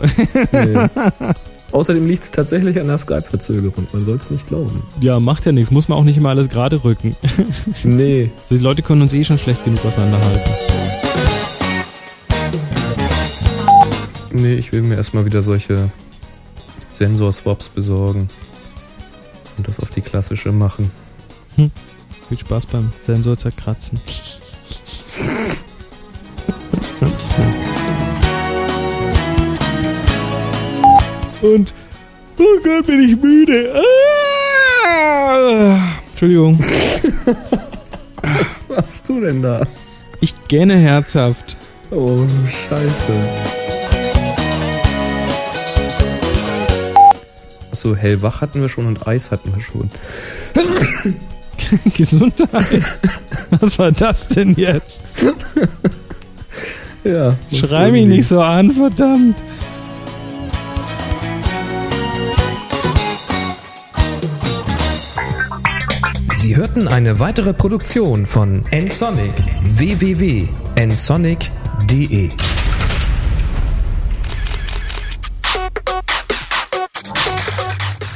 Nee. Außerdem liegt es tatsächlich an der Skype-Verzögerung. Man soll es nicht glauben. ja, macht ja nichts. Muss man auch nicht immer alles gerade rücken. Nee. Die Leute können uns eh schon schlecht genug auseinanderhalten. Nee, ich will mir erstmal wieder solche Sensorswaps besorgen. Und das auf die klassische machen. Viel Spaß beim Sensor zerkratzen. Und, oh Gott, bin ich müde. Ah! Entschuldigung, Was machst du denn da? ich gähne herzhaft. Oh, scheiße. Achso, hellwach hatten wir schon und Eis hatten wir schon. Gesundheit. Was war das denn jetzt? Ja. Schrei mich nicht so an, verdammt. Sie hörten eine weitere Produktion von nsonic www.nsonic.de